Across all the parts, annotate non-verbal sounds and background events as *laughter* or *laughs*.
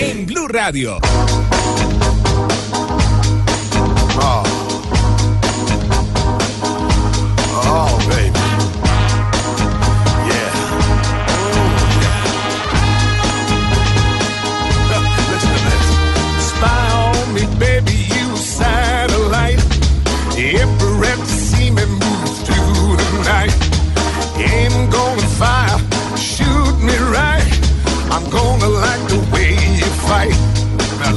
En Blue Radio. Oh, baby.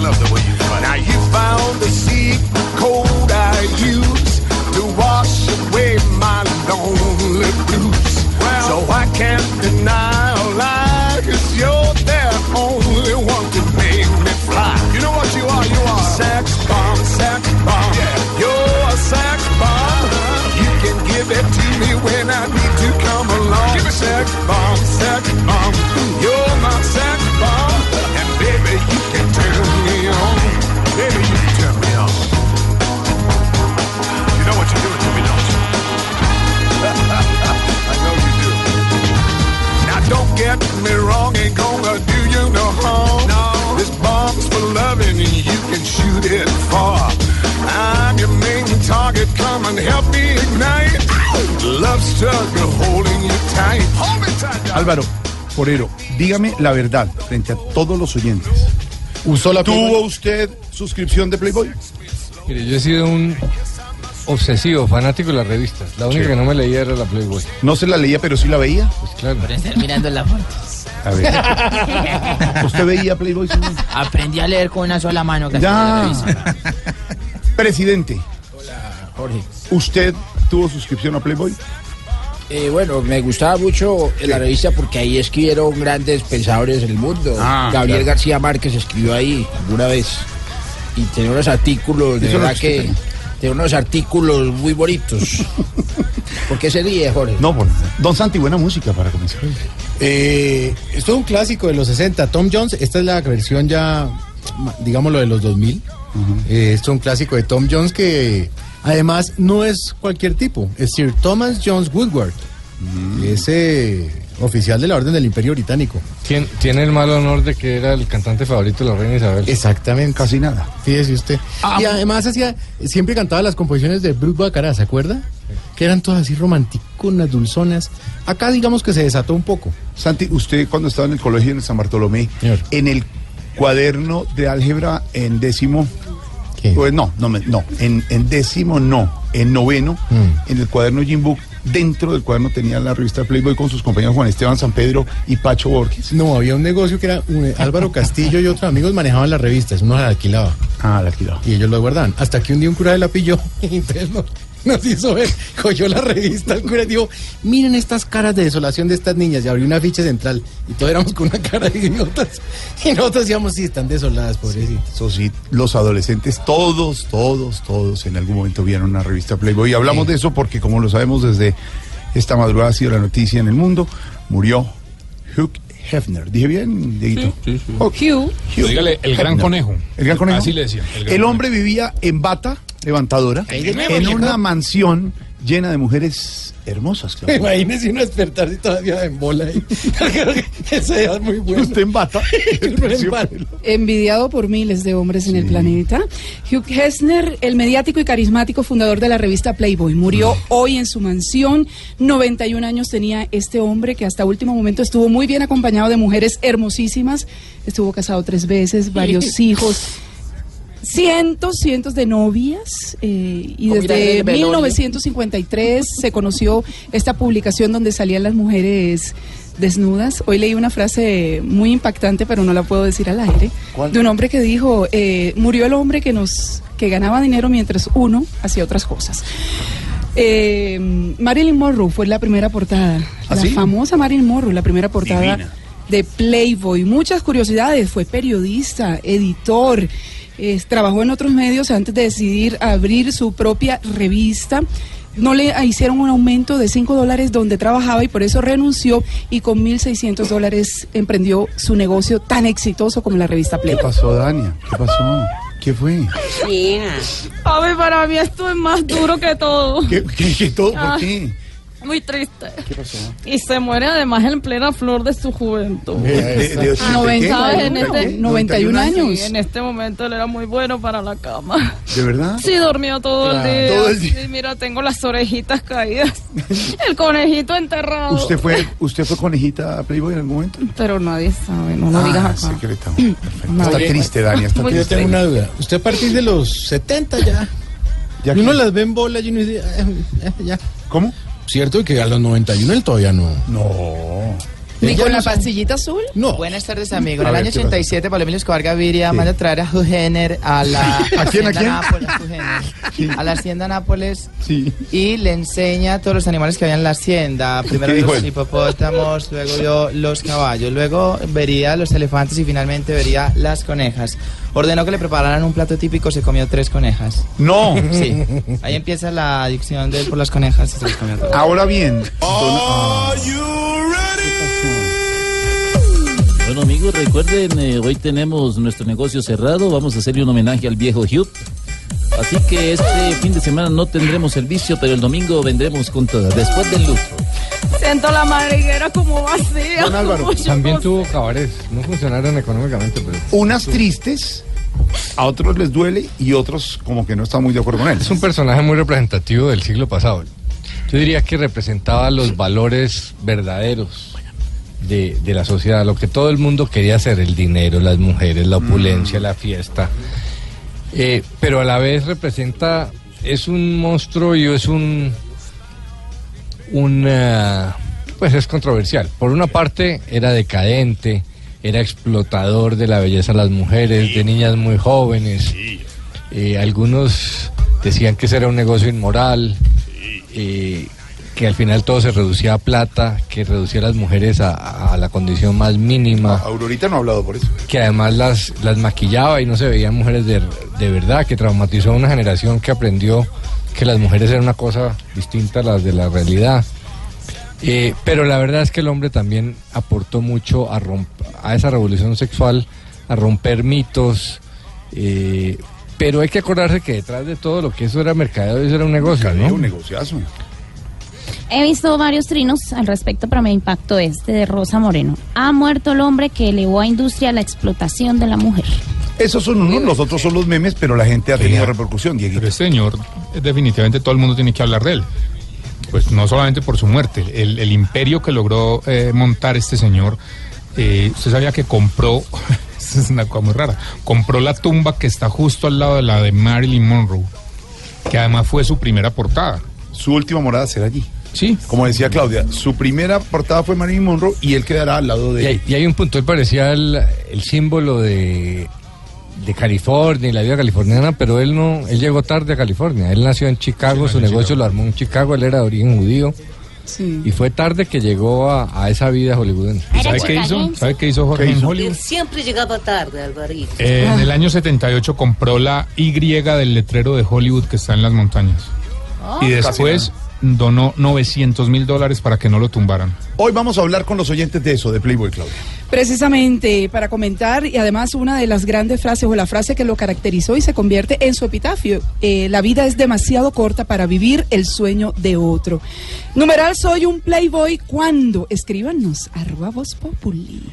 Love the way you fight. Now you found the secret code I use to wash away my lonely blues. Well, so I can't deny a lie, cause you're the only one to make me fly. You know what you are? You are sex bomb, sex bomb. Yeah. You're a sex bomb. You can give it to me when I need to come along. Give me sex bomb, sex bomb. Shoot it far. I'm your main target, come and help me ignite. Love struggle holding you tight. Hold me tight. darling. Álvaro, Forero, dígame la verdad frente a todos los oyentes. ¿Usó la ¿Tuvo Playboy? usted suscripción de Playboy? Mire, yo he sido un obsesivo, fanático de las revistas. La única que no me leía era la Playboy. No se la leía, pero sí la veía. Pues claro. estar mirando la foto. A ver. *laughs* ¿Usted veía Playboy? señor? Aprendí a leer con una sola mano. casi Ya. la revista. Presidente, Jorge. ¿usted tuvo suscripción a Playboy? Eh, bueno, me gustaba mucho la revista porque ahí escribieron grandes pensadores del mundo. Ah, Gabriel claro. García Márquez escribió ahí alguna vez. Y tenía unos artículos, de Eso verdad que. Unos artículos muy bonitos. *laughs* ¿Por qué se ríe, Jorge? No, bueno. Don Santi, buena música para comenzar. Eh, esto es un clásico de los 60. Tom Jones, esta es la versión ya, digámoslo, de los 2000. Eh, esto es un clásico de Tom Jones que además no es cualquier tipo. Es Sir Thomas Jones Woodward. Ese oficial de la Orden del Imperio Británico. Tien- tiene el mal honor de que era el cantante favorito de la reina Isabel. Exactamente. Casi nada. Fíjese usted. y además hacía, siempre cantaba las composiciones de Bruce Bacará, ¿se acuerda? Que eran todas así romanticonas, dulzonas. Acá digamos que se desató un poco. Santi, usted cuando estaba en el colegio en San Bartolomé, Señor. en el cuaderno de álgebra en décimo, ¿Qué? pues no, no, no, en, en décimo no, en noveno, Mm. en el cuaderno Jim Book, dentro del cuaderno tenía la revista Playboy con sus compañeros Juan Esteban San Pedro y Pacho Borges. No, había un negocio que era un- Álvaro Castillo y otros amigos manejaban las revistas, uno las alquilaba Ah, la alquilaba. y ellos lo guardaban. Hasta que un día un cura la pilló *laughs* y entonces no- *laughs* nos hizo ver, cogió la revista, el cura y dijo, miren estas caras de desolación de estas niñas y abrió una ficha central y todos éramos con una cara de idiotas y nosotros decíamos, sí, están desoladas, pobrecitas. Eso sí, los adolescentes, todos, todos, todos en algún momento vieron una revista Playboy. Y hablamos de eso porque, como lo sabemos desde esta madrugada, ha sido la noticia en el mundo. Murió Hugh Hefner. ¿Dije bien, Dieguito? Oh, Hugh. Dígale, el gran conejo. El gran conejo. Así le decían. El, hombre vivía en bata levantadora, en una mansión llena de mujeres hermosas. *laughs* claro. Imagínese uno despertarse todavía en bola ahí. *laughs* Esa idea es muy buena. *laughs* Usted en bata. Uno en bala. envidiado por miles de hombres en el planeta. Hugh Hefner, el mediático y carismático fundador de la revista Playboy, murió hoy en su mansión. 91 años tenía este hombre que hasta último momento estuvo muy bien acompañado de mujeres hermosísimas. Estuvo casado tres veces, varios hijos. Cientos, cientos de novias eh, y O mira desde el velorio. 1953 se conoció esta publicación donde salían las mujeres desnudas. Hoy leí una frase muy impactante, pero no la puedo decir al aire, de un hombre que dijo, eh, murió el hombre que nos que ganaba dinero mientras uno hacía otras cosas. Eh, Marilyn Monroe fue la primera portada, ¿Ah, la sí? famosa Marilyn Monroe, la primera portada Divina. de Playboy. Muchas curiosidades, fue periodista, editor, eh, trabajó en otros medios antes de decidir abrir su propia revista. No le hicieron un aumento de 5 dólares donde trabajaba y por eso renunció y con 1.600 dólares emprendió su negocio tan exitoso como la revista ¿Qué Playboy. pasó, Dania? ¿Qué pasó? ¿Qué fue? Papi, para mí esto es más duro que todo. ¿Qué, qué, qué todo? ¿Por Ah. qué? Muy triste. ¿Qué pasó? Y se muere además en plena flor de su juventud. De- de- de- Ah, 91, ¿Sabes? En este- 91 años. Sí, en este momento él era muy bueno para la cama. ¿De verdad? Sí, dormía todo Claro. el día. Todo el día. Sí, mira, tengo las orejitas caídas. *laughs* El conejito enterrado. ¿Usted fue, ¿Usted fue conejita a Playboy en algún momento? Pero nadie sabe, no lo Ah, digas acá. secreto. *clears throat* Perfecto. Está triste, Dani, está Muy Yo triste. tengo una duda. Usted a partir de los 70 ya. ¿Ya y uno las ve en bola y uno dice, eh, eh, ya. ¿Cómo? Cierto que a los 91 él todavía no. No. ¿Ni Ella con la pastillita azul? No. Buenas tardes, amigo. En el ver, año ¿qué pasó? 87, Pablo Emilio Escobar Gaviria manda a traer a Hugener a la *laughs* ¿A quién, a hacienda quién? Nápoles, Hugener, a la hacienda Nápoles Sí. y le enseña todos los animales que había en la hacienda. *laughs* Primero los él? hipopótamos, luego vio los caballos, luego vería los elefantes y finalmente vería las conejas. Ordenó que le prepararan un plato típico, se comió tres conejas. No. *laughs* Sí, ahí empieza la adicción de él por las conejas y se las comió todas. Ahora bien. Bueno amigos, recuerden, eh, hoy tenemos nuestro negocio cerrado, vamos a hacerle un homenaje al viejo Hugh. Así que este fin de semana no tendremos servicio, pero el domingo vendremos con todas, después del luto. Siento la madriguera como vacía. Don Álvaro, como yo También no tuvo cabarets. No funcionaron económicamente, pero. Unas tristes, a otros les duele y otros como que no están muy de acuerdo con él. Es un personaje muy representativo del siglo pasado. Yo diría que representaba los valores verdaderos de, de la sociedad, lo que todo el mundo quería hacer, el dinero, las mujeres, la opulencia, la fiesta. Eh, pero a la vez representa, es un monstruo y es un, un ah, pues es controversial. Por una parte era decadente, era explotador de la belleza de las mujeres, de niñas muy jóvenes. Eh, algunos decían que ese era un negocio inmoral, eh, que al final todo se reducía a plata, que reducía a las mujeres a, a la condición más mínima, Aurorita no ha hablado por eso. que además las, las maquillaba y no se veían mujeres de, de verdad, que traumatizó a una generación que aprendió que las mujeres eran una cosa distinta a las de la realidad. Eh, pero la verdad es que el hombre también aportó mucho a, romp- a esa revolución sexual, a romper mitos. eh, pero hay que acordarse que detrás de todo lo que eso era mercadeo, eso era un negocio, Cadeo, ¿no? un negociazo. He visto varios trinos al respecto, pero me impactó este de Rosa Moreno. Ha muerto el hombre que elevó a industria a la explotación de la mujer. Esos son unos, los otros son los memes, pero la gente ha tenido repercusión, Dieguito. Pero este señor, eh, definitivamente todo el mundo tiene que hablar de él. Pues no solamente por su muerte, el, el imperio que logró eh, montar este señor, eh, usted sabía que compró, *laughs* es una cosa muy rara, compró la tumba que está justo al lado de la de Marilyn Monroe, que además fue su primera portada. Su última morada será allí. Sí. Como decía Claudia, su primera portada fue Marilyn Monroe y él quedará al lado Y de hay, y hay un punto, él parecía el, el símbolo de, de California y la vida californiana, pero él no, él llegó tarde a California. Él nació en Chicago, su negocio lo armó en Chicago, él era de origen judío. Sí. Y fue tarde que llegó a, a esa vida hollywoodense. ¿Y sabe qué hizo? ¿Sabe qué hizo Jorge ¿Qué hizo? en Hollywood? siempre llegaba tarde, Alvarito. Eh, en el año 78 compró la Y del letrero de Hollywood que está en las montañas. y después donó 900 mil dólares para que no lo tumbaran. Hoy vamos a hablar con los oyentes de eso, de Playboy, Claudia. Precisamente para comentar, y además una de las grandes frases o la frase que lo caracterizó y se convierte en su epitafio, eh, la vida es demasiado corta para vivir el sueño de otro. Numeral, soy un Playboy cuando, escríbanos, arroba voz populi.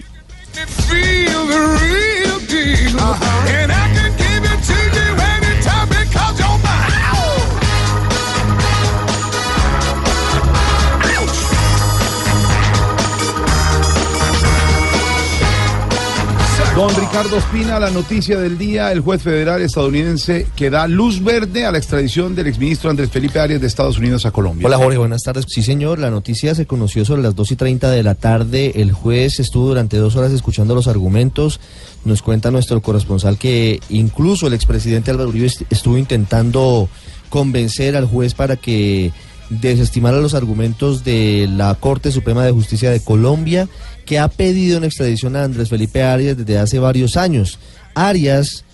Don Ricardo Espina, la noticia del día, el juez federal estadounidense que da luz verde a la extradición del exministro Andrés Felipe Arias de Estados Unidos a Colombia. Hola Jorge, buenas tardes. Sí señor, la noticia se conoció sobre las 2 y 30 de la tarde. El juez estuvo durante dos horas escuchando los argumentos. Nos cuenta nuestro corresponsal que incluso el expresidente Álvaro Uribe est- estuvo intentando convencer al juez para que desestimara los argumentos de la Corte Suprema de Justicia de Colombia, que ha pedido una extradición a Andrés Felipe Arias desde hace varios años. Arias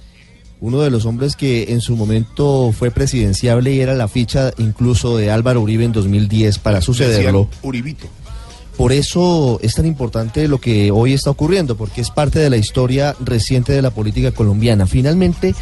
uno de los hombres que en su momento fue presidenciable y era la ficha incluso de Álvaro Uribe en 2010 para sucederlo. Uribito. Por eso es tan importante lo que hoy está ocurriendo, porque es parte de la historia reciente de la política colombiana. Finalmente,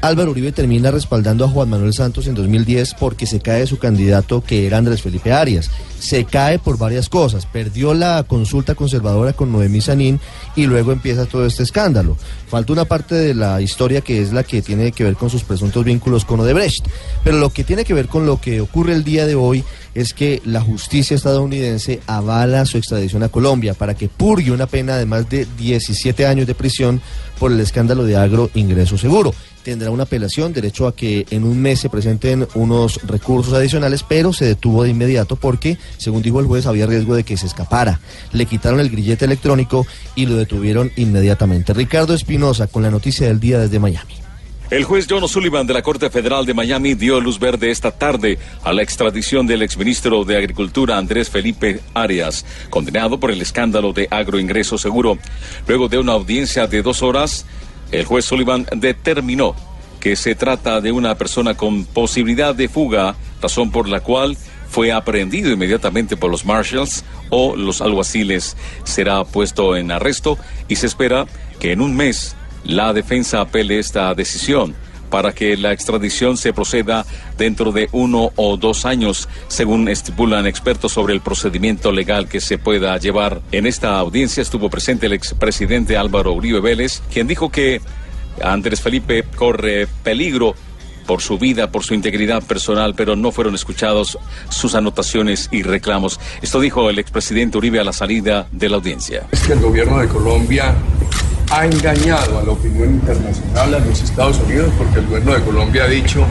Álvaro Uribe termina respaldando a Juan Manuel Santos en 2010 porque se cae su candidato que era Andrés Felipe Arias. Se cae por varias cosas. Perdió la consulta conservadora con Noemí Sanín y luego empieza todo este escándalo. Falta una parte de la historia que es la que tiene que ver con sus presuntos vínculos con Odebrecht. Pero lo que tiene que ver con lo que ocurre el día de hoy es que la justicia estadounidense avala su extradición a Colombia para que purgue una pena de más de 17 años de prisión por el escándalo de agro ingreso seguro. Tendrá una apelación, derecho a que en un mes se presenten unos recursos adicionales, pero se detuvo de inmediato porque, según dijo el juez, había riesgo de que se escapara. Le quitaron el grillete electrónico y lo detuvieron inmediatamente. Ricardo Espinosa con la noticia del día desde Miami. El juez John O'Sullivan de la Corte Federal de Miami dio luz verde esta tarde a la extradición del exministro de Agricultura Andrés Felipe Arias, condenado por el escándalo de agroingreso seguro. Luego de una audiencia de dos horas, el juez Sullivan determinó que se trata de una persona con posibilidad de fuga, razón por la cual fue aprehendido inmediatamente por los marshals o los alguaciles. Será puesto en arresto y se espera que en un mes la defensa apele esta decisión para que la extradición se proceda dentro de uno o dos años, según estipulan expertos sobre el procedimiento legal que se pueda llevar. En esta audiencia estuvo presente el expresidente Álvaro Uribe Vélez, quien dijo que Andrés Felipe corre peligro por su vida, por su integridad personal, pero no fueron escuchados sus anotaciones y reclamos. Esto dijo el expresidente Uribe a la salida de la audiencia. Es que el gobierno de Colombia ha engañado a la opinión internacional, a los Estados Unidos, porque el gobierno de Colombia ha dicho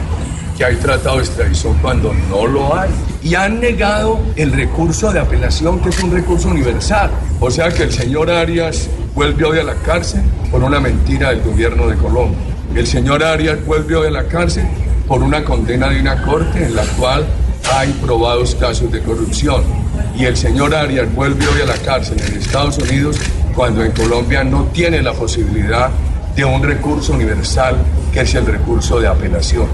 que hay tratado de extradición cuando no lo hay. Y han negado el recurso de apelación, que es un recurso universal. O sea que el señor Arias vuelve hoy a la cárcel por una mentira del gobierno de Colombia. El señor Arias vuelve hoy a la cárcel por una condena de una corte en la cual hay probados casos de corrupción. Y el señor Arias vuelve hoy a la cárcel en Estados Unidos cuando en Colombia no tiene la posibilidad de un recurso universal que es el recurso de apelación.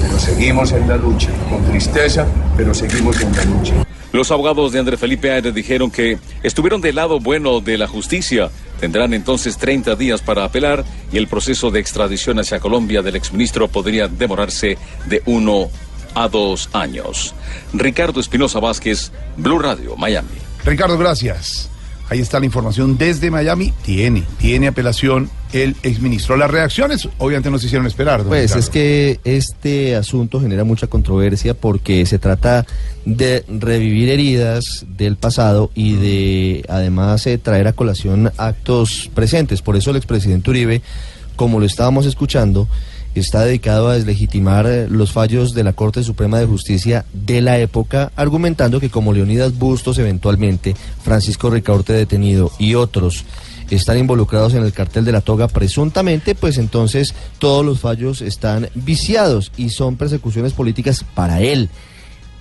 Pero seguimos en la lucha, con tristeza, pero seguimos en la lucha. Los abogados de Andrés Felipe Arias dijeron que estuvieron del lado bueno de la justicia. Tendrán entonces 30 días para apelar y el proceso de extradición hacia Colombia del exministro podría demorarse de uno a dos años. Ricardo Espinosa Vázquez, Blue Radio, Miami. Ricardo, gracias. Ahí está la información desde Miami. Tiene, tiene apelación el exministro. Las reacciones obviamente no se hicieron esperar. Pues Ricardo. es que este asunto genera mucha controversia porque se trata de revivir heridas del pasado y de además eh, traer a colación actos presentes. Por eso el expresidente Uribe, como lo estábamos escuchando, está dedicado a deslegitimar eh, los fallos de la Corte Suprema de Justicia de la época, argumentando que como Leonidas Bustos eventualmente, Francisco Ricaurte detenido y otros están involucrados en el cartel de la toga presuntamente, pues entonces todos los fallos están viciados y son persecuciones políticas para él.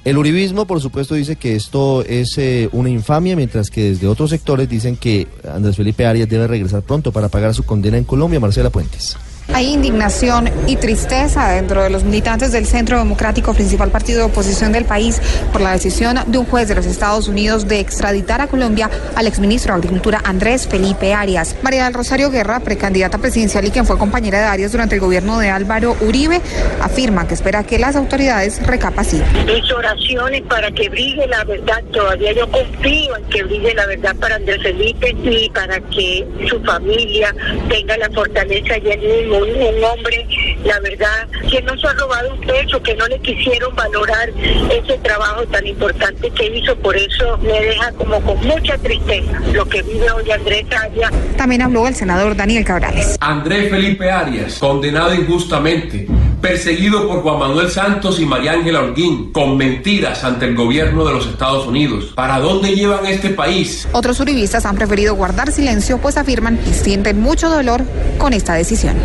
El uribismo, por supuesto, dice que esto es eh, una infamia, mientras que desde otros sectores dicen que Andrés Felipe Arias debe regresar pronto para pagar su condena en Colombia. Marcela Puentes. Hay indignación y tristeza dentro de los militantes del Centro Democrático, principal partido de oposición del país, por la decisión de un juez de los Estados Unidos de extraditar a Colombia al exministro de Agricultura Andrés Felipe Arias. María del Rosario Guerra, precandidata presidencial y quien fue compañera de Arias durante el gobierno de Álvaro Uribe, afirma que espera que las autoridades recapaciten. Mis oraciones para que brille la verdad, todavía yo confío en que brille la verdad para Andrés Felipe y para que su familia tenga la fortaleza y el mismo, un, un hombre, la verdad, que no se ha robado un peso, que no le quisieron valorar ese trabajo tan importante que hizo, por eso me deja como con mucha tristeza lo que vive hoy Andrés Arias. También habló el senador Daniel Cabrales. Andrés Felipe Arias, condenado injustamente, perseguido por Juan Manuel Santos y María Ángela Holguín, con mentiras ante el gobierno de los Estados Unidos. ¿Para dónde llevan este país? Otros uribistas han preferido guardar silencio, pues afirman que sienten mucho dolor con esta decisión.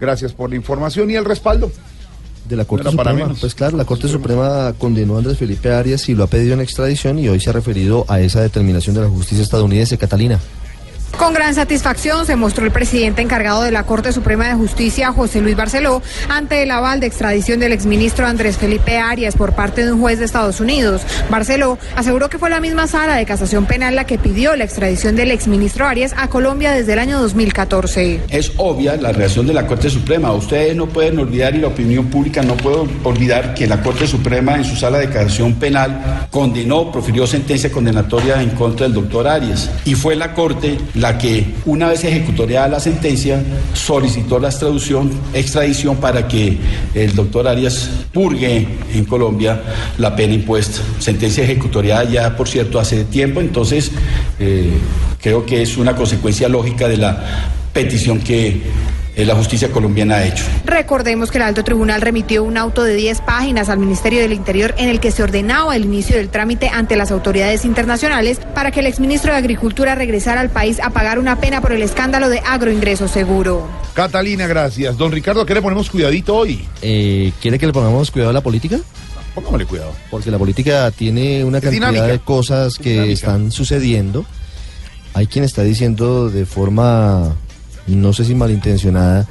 Gracias por la información y el respaldo. De la Corte Suprema. menos. Pues claro, la Corte Suprema condenó a Andrés Felipe Arias y lo ha pedido en extradición y hoy se ha referido a esa determinación de la justicia estadounidense, Catalina. Con gran satisfacción se mostró el presidente encargado de la Corte Suprema de Justicia, José Luis Barceló, ante el aval de extradición del exministro Andrés Felipe Arias por parte de un juez de Estados Unidos. Barceló aseguró que fue la misma sala de casación penal la que pidió la extradición del exministro Arias a Colombia desde el año 2014. Es obvia la reacción de la Corte Suprema. Ustedes no pueden olvidar y la opinión pública no puede olvidar que la Corte Suprema en su sala de casación penal condenó, profirió sentencia condenatoria en contra del doctor Arias. Y fue la Corte la que, una vez ejecutoriada la sentencia, solicitó la extradición, extradición para que el doctor Arias purgue en Colombia la pena impuesta. Sentencia ejecutoriada ya, por cierto, hace tiempo, entonces eh, creo que es una consecuencia lógica de la petición que la justicia colombiana ha hecho. Recordemos que el alto tribunal remitió un auto de 10 páginas al Ministerio del Interior en el que se ordenaba el inicio del trámite ante las autoridades internacionales para que el exministro de Agricultura regresara al país a pagar una pena por el escándalo de agroingreso seguro. Catalina, gracias. Don Ricardo, ¿a qué le ponemos cuidadito hoy? Eh, ¿Quiere que le pongamos cuidado a la política? Pongámosle cuidado. Porque la política tiene una Es cantidad dinámica. de cosas que dinámica. están sucediendo. Hay quien está diciendo de forma, no sé si malintencionada,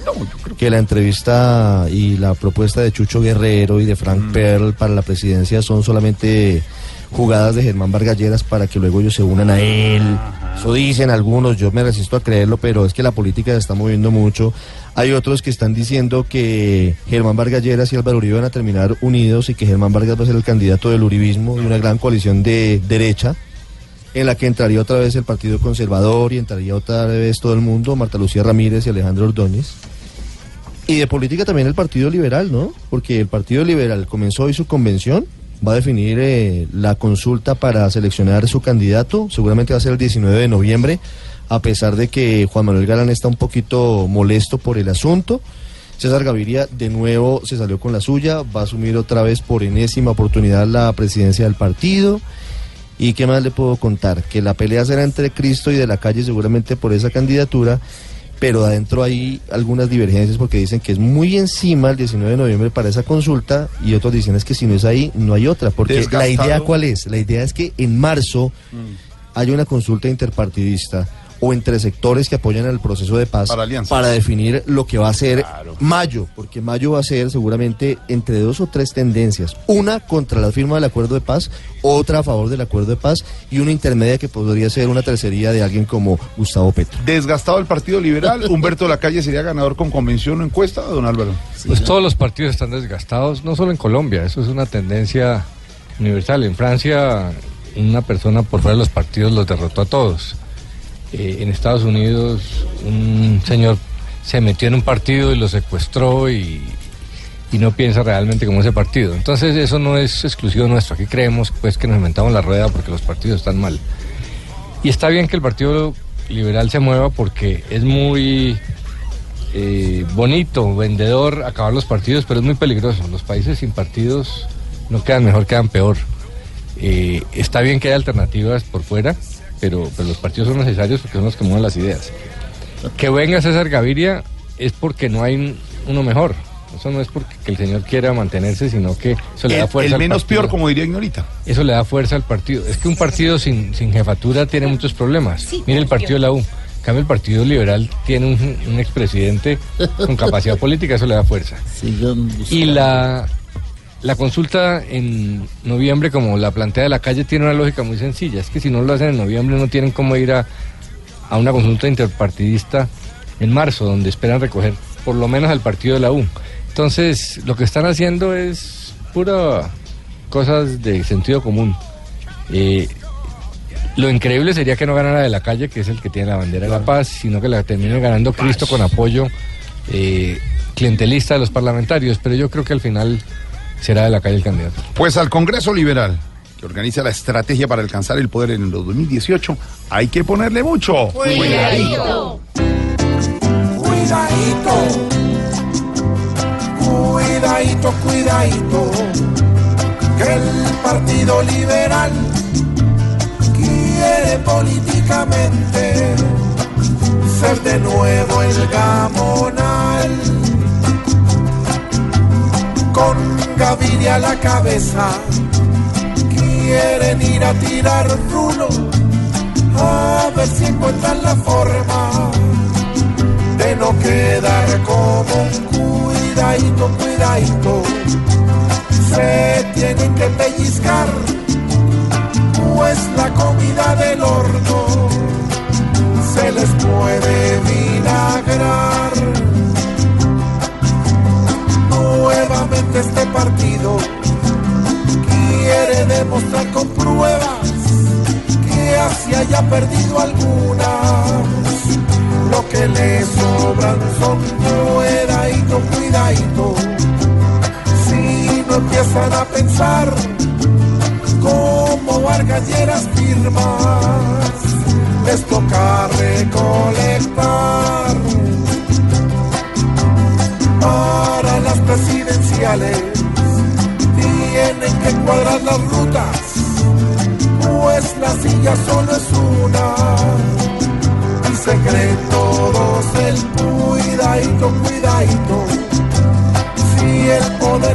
que la entrevista y la propuesta de Chucho Guerrero y de Frank Mm. Pearl para la presidencia son solamente jugadas de Germán Vargalleras para que luego ellos se unan a él. Eso dicen algunos, yo me resisto a creerlo, pero es que la política se está moviendo mucho. Hay otros que están diciendo que Germán Vargas Lleras y Álvaro Uribe van a terminar unidos y que Germán Vargas va a ser el candidato del uribismo de una gran coalición de derecha en la que entraría otra vez el Partido Conservador y entraría otra vez todo el mundo, Marta Lucía Ramírez y Alejandro Ordóñez. Y de política también el Partido Liberal, ¿no? Porque el Partido Liberal comenzó hoy su convención, va a definir eh, la consulta para seleccionar su candidato, seguramente va a ser el 19 de noviembre, a pesar de que Juan Manuel Galán está un poquito molesto por el asunto. César Gaviria de nuevo se salió con la suya, va a asumir otra vez por enésima oportunidad la presidencia del partido. ¿Y qué más le puedo contar? Que la pelea será entre Cristo y de la calle seguramente por esa candidatura, pero adentro hay algunas divergencias porque dicen que es muy encima el 19 de noviembre para esa consulta y otros dicen es que si no es ahí, no hay otra. Porque la idea cuál es? La idea es que en marzo haya una consulta interpartidista o entre sectores que apoyan el proceso de paz Para definir lo que va a ser mayo, porque mayo va a ser seguramente entre dos o tres tendencias, una contra la firma del acuerdo de paz, otra a favor del acuerdo de paz y una intermedia que podría ser una tercería de alguien como Gustavo Petro. Desgastado el Partido Liberal, *laughs* Humberto Lacalle sería ganador con convención o encuesta, don Álvaro. Pues todos los partidos están desgastados, no solo en Colombia, eso es una tendencia universal. En Francia, una persona por fuera de los partidos los derrotó a todos. Eh, en Estados Unidos, un señor se metió en un partido y lo secuestró y, no piensa realmente como ese partido. Entonces, eso no es exclusivo nuestro. Aquí creemos pues, que nos inventamos la rueda porque los partidos están mal. Y está bien que el Partido Liberal se mueva porque es muy eh, bonito, vendedor, acabar los partidos, pero es muy peligroso. Los países sin partidos no quedan mejor, quedan peor. Eh, está bien que haya alternativas por fuera, pero, pero los partidos son necesarios porque son los que mueven las ideas. Que venga César Gaviria es porque no hay un- uno mejor. Eso no es porque que el señor quiera mantenerse, sino que eso le da El, fuerza el menos peor, como diría Ignorita. Eso le da fuerza al partido. Es que un partido sin, sin jefatura tiene muchos problemas. Mire el partido de la U. En cambio, el Partido Liberal tiene un, un expresidente con capacidad política, eso le da fuerza. Y la, la consulta en noviembre, como la plantea la calle, tiene una lógica muy sencilla. Es que si no lo hacen en noviembre, no tienen cómo ir a, a una consulta interpartidista en marzo, donde esperan recoger por lo menos al partido de la U. Entonces, lo que están haciendo es pura cosas de sentido común. Eh, lo increíble sería que no ganara de la calle, que es el que tiene la bandera de la paz, sino que la termine ganando Cristo con apoyo eh, clientelista de los parlamentarios. Pero yo creo que al final será de la calle el candidato. Pues al Congreso Liberal, que organiza la estrategia para alcanzar el poder en el 2018, hay que ponerle mucho. Cuidadito. Cuidadito. Cuidadito, cuidadito. Que el Partido Liberal quiere políticamente ser de nuevo el gamonal. Con Gaviria a la cabeza quieren ir a tirar rulo A ver si encuentran la forma de no quedar como un cuidadito, cuidadito. Se tienen que pellizcar, pues la comida del horno se les puede vinagrar. Este partido quiere demostrar con pruebas que así haya perdido algunas. Lo que le sobran son cuidadito, cuidadito. Si no empiezan a pensar como Vargalleras firmas, les toca recolectar para las presidenciales. Tienen que cuadrar las rutas, pues la silla solo es una. Y se creen todos el cuidadito, cuidadito. Si el poder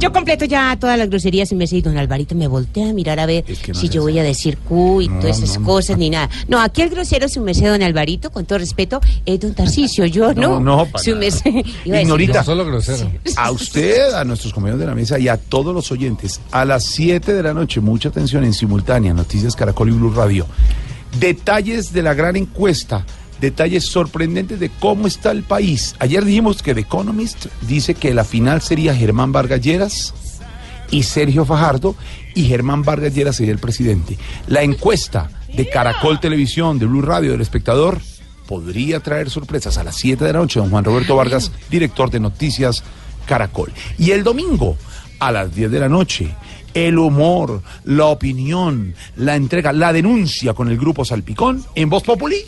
Yo completo ya todas las groserías y me dice, don Alvarito me voltea a mirar a ver si yo voy a decir cu y No, todas esas no, no. cosas ni nada. No, aquí el grosero su merced, don Alvarito, con todo respeto, es don Tarcicio, yo *laughs* no. No, no, para su merced. *laughs* Ignorita, grosero. a usted, a nuestros compañeros de la mesa y a todos los oyentes, a las 7 de la noche, mucha atención en simultánea, Noticias Caracol y Blue Radio. Detalles de la gran encuesta, detalles sorprendentes de cómo está el país. Ayer dijimos que The Economist dice que la final sería Germán Vargas Lleras y Sergio Fajardo y Germán Vargas Lleras sería el presidente. La encuesta de Caracol Televisión, de Blue Radio, del espectador, podría traer sorpresas a las 7 de la noche. Don Juan Roberto Vargas, director de Noticias Caracol. Y el domingo, a las 10 de la noche, el humor, la opinión, la entrega, la denuncia con el grupo Salpicón en Voz Populi.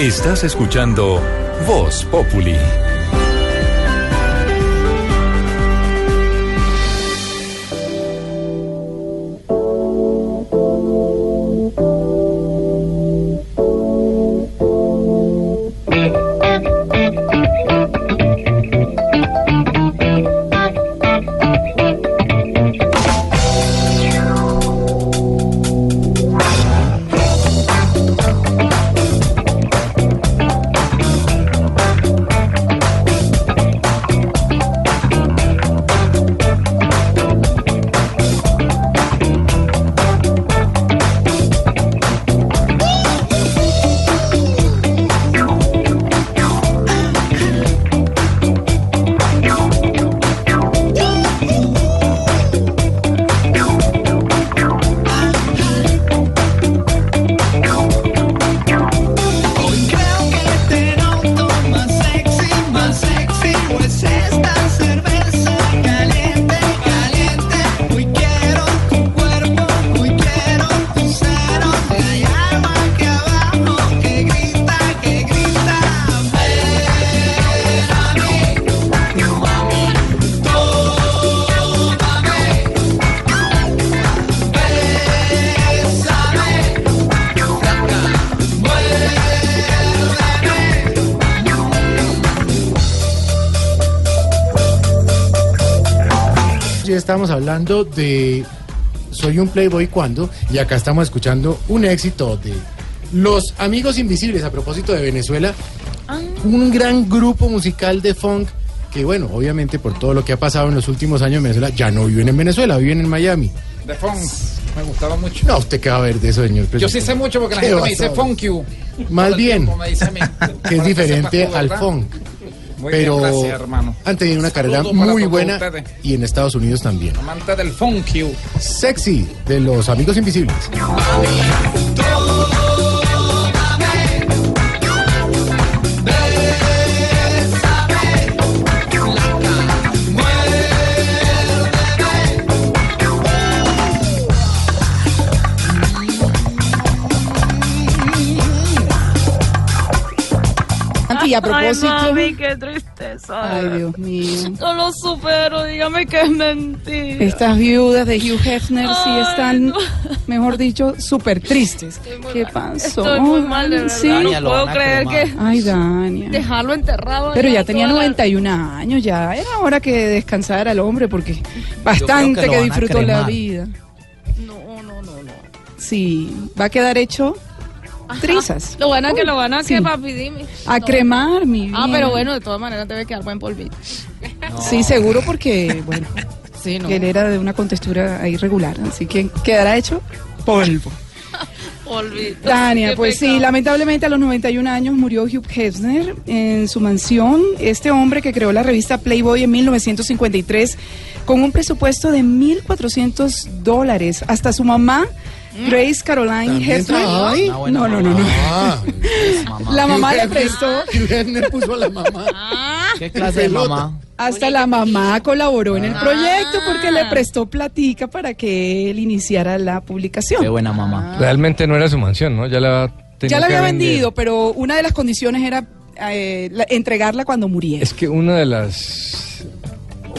Estás escuchando Voz Populi. Ya estamos hablando de Soy un Playboy cuando, y acá estamos escuchando un éxito de Los Amigos Invisibles, a propósito de Venezuela, un gran grupo musical de funk que, bueno, obviamente por todo lo que ha pasado en los últimos años en Venezuela, ya no viven en Venezuela, viven en Miami. De funk. Me gustaba mucho. No, usted qué va a ver de eso, señor Yo presidente. sí sé mucho porque la ¿Qué gente me dice funk you. Más bien, tiempo me dice a *laughs* mí. que es diferente al funk. Muy pero bien, gracias, hermano. han tenido una carrera muy buena ustedes. y en Estados Unidos también. Amante del funk you. Sexy de los Amigos Invisibles. A propósito. Ay, mami, qué tristeza. Ay, Dios mío. No lo supero, dígame que es mentira. Estas viudas de Hugh Hefner sí están, no. mejor dicho, súper tristes. ¿Qué pasó? Estoy muy mal, de verdad. Sí. no puedo creer que Ay, Dania. dejarlo enterrado. Pero ya tenía toda la- 91 años, ya era hora que descansara el hombre porque bastante que que, disfrutó la vida. No, no, no, no. Sí, va a quedar hecho trizas. Lo van a que lo van a Sí. que papi, dime. A No. cremar, mi Ah, bien. pero bueno, de todas maneras debe quedar buen polvito. Sí, seguro porque, *laughs* bueno, Sí, no. él era de una contextura irregular, así que quedará hecho polvo. *laughs* Polvito. Tania, Qué pues sí, lamentablemente a los 91 años murió Hugh Hefner en su mansión. Este hombre que creó la revista Playboy en 1953 con un presupuesto de 1.400 dólares. Hasta su mamá, Grace Caroline ¿También Hefner. trabajaba ahí? No, no, no, no. Ah, La mamá le prestó. Puso a la mamá. ¿Qué clase de mamá? Hasta la mamá colaboró en el Ah. proyecto porque le prestó platica para que él iniciara la publicación. Qué buena mamá. Realmente no era su mansión, ¿no? Ya la tenía Ya la había vendido, pero una de las condiciones era eh, la- entregarla cuando muriera. Es que una de las.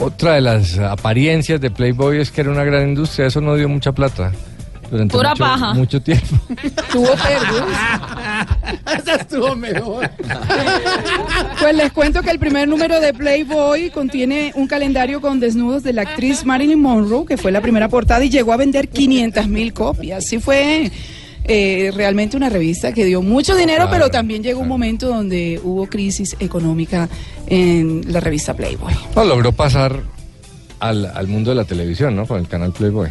Otra de las apariencias de Playboy es que era una gran industria. Eso no dio mucha plata. Durante Pura mucho, paja. mucho tiempo. *laughs* Tuvo pérdidas. Esa estuvo mejor. Pues les cuento que el primer número de Playboy contiene un calendario con desnudos de la actriz Marilyn Monroe, que fue la primera portada y llegó a vender 500 mil copias. Sí fue eh, realmente una revista que dio mucho dinero, Claro, pero también llegó un momento donde hubo crisis económica en la revista Playboy. No, logró pasar al, al mundo de la televisión, ¿no? Con el canal Playboy.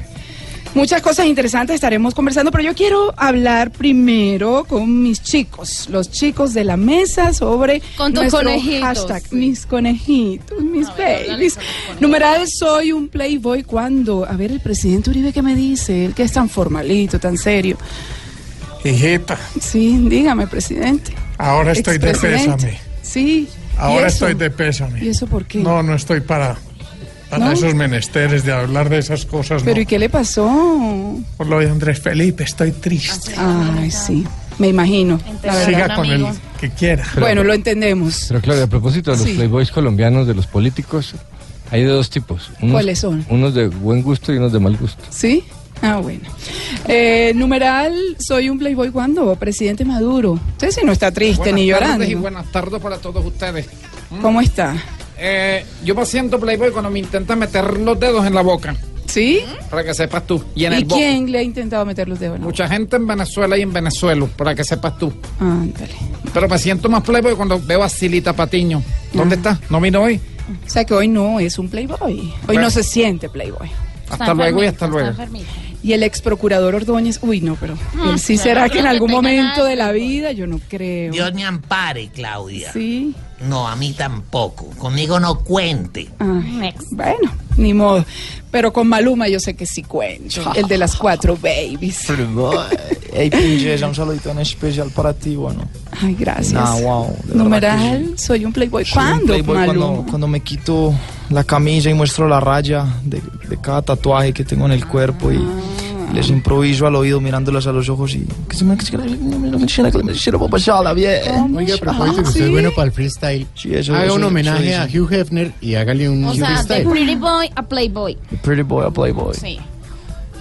Muchas cosas interesantes estaremos conversando, pero yo quiero hablar primero con mis chicos, los chicos de la mesa sobre Con tus nuestro conejitos, hashtag, sí. mis conejitos, mis babies. Numeral soy un playboy cuando, a ver, el presidente Uribe qué me dice, él que es tan formalito, tan serio. Hijita, Sí, dígame, presidente. ahora estoy de pésame. Sí. ¿y Ahora estoy de pésame. ¿Y eso por qué? No, no estoy para, para ¿No? esos menesteres de hablar de esas cosas. Pero no. ¿y qué le pasó? Por lo de Andrés Felipe, estoy triste. Ay, sí, me imagino. verdad. Siga con el que quiera. Bueno, lo entendemos. Pero claro, a propósito de los Sí. Playboys colombianos, de los políticos, hay de dos tipos. Unos- ¿Cuáles son? Unos de buen gusto y unos de mal gusto. ¿Sí? Ah, bueno. Eh, numeral, soy un playboy cuando, presidente Maduro. Usted sí no está triste Buenas ni llorando. tardes y buenas tardes para todos ustedes. ¿Cómo está? Eh, yo me siento playboy cuando me intentan meter los dedos en la boca. ¿Sí? Para que sepas tú. Y en ¿Y el bo- quién le ha intentado meter los dedos? en la Mucha gente en Venezuela y en Venezuela, para que sepas tú. Ándale. Pero me siento más playboy cuando veo a Silita Patiño. ¿Dónde está? ¿No vino hoy? O sea que hoy no es un playboy. Hoy Bueno. no se siente playboy. Hasta luego y hasta luego. Y el ex procurador Ordóñez, uy, no, pero Mm, él sí claro, será que en algún momento nada. de la vida, yo no creo. Dios me ampare, Claudia. Sí. No, a mí tampoco. Conmigo no cuente. Ay, bueno, ni modo. Pero con Maluma yo sé que sí cuento. El de las cuatro babies. Ey, princesa, un saludito en especial para ti, bueno. Ay, gracias. Nah, wow, Numeral, soy un playboy. Soy un ¿Cuándo, playboy Maluma? cuando, cuando me quito la camisa y muestro la raya de, de cada tatuaje que tengo en el cuerpo y les improviso al oído mirándolas a los ojos y. Oiga, a propósito que usted es bueno para el freestyle. Haga un homenaje a. Hugh Hefner y hágale un O sea, de. Pretty Boy a Playboy. Pretty boy a playboy. Sí.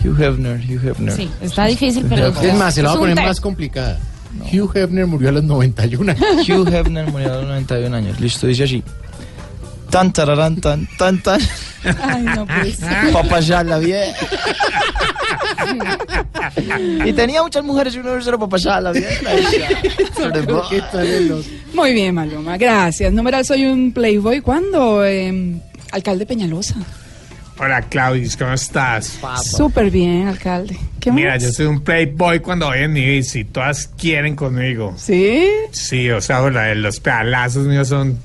Hugh Hefner, Hugh Hefner. Sí, está difícil, pero. Es más, se la voy a poner más complicada. Hugh Hefner murió a los 91 años. Hugh Hefner murió a los 91 años. Listo, dice así. Tan, tararán, tan, tan, tan. Ay, no pues. Pa' pasarla bien. Y tenía muchas mujeres y uno solo para pasarla *laughs* bien. Muy bien, Maluma, gracias. Numeral, soy un playboy. ¿Cuándo? Eh, alcalde Peñalosa. Hola, Claudius, ¿cómo estás? Súper bien, alcalde. ¿Qué Mira, más? yo soy un playboy cuando voy en mi bici. Todas quieren conmigo. ¿Sí? Sí, o sea, la- los pedalazos míos son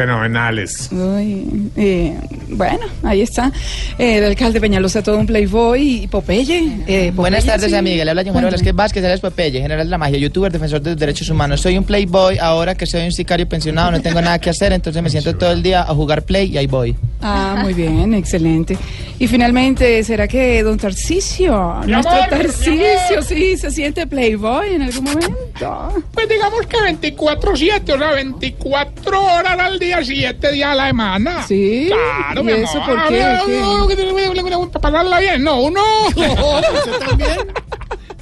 fenomenales. Uy, eh, Bueno, ahí está. Eh, el alcalde Peñalosa, todo un playboy y Popeye. eh, Buenas Popeye, tardes, sí. amiga. Le habla John. Velázquez Vázquez, él es Popeye, general de la magia, youtuber, defensor de los derechos humanos. Soy un playboy ahora que soy un sicario pensionado, no tengo nada que hacer, entonces me siento todo el día a jugar play y ahí voy. Ah, muy bien, excelente. Y finalmente, ¿será que don Tarcisio, nuestro Tarcisio, sí, se siente playboy en algún momento? Pues digamos que 24-7, o sea, 24 horas al día, 7 días a la semana. Sí. Claro, ¿Y mi eso amor. por qué? Ah, ¿Qué? no, no, no, Para pasarla bien, no, uno. *laughs* ¿Usted también? *laughs*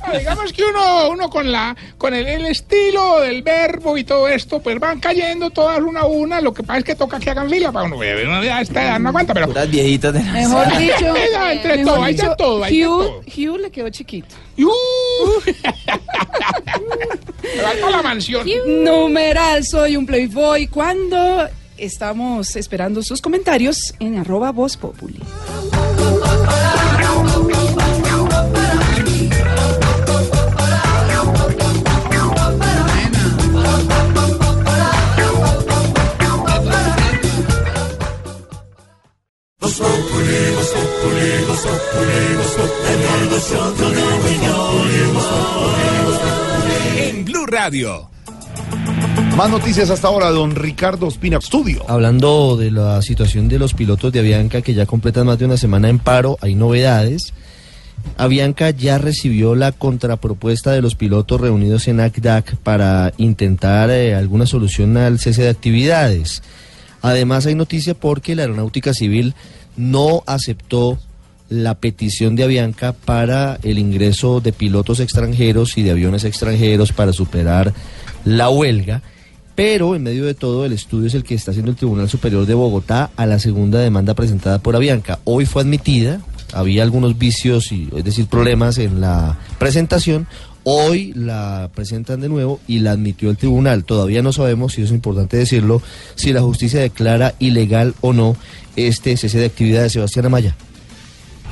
Ah, Digamos que uno, uno con la, con el, el estilo del verbo y todo esto, pues van cayendo todas una a una. Lo que pasa es que toca que hagan fila para uno. uno ya está, ya no aguanta, pero. Puras viejitas de Mejor dicho, *laughs* Ya, entre mejor todo, hay de dicho, todo, hay de Hugh, todo. Hugh le quedó chiquito. ¡Uh! Falta la mansión. Numeral, soy un playboy. Cuando estamos esperando sus comentarios en arroba voz populi. En Blue Radio. Más noticias hasta ahora, don Ricardo Espina, estudio. Hablando de la situación de los pilotos de Avianca que ya completan más de una semana en paro, hay novedades. Avianca ya recibió la contrapropuesta de los pilotos reunidos en ACDAC para intentar eh, alguna solución al cese de actividades. Además hay noticia porque la Aeronáutica Civil no aceptó la petición de Avianca para el ingreso de pilotos extranjeros y de aviones extranjeros para superar la huelga. Pero en medio de todo, el estudio es el que está haciendo el Tribunal Superior de Bogotá a la segunda demanda presentada por Avianca. Hoy fue admitida, había algunos vicios, y, es decir, problemas en la presentación. Hoy la presentan de nuevo y la admitió el tribunal. Todavía no sabemos, y es importante decirlo, si la justicia declara ilegal o no este cese de actividad de Sebastián Amaya.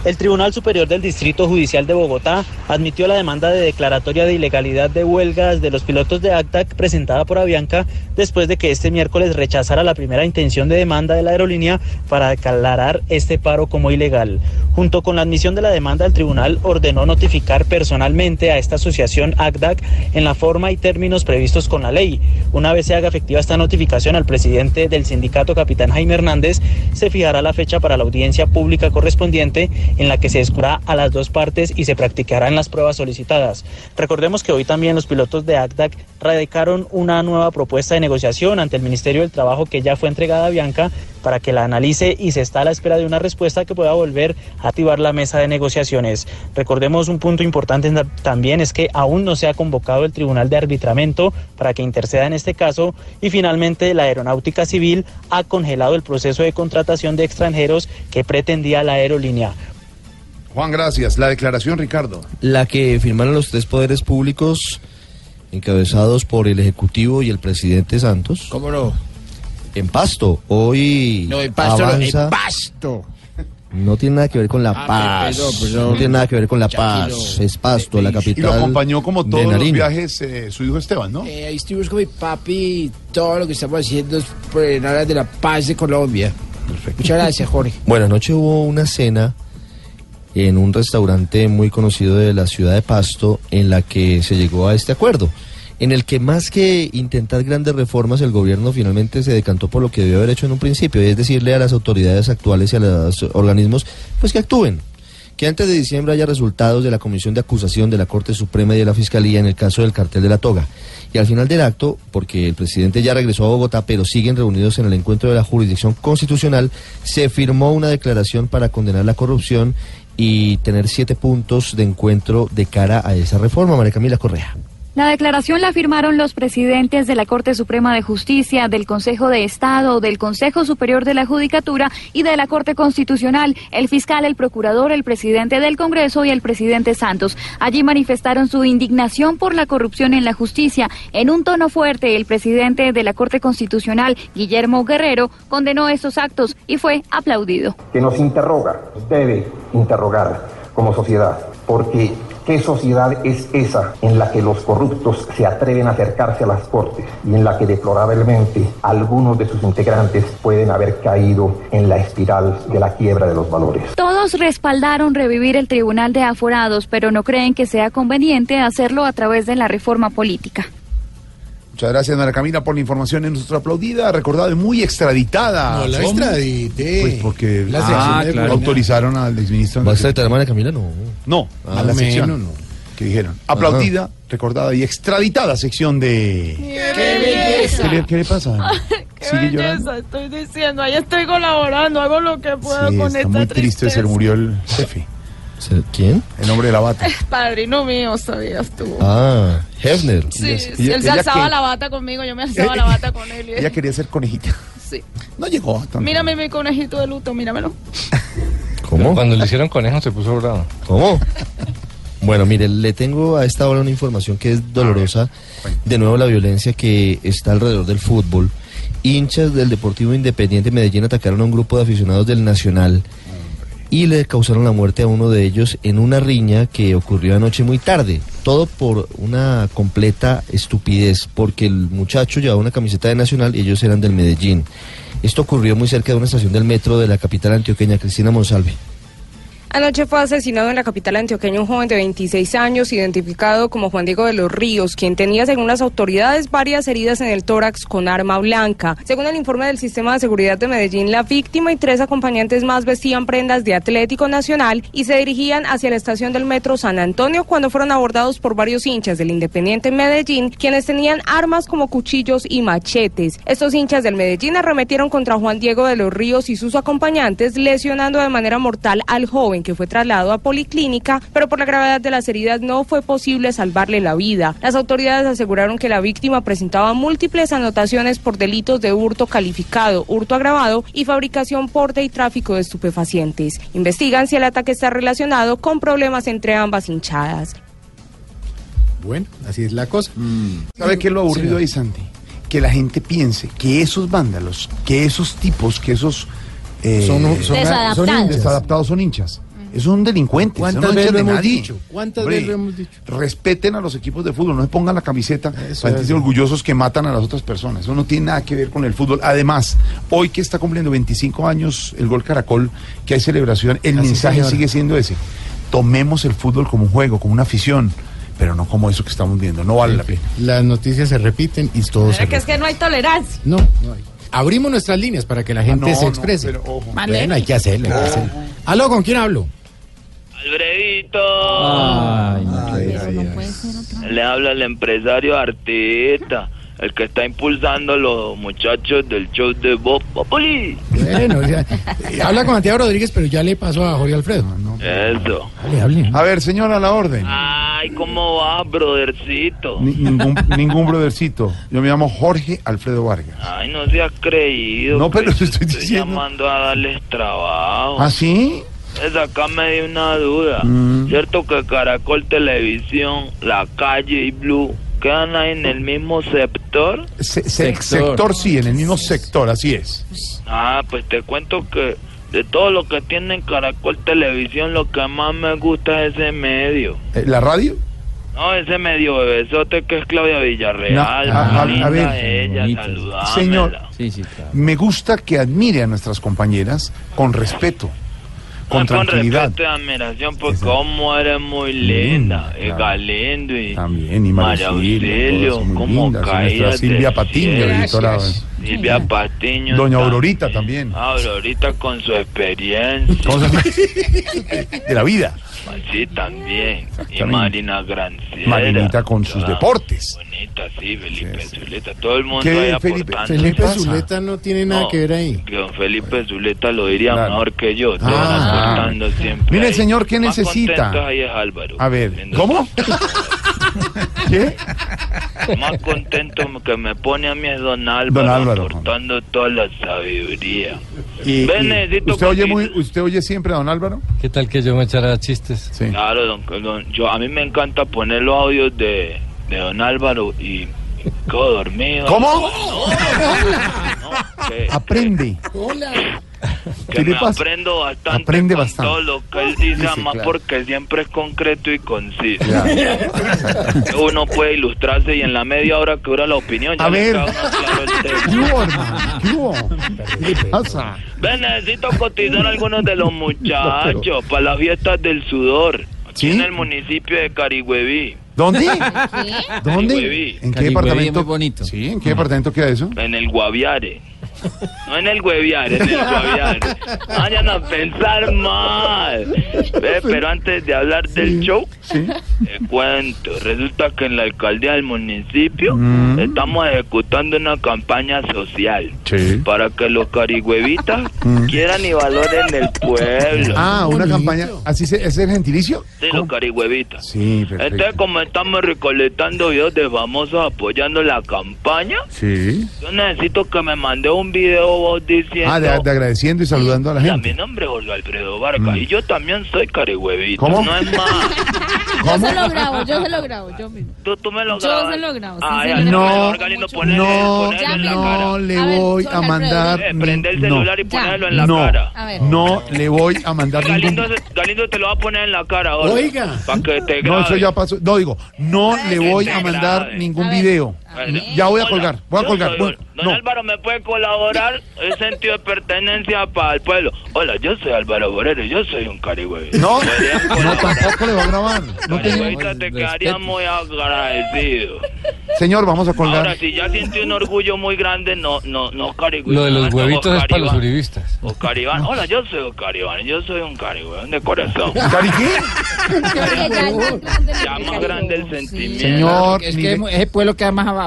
El Tribunal Superior del Distrito Judicial de Bogotá admitió la demanda de declaratoria de ilegalidad de huelgas de los pilotos de ACTAC presentada por Avianca después de que este miércoles rechazara la primera intención de demanda de la aerolínea para declarar este paro como ilegal. Junto con la admisión de la demanda, el tribunal ordenó notificar personalmente a esta asociación ACDAC en la forma y términos previstos con la ley. Una vez se haga efectiva esta notificación al presidente del sindicato, capitán Jaime Hernández, se fijará la fecha para la audiencia pública correspondiente en la que se escuchará a las dos partes y se practicarán las pruebas solicitadas. Recordemos que hoy también los pilotos de ACDAC radicaron una nueva propuesta de negociación ante el Ministerio del Trabajo que ya fue entregada a Bianca para que la analice y se está a la espera de una respuesta que pueda volver a activar la mesa de negociaciones. Recordemos un punto importante también es que aún no se ha convocado el Tribunal de Arbitramento para que interceda en este caso y finalmente la Aeronáutica Civil ha congelado el proceso de contratación de extranjeros que pretendía la aerolínea. Juan, gracias. La declaración, Ricardo. La que firmaron los tres poderes públicos encabezados por el Ejecutivo y el presidente Santos. ¿Cómo no? En Pasto. Hoy No, en pasto, no, en pasto. No tiene nada que ver con la Ah, paz. perdón, perdón. No tiene nada que ver con la paz. Es Pasto, la Y capital. lo acompañó como todos los viajes eh, su hijo Esteban, ¿no? Eh, ahí estuvimos con mi papi y todo lo que estamos haciendo es por en aras de la paz de Colombia. Muchas gracias, Jorge. Bueno, anoche hubo una cena en un restaurante muy conocido de la ciudad de Pasto en la que se llegó a este acuerdo, en el que más que intentar grandes reformas, el gobierno finalmente se decantó por lo que debió haber hecho en un principio, y es decirle a las autoridades actuales y a los organismos, pues que actúen. Que antes de diciembre haya resultados de la comisión de acusación de la Corte Suprema y de la Fiscalía en el caso del cartel de la toga. Y al final del acto, porque el presidente ya regresó a Bogotá, pero siguen reunidos en el encuentro de la jurisdicción constitucional, se firmó una declaración para condenar la corrupción y tener siete puntos de encuentro de cara a esa reforma. María Camila Correa. La declaración la firmaron los presidentes de la Corte Suprema de Justicia, del Consejo de Estado, del Consejo Superior de la Judicatura y de la Corte Constitucional, el fiscal, el procurador, el presidente del Congreso y el presidente Santos. Allí manifestaron su indignación por la corrupción en la justicia. En un tono fuerte, el presidente de la Corte Constitucional, Guillermo Guerrero, condenó estos actos y fue aplaudido. que nos interroga, debe interrogar como sociedad, porque ¿Qué sociedad es esa en la que los corruptos se atreven a acercarse a las cortes y en la que deplorablemente algunos de sus integrantes pueden haber caído en la espiral de la quiebra de los valores? Todos respaldaron revivir el Tribunal de Aforados, pero no creen que sea conveniente hacerlo a través de la reforma política. Muchas gracias, Mara Camila, por la información en nuestra aplaudida, recordada y muy extraditada. No, la ¿Cómo? extradité. Pues porque La ah, claro. Autorizaron al exministro. ¿Va a extraditar a Mara Camila? No. No, Ah, a la sección. no. Que dijeron. Aplaudida, recordada y extraditada sección de. ¡Qué belleza! ¿Qué le, qué le pasa? *laughs* ¡Qué ¿Sigue llorando? belleza! Estoy diciendo, ahí estoy colaborando, hago lo que puedo Sí, con está esta muy triste, se murió el jefe. ¿Quién? El hombre de la bata. Padrino mío, sabías tú. Ah, Hefner. Sí, Ella- sí, él se alzaba que- la bata conmigo, yo me alzaba la bata con él. y él- Ella quería ser conejita. Sí. No llegó. a tanto. Mírame mi conejito de luto, míramelo. ¿Cómo? Cuando le hicieron conejo se puso bravo. ¿Cómo? Bueno, mire, le tengo a esta hora una información que es dolorosa. De nuevo, la violencia que está alrededor del fútbol. Hinchas del Deportivo Independiente Medellín atacaron a un grupo de aficionados del Nacional y le causaron la muerte a uno de ellos en una riña que ocurrió anoche muy tarde. Todo por una completa estupidez, porque el muchacho llevaba una camiseta de Nacional y ellos eran del Medellín. Esto ocurrió muy cerca de una estación del metro de la capital antioqueña, Cristina Monsalve. Anoche fue asesinado en la capital antioqueña un joven de 26 años, identificado como Juan Diego de los Ríos, quien tenía, según las autoridades, varias heridas en el tórax con arma blanca. Según el informe del Sistema de Seguridad de Medellín, la víctima y tres acompañantes más vestían prendas de Atlético Nacional y se dirigían hacia la estación del metro San Antonio cuando fueron abordados por varios hinchas del Independiente Medellín, quienes tenían armas como cuchillos y machetes. Estos hinchas del Medellín arremetieron contra Juan Diego de los Ríos y sus acompañantes, lesionando de manera mortal al joven que fue trasladado a policlínica, pero por la gravedad de las heridas no fue posible salvarle la vida. Las autoridades aseguraron que la víctima presentaba múltiples anotaciones por delitos de hurto calificado, hurto agravado y fabricación, porte y tráfico de estupefacientes. Investigan si el ataque está relacionado con problemas entre ambas hinchadas. Bueno, así es la cosa. ¿Sabe qué es lo aburrido ahí, Santi? Que la gente piense que esos vándalos, que esos tipos, que esos... eh, Son- son- Desadaptados. son hinchas, desadaptados son hinchas. Esos son delincuentes. ¿Cuántas no veces lo hemos nadie. dicho? ¿Cuántas Hombre, veces lo hemos dicho? Respeten a los equipos de fútbol, no se pongan la camiseta para es. orgullosos que matan a las otras personas. Eso no tiene nada que ver con el fútbol. Además, hoy que está cumpliendo 25 años el gol Caracol, que hay celebración, el Así, mensaje sigue siendo ese. Tomemos el fútbol como un juego, como una afición, pero no como eso que estamos viendo. No vale la pena. Las noticias se repiten y todo se que es que no hay tolerancia. No, no hay. Abrimos nuestras líneas para que la gente no, se no, exprese. pero ojo. Vale. Bueno, hay que hacerlo, hay que hacerlo. Aló, ¿con quién hablo? Alfredito. Ay, Le habla el empresario artista, el que está impulsando a los muchachos del show de Bob Populi. Bueno, o sea, eh, habla con Santiago Rodríguez, pero ya le pasó a Jorge Alfredo. Eso. Hable, hable. A ver, señora, a la orden. Ay, ¿cómo va, brothercito? Ni- ningún, ningún brothercito. Yo me llamo Jorge Alfredo Vargas. Ay, no se ha creído. No, pero pues, te estoy diciendo. llamando a darles trabajo. ¿Ah, sí? Es acá me dio una duda. Mm. ¿Cierto que Caracol Televisión, La Calle y Blue quedan ahí en el mismo sector? Se- se- sector. sí, en el mismo sector, así es. Ah, pues te cuento que de todo lo que tiene Caracol Televisión, lo que más me gusta es ese medio. Eh, ¿La radio? No, ese medio bebesote que es Claudia Villarreal. No, a- a- ver. ella, saludámela. Señor, Sí, sí, claro. me gusta que admire a nuestras compañeras con respeto, con Ah, tranquilidad. respeto y admiración, porque como eres muy linda, y claro. Galindo y También, y María Auxilio, como nuestra Silvia Patiño, editora. Silvia Patiño. Doña. Aurorita también. Aurorita con su *laughs* experiencia. *laughs* De la vida. Sí, también. Y. Marina Granciera. Marinita con sus deportes. Bonita, sí, Felipe Zuleta. Todo el mundo ¿Qué, ahí Felipe? aportando. Felipe? Zuleta no tiene nada No, que ver ahí. Que don Felipe Zuleta lo diría Claro. mejor que yo. Ah. aportando siempre. Mire, ahí. señor, ¿qué Más necesita? ahí es Álvaro. A ver, ¿cómo? *laughs* ¿Qué? Más contento que me pone a mí es don Álvaro, Don Álvaro. aportando toda la sabiduría. Y- Ven, y- ¿Usted oye, muy, ¿Usted oye siempre a don Álvaro? ¿Qué tal que yo me echara chistes? Sí. Claro, don, don- yo, a mí me encanta poner los audios de, de don Álvaro y, quedo dormido. ¿Cómo? No, *laughs* que- Aprende. Hola. que ¿Qué le me pasa? aprendo bastante Aprende con bastante. todo lo que él dice, Dice, además claro. porque siempre es concreto y conciso. *laughs* Uno puede ilustrarse y en la media hora que dura la opinión ya A le ver. ¿Qué hubo? ¿Qué pasa? Ven, necesito cotizar a algunos de los *laughs* muchachos para las fiestas del sudor. Aquí ¿Sí? en el municipio de Carigüeví. ¿Dónde? Carigüeví. ¿Dónde? ¿En qué Carigüeví, departamento? muy bonito. Sí, ¿en qué departamento queda eso? En el Guaviare. No en el Guaviare, en el Guaviare. Vayan a pensar mal. Ve, pero antes de hablar del show, te cuento. Resulta que en la alcaldía del municipio Mm. estamos ejecutando una campaña social Sí. para que los carigüevitas quieran y valoren el pueblo. Mm. Ah, una campaña. ¿Así se, es el gentilicio? Sí, los carigüevitas. Sí, perfecto. Entonces, como estamos recolectando videos de famosos apoyando la campaña, Sí. yo necesito que me mande un video vos diciendo... Ah, de, de agradeciendo y saludando a la "Mira, gente. mi nombre es Jorge Alfredo Vargas Mm. y yo también soy carigüevito. ¿Cómo? No es más. *laughs* Yo se lo grabo, yo se lo grabo, yo mismo. Tú, tú me lo Yo grabas. se lo grabo, sí, ya, sí, ya, no, ponele- No, ponele no le A ver, voy Jorge a mandar. Eh, prende el no, celular y ponerlo en la no, cara. A ver. No le voy a mandar Galindo, ningún. se- Galindo te lo va a poner en la cara ahora. Oiga. Para que te No, grabe. eso ya pasó. No, digo, no le voy a mandar ningún A ver. video. Ya voy a colgar, voy a yo colgar. soy- Don no. Álvaro, ¿me puede colaborar? El sentido de pertenencia para el pueblo. Hola, yo soy Álvaro Borero, yo soy un carigüey. No, ¿Podrías no, tampoco le va a grabar. No te quedaría muy agradecido. Señor, vamos a Ahora, colgar. si ya siente un orgullo muy grande, no, no, no, carigüey. Lo de los no, huevitos es para los uribistas. Oscar Iván. Hola, yo soy Oscar Iván, yo soy un carigüey de corazón. ¿Cari qué? Ya más grande el sentimiento. Señor, Es que ese pueblo queda más abajo.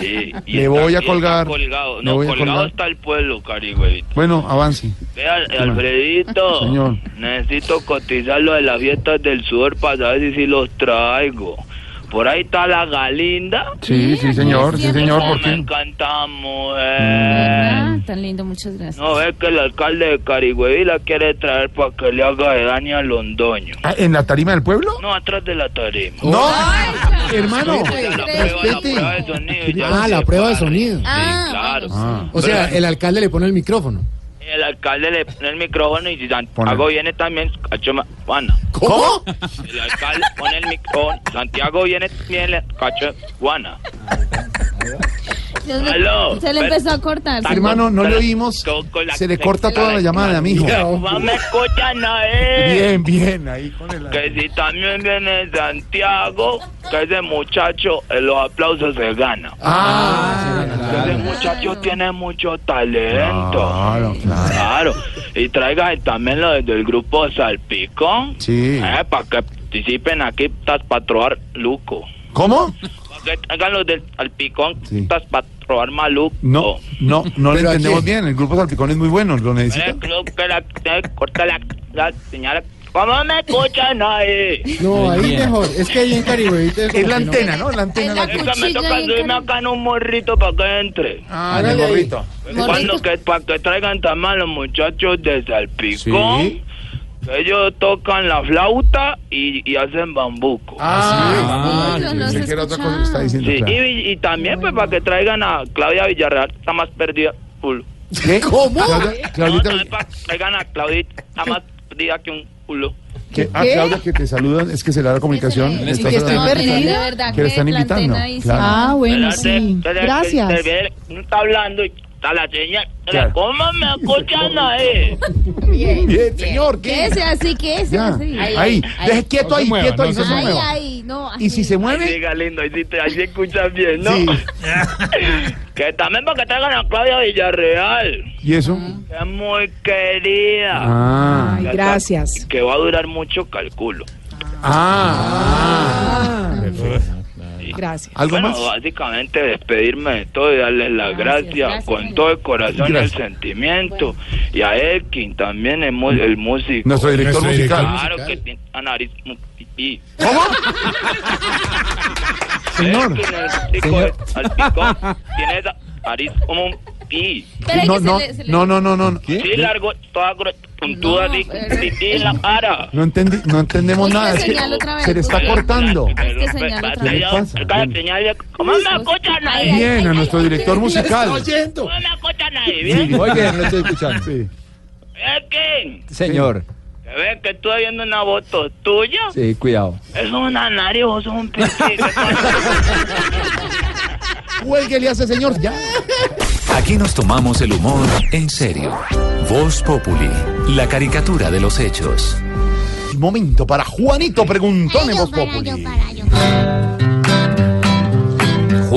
Sí, y *laughs* Le voy a colgar. Colgado. Le No, voy a colgado colgar. está el pueblo, carigüey. Bueno, avance. Vea, Alfredito, Señor. necesito cotizar lo de las fiestas del sudor para saber si los traigo. Por ahí está la Galinda. Sí, sí, señor, sí, señor, ¿por me qué? encanta mujer. Ah, tan lindo, muchas gracias. No ve que el alcalde de Carigüey la quiere traer para que le haga de daño a Londoño. Ah, ¿En la tarima del pueblo? No, atrás de la tarima. No, *laughs* hermano. Ya la prueba, la prueba de sonido. ya Ah, la prueba de sonido. Sí, Ah, claro. O sea, el alcalde le pone el micrófono. El alcalde le pone el micrófono y si Santiago viene también, cacho Juana. ¿Cómo? El alcalde pone el micrófono, Santiago viene también, cacho Juana. Aló, Se le empezó a cortar. Hermano, no le oímos. con- con la- Se le corta toda la llamada, mijo. No me escuchan a él. Bien, bien, ahí con el... Que si también viene Santiago, que ese muchacho en los aplausos se gana. Ah, Que ese muchacho tiene mucho talento. Claro, claro. Claro. Y traigan también los del grupo Salpicón. Sí. Eh, para que participen aquí para trobar Luco. ¿Cómo? Para que traigan los del Salpicón Sí. para trobar Maluco. No, no, no le ¿Pero a entendemos quién? bien. El grupo Salpicón es muy bueno, lo necesita. creo que la, corta la, la señal. ¿Cómo me escuchan ahí? No, ahí mejor. Es que ahí en Caribbeite Es la antena, ¿no? La antena la que... Es que me toca subirme acá en un morrito para que entre. Ah, en el gorrito. Cuando que, para que traigan también los muchachos de Salpicón. Sí. Que Ellos tocan la flauta y, y hacen bambuco. Ah, Sí, lo- sí, los pensé que era otra cosa que escuchaba. está diciendo. Sí, claro. y, y también pues para que traigan a Claudia Villarreal, está más perdida. culo. ¿Qué? ¿Cómo? Claudia- Claudita, No, no, para que traigan a Claudita, está más perdida que un culo. que, ah, Claudia, que te saludan, es que se le da la comunicación. Y que estoy perdida. Verdad Que le están invitando, claro. Ah, bueno, sí. que Gracias. está hablando y está la señal. Claro. ¿Cómo me escuchan ahí? Bien, señor, ¿qué? Quédese así, quédese Ya, así. ahí, deje quieto ahí, quieto ahí, no se Ahí, mueva. ahí, no. Y si se Ahí mueve, Diga lindo, ahí sí, te, ahí sí escuchas bien, ¿no? Sí. *laughs* que también para que traigan a Claudia Villarreal, ¿y eso? que es muy querida. Ah, Ay, gracias. Que va a durar mucho, calculo. ah, Gracias. ¿Algo bueno, más? básicamente despedirme de todo y darles las gracias, gracias, con señor. todo el corazón Gracias. y el sentimiento. Y a Elkin también, el, mu- el músico. Nuestro director Nuestro director musical. Claro musical. que tiene a nariz muy pipí. ¿Cómo? *laughs* Señor. Elkin, el tiene esa nariz como un pi. No, no, le- se le- no, no, no, no. Sí, largo, toda puntuda, en la cara. No entendí, no entendemos Es nada. es que señala otra vez, se le está cortando. Es ¿Qué le pasa? Bien. a nuestro director musical. ¿Cómo me escuchan ahí? Bien. Muy bien, lo estoy escuchando. Sí. ¿Eh, qué? Señor. Que estoy viendo una foto tuya. Sí, cuidado. Es un anario, sos un pinche. *laughs* Cuélguele a ese señor ya. Aquí nos tomamos el humor en serio. Voz Populi, la caricatura de los hechos. Momento para Juanito Preguntón en Voz Populi.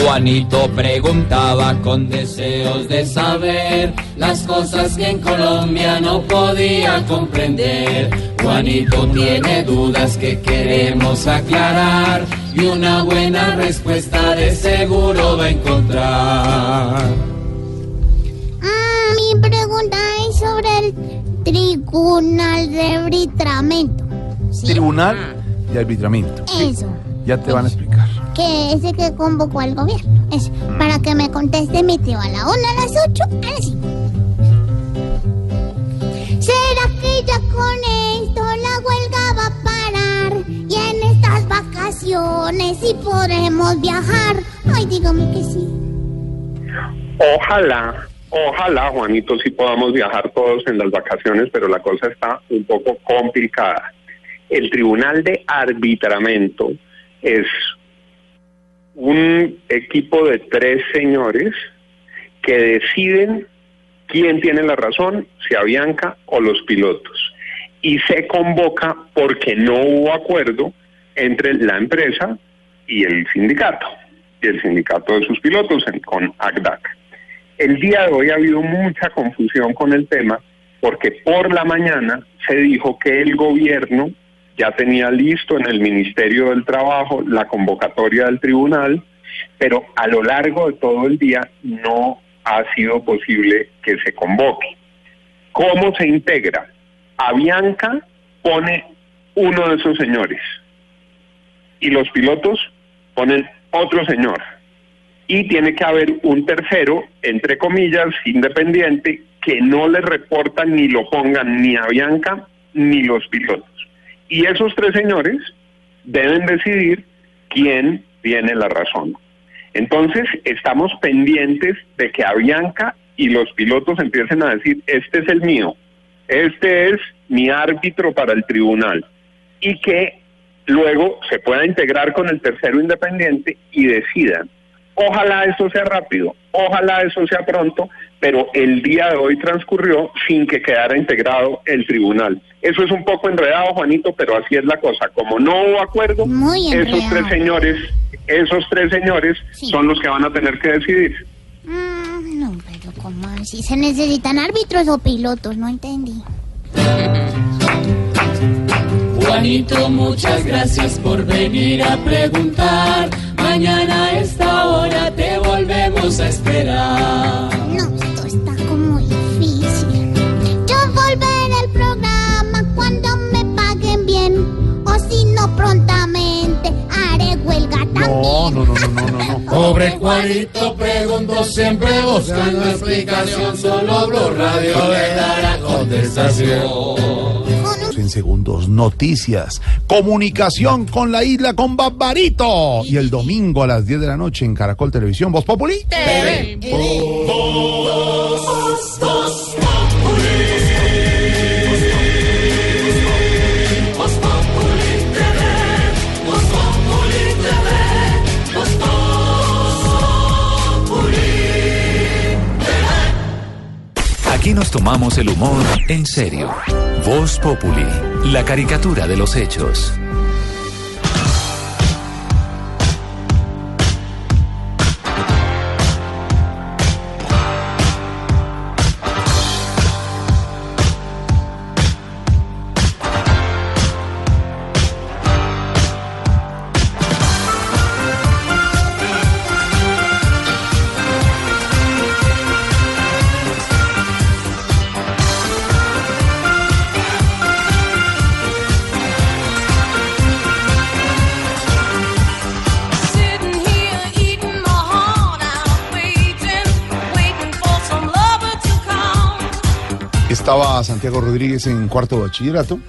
Juanito preguntaba con deseos de saber las cosas que en Colombia no podía comprender. Juanito tiene dudas que queremos aclarar y una buena respuesta de seguro va a encontrar. Ah, mi pregunta es sobre el tribunal de arbitramento. Tribunal de Arbitramiento. Eso, Ya te van a explicar. Que ese que convocó al gobierno. Eso, para que me conteste mi tío a la 1, a las 8, a las 5. ¿Será que ya con esto la huelga va a parar? Y en estas vacaciones sí podremos viajar. Ay, dígame que sí. Ojalá, ojalá, Juanito, si podamos viajar todos en las vacaciones, pero la cosa está un poco complicada. El Tribunal de Arbitramento es un equipo de tres señores que deciden quién tiene la razón, si Avianca o los pilotos. Y se convoca porque no hubo acuerdo entre la empresa y el sindicato, y el sindicato de sus pilotos con ACDAC. El día de hoy ha habido mucha confusión con el tema porque por la mañana se dijo que el gobierno ya tenía listo en el Ministerio del Trabajo la convocatoria del tribunal, pero a lo largo de todo el día no ha sido posible que se convoque. ¿Cómo se integra? Avianca pone uno de esos señores y los pilotos ponen otro señor. Y tiene que haber un tercero, entre comillas, independiente, que no le reportan ni lo pongan ni a Bianca ni los pilotos. Y esos tres señores deben decidir quién tiene la razón. Entonces, estamos pendientes de que Avianca y los pilotos empiecen a decir, este es el mío, este es mi árbitro para el tribunal, y que luego se pueda integrar con el tercero independiente y decidan. Ojalá eso sea rápido, ojalá eso sea pronto, pero el día de hoy transcurrió sin que quedara integrado el tribunal. Eso es un poco enredado, Juanito, pero así es la cosa. Como no hubo acuerdo, Muy esos tres señores, esos tres señores son los que van a tener que decidir. Mm, no, pero ¿cómo así? ¿Se necesitan árbitros o pilotos? No entendí. Juanito, muchas gracias por venir a preguntar. Mañana a esta hora te volvemos a esperar. No, esto está como difícil. Yo volveré al programa cuando me paguen bien. O si no, prontamente haré huelga también. No, no, no, no, no, no. *laughs* no. Pobre Juanito preguntó siempre buscando explicación. Solo Blue Radio le dará contestación. En segundos, noticias, comunicación con la isla con Barbarito. Y el domingo a las 10 de la noche en Caracol Televisión, Voz Populi. Aquí nos tomamos el humor en serio. Voz Populi, la caricatura de los hechos. Santiago Rodríguez en cuarto de bachillerato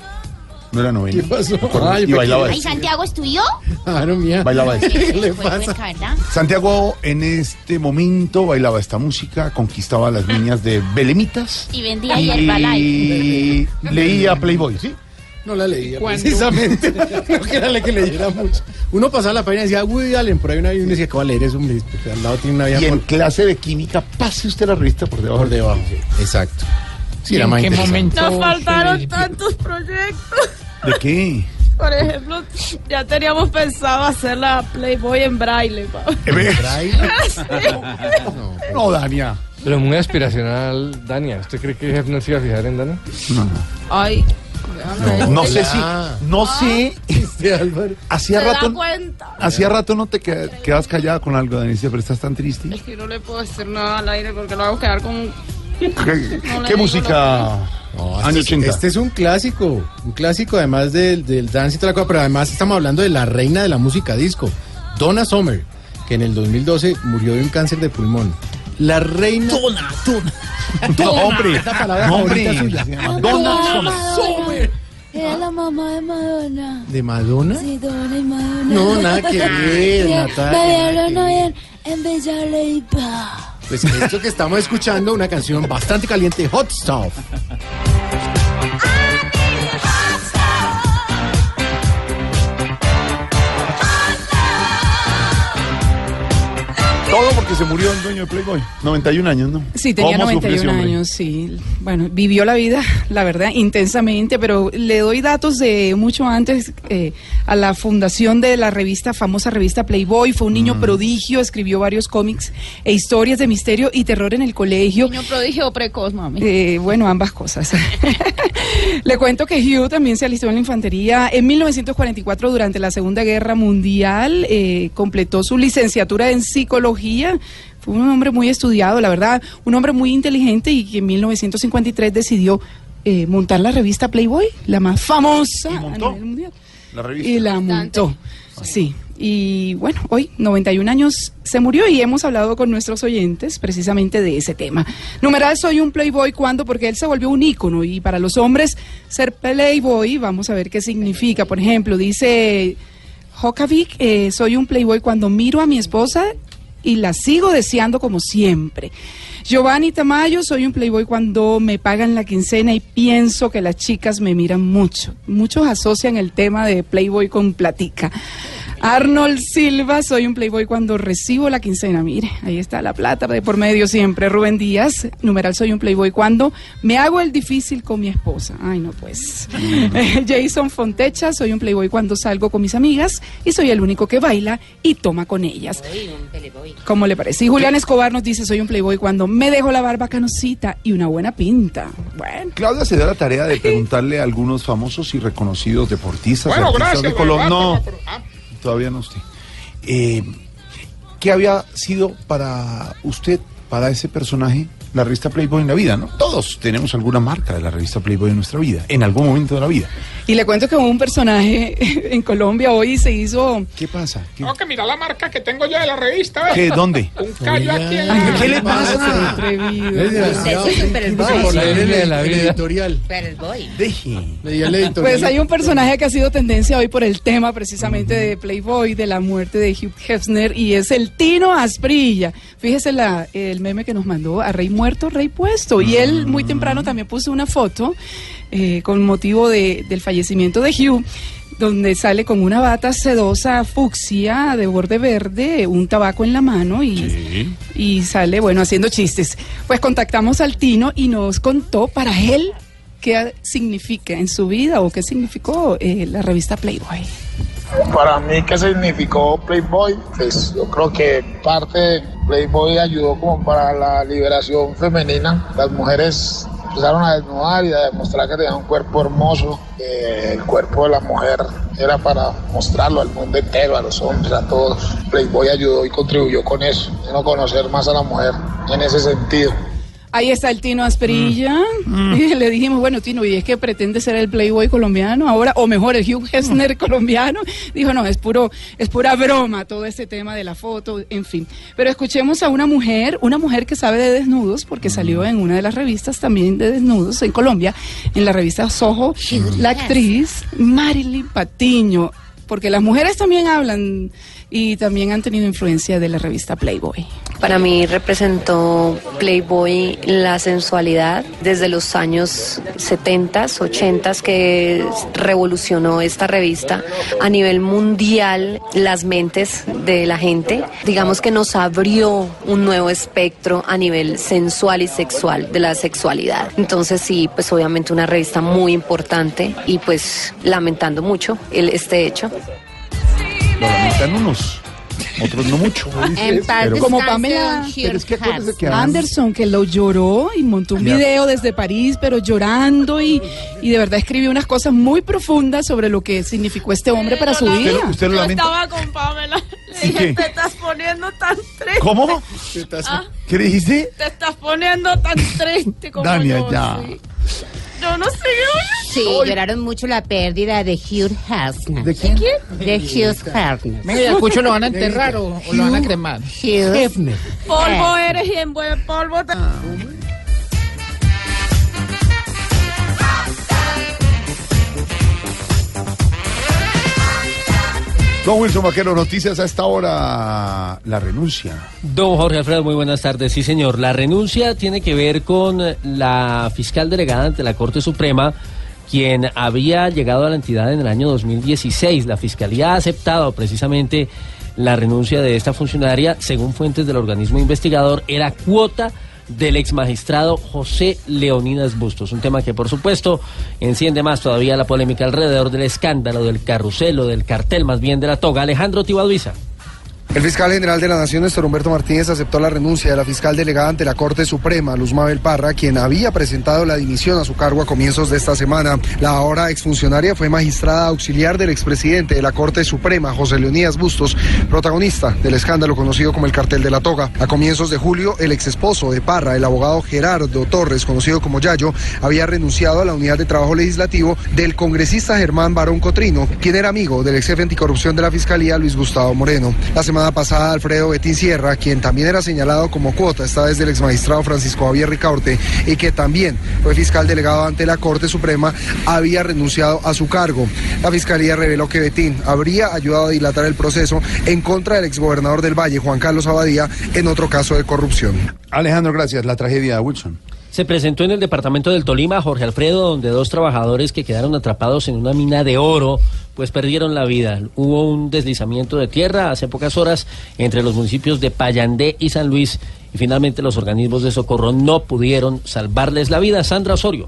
No era noveno. ¿Qué pasó? Me acuerdo. Ay, y bailaba ¿Ay, eso. Santiago estudió? Claro, mía. Bailaba eso. ¿Qué le pasa? Santiago en este momento bailaba esta música, conquistaba a las niñas de Belemitas Y vendía light. y leía Playboy, ¿sí? No la leía, ¿Cuándo? precisamente. *laughs* no que era la que leyera mucho. Uno pasaba la página y decía, Woody Allen, por ahí una y uno decía, ¿qué va a leer eso? hombre? Al lado tiene una vía Y en por, clase de química, pase usted la revista por debajo. por debajo. Exacto. Sí, ¿Y era en más qué interesante. momento? Nos faltaron tantos proyectos. ¿De qué? Por ejemplo, ya teníamos pensado hacer la Playboy en braille. pa. *laughs* No, Dania. Pero muy aspiracional, Dania. ¿Usted cree que Hefner se iba a fijar en Dania? No. Ay, No, no sé si, no sé. Este Álvaro. Hacía ¿Se da rato, cuenta? hacía rato no te qued- quedas callada con algo, Danicia, pero estás tan triste. Es que no le puedo decir nada al aire porque lo hago quedar con... ¿Qué, No qué música? No, este, es, 80. este es un clásico, un clásico además del, del dance y toda la cosa, pero además estamos hablando de la reina de la música disco, Donna Summer, que en el 2012 murió de un cáncer de pulmón. La reina... Donna, Donna. *laughs* No, hombre. Esta palabra No, favorita hombre. suya. Se llama Donna Summer. Era la mamá de Madonna. ¿De Madonna? Sí, Donna y Madonna. No, nada que ver, *laughs* Natalia. vieron hoy en, en Bella Leipa. Pues esto que estamos escuchando, una canción bastante caliente, Hot Stuff. Todo porque se murió el dueño de Playboy. 91 años, ¿no? Sí, tenía ¿Cómo sufrió ese 91 hombre? años, sí. Bueno, vivió la vida, la verdad, intensamente, pero le doy datos de mucho antes eh, a la fundación de la revista, famosa revista Playboy. Fue un niño Mm. prodigio, escribió varios cómics e historias de misterio y terror en el colegio. Niño prodigio o precoz, mami. Eh, bueno, ambas cosas. *laughs* Le cuento que Hugh también se alistó en la infantería en 1944 durante la Segunda Guerra Mundial. eh, completó su licenciatura en psicología. Fue un hombre muy estudiado, la verdad, un hombre muy inteligente y que en 1953 decidió eh, montar la revista Playboy, la más famosa a nivel mundial. La revista. Y la montó. Sí. Y bueno, hoy, 91 años, se murió y hemos hablado con nuestros oyentes precisamente de ese tema. Numeral, soy un playboy cuando, porque él se volvió un ícono y para los hombres ser playboy, vamos a ver qué significa. Por ejemplo, dice Jokovic, eh, soy un playboy cuando miro a mi esposa y la sigo deseando como siempre. Giovanni Tamayo, soy un playboy cuando me pagan la quincena y pienso que las chicas me miran mucho. Muchos asocian el tema de playboy con platica. Arnold Silva, soy un playboy cuando recibo la quincena. Mire, ahí está la plata de por medio siempre. Rubén Díaz, numeral, soy un playboy cuando me hago el difícil con mi esposa. Ay, no pues. Eh, *laughs* Jason Fontecha, soy un playboy cuando salgo con mis amigas y soy el único que baila y toma con ellas. ¿Cómo le parece? Y Julián Escobar nos dice, soy un playboy cuando me dejo la barba canosita y una buena pinta. Bueno. Claudia se da la tarea de preguntarle a algunos famosos y reconocidos deportistas, Bueno, artistas gracias, de Colombia. No, pero- ah, todavía no usted. Eh, ¿Qué había sido para usted, para ese personaje, la revista Playboy en la vida? ¿no? Todos tenemos alguna marca de la revista Playboy en nuestra vida, en algún momento de la vida. Y le cuento que hubo un personaje *laughs* en Colombia hoy se hizo... ¿Qué pasa? ¿Qué, Tengo que mirar la marca que tengo yo de la revista. ¿ves? qué, ¿Dónde? Un callo aquí en Ay, la... ¿Qué le pasa? Editorial. Deje. Le di el editorial. Pues hay un personaje que ha sido tendencia hoy por el tema precisamente de Playboy, de la muerte de Hugh Hefner, y es el Tino Asprilla. Fíjese la, el meme que nos mandó a Rey Muerto, Rey Puesto. Y él muy temprano también puso una foto eh, con motivo de- del fallecimiento de Hugh donde sale con una bata sedosa fucsia de borde verde, un tabaco en la mano y, y sale, bueno, haciendo chistes. Pues contactamos al Tino y nos contó para él qué significa en su vida o qué significó eh, la revista Playboy. Para mí, ¿qué significó Playboy? Pues yo creo que parte de Playboy ayudó como para la liberación femenina. Las mujeres empezaron a desnudar y a demostrar que tenían un cuerpo hermoso. el cuerpo de la mujer era para mostrarlo al mundo entero, a los hombres, a todos. Playboy ayudó y contribuyó con eso, no conocer más a la mujer en ese sentido. Ahí está el Tino Asperilla. Mm. Y *laughs* le dijimos, bueno, Tino, ¿y es que pretende ser el Playboy colombiano ahora? O mejor, el Hugh Hefner *laughs* colombiano. Dijo, no, es puro, es pura broma todo este tema de la foto, en fin. Pero escuchemos a una mujer, una mujer que sabe de desnudos, porque salió en una de las revistas también de desnudos en Colombia, en la revista Soho, la actriz Marilyn Patiño. Porque las mujeres también hablan y también han tenido influencia de la revista Playboy. Para mí representó Playboy la sensualidad desde los años 70, 80 que revolucionó esta revista a nivel mundial las mentes de la gente. Digamos que nos abrió un nuevo espectro a nivel sensual y sexual de la sexualidad. Entonces sí, pues obviamente una revista muy importante y pues lamentando mucho este hecho. Lo lamentan unos, otros no mucho. *laughs* En Pero- como Pamela Pero es que acuérdese que además- Anderson, que lo lloró y montó un video desde París, pero llorando y, y de verdad escribió unas cosas muy profundas sobre lo que significó este hombre para su ¿Usted vida. lo- usted lo Yo lamenta? estaba con Pamela. Le ¿Y dije, qué? te estás poniendo tan triste. ¿Cómo? Ah, ¿Qué dijiste? te estás poniendo tan triste como Dania, yo. ya. sí. Yo no sé. Sí, lloraron mucho la pérdida de Hugh Hefner. ¿De quién? De Hugh Hefner. Venga, ¿y al Cucho lo van a enterrar o, o lo van a cremar? Hugh Hefner. Polvo eres y en buen polvo te... Don Wilson Vaquero, noticias a esta hora. La renuncia. Don Jorge Alfredo, muy buenas tardes. Sí, señor. La renuncia tiene que ver con la fiscal delegada ante la Corte Suprema, quien había llegado a la entidad en el año 2016. La fiscalía ha aceptado precisamente la renuncia de esta funcionaria, según fuentes del organismo investigador, era cuota del ex magistrado José Leonidas Bustos. Un tema que, por supuesto, enciende más todavía la polémica alrededor del escándalo, del carruselo, del cartel, más bien de la toga. Alejandro Tibaduiza. El fiscal general de la Nación, Néstor Humberto Martínez, aceptó la renuncia de la fiscal delegada ante la Corte Suprema, Luz Mabel Parra, quien había presentado la dimisión a su cargo a comienzos de esta semana. La ahora exfuncionaria fue magistrada auxiliar del expresidente de la Corte Suprema, José Leonidas Bustos, protagonista del escándalo conocido como el cartel de la toga. A comienzos de julio, el exesposo de Parra, el abogado Gerardo Torres, conocido como Yayo, había renunciado a la unidad de trabajo legislativo del congresista Germán Barón Cotrino, quien era amigo del ex jefe anticorrupción de la Fiscalía, Luis Gustavo Moreno. La semana pasada, Alfredo Betín Sierra, quien también era señalado como cuota, esta vez del ex magistrado Francisco Javier Ricaurte, y que también fue fiscal delegado ante la Corte Suprema, había renunciado a su cargo. La Fiscalía reveló que Betín habría ayudado a dilatar el proceso en contra del exgobernador del Valle, Juan Carlos Abadía, en otro caso de corrupción. Alejandro, gracias. La tragedia de Wilson. Se presentó en el departamento del Tolima, Jorge Alfredo, donde dos trabajadores que quedaron atrapados en una mina de oro, pues perdieron la vida. Hubo un deslizamiento de tierra hace pocas horas entre los municipios de Payandé y San Luis y finalmente los organismos de socorro no pudieron salvarles la vida. Sandra Osorio.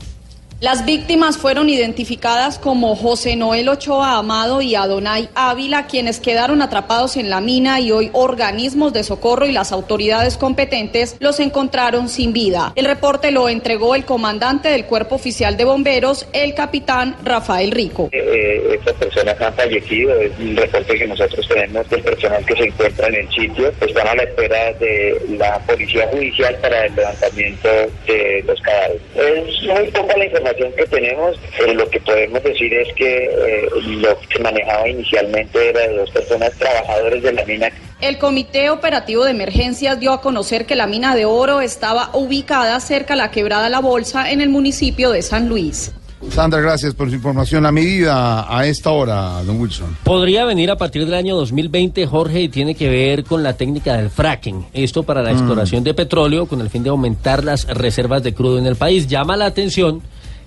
Las víctimas fueron identificadas como José Noel Ochoa Amado y Adonai Ávila, quienes quedaron atrapados en la mina y hoy organismos de socorro y las autoridades competentes los encontraron sin vida. El reporte lo entregó el comandante del Cuerpo Oficial de Bomberos, el capitán Rafael Rico. Eh, estas personas han fallecido, es un reporte que nosotros tenemos del personal que se encuentra en el sitio, están a la espera de la policía judicial para el levantamiento de los cadáveres. Es muy poca la información que tenemos, pero lo que podemos decir es que eh, lo que se manejaba inicialmente era de dos personas trabajadores de la mina El Comité Operativo de Emergencias dio a conocer que la mina de oro estaba ubicada cerca a la quebrada La Bolsa en el municipio de San Luis. Sandra, gracias por su información. La medida a esta hora, don Wilson. Podría venir a partir del año 2020, Jorge, y tiene que ver con la técnica del fracking. Esto para la Mm. exploración de petróleo con el fin de aumentar las reservas de crudo en el país. Llama la atención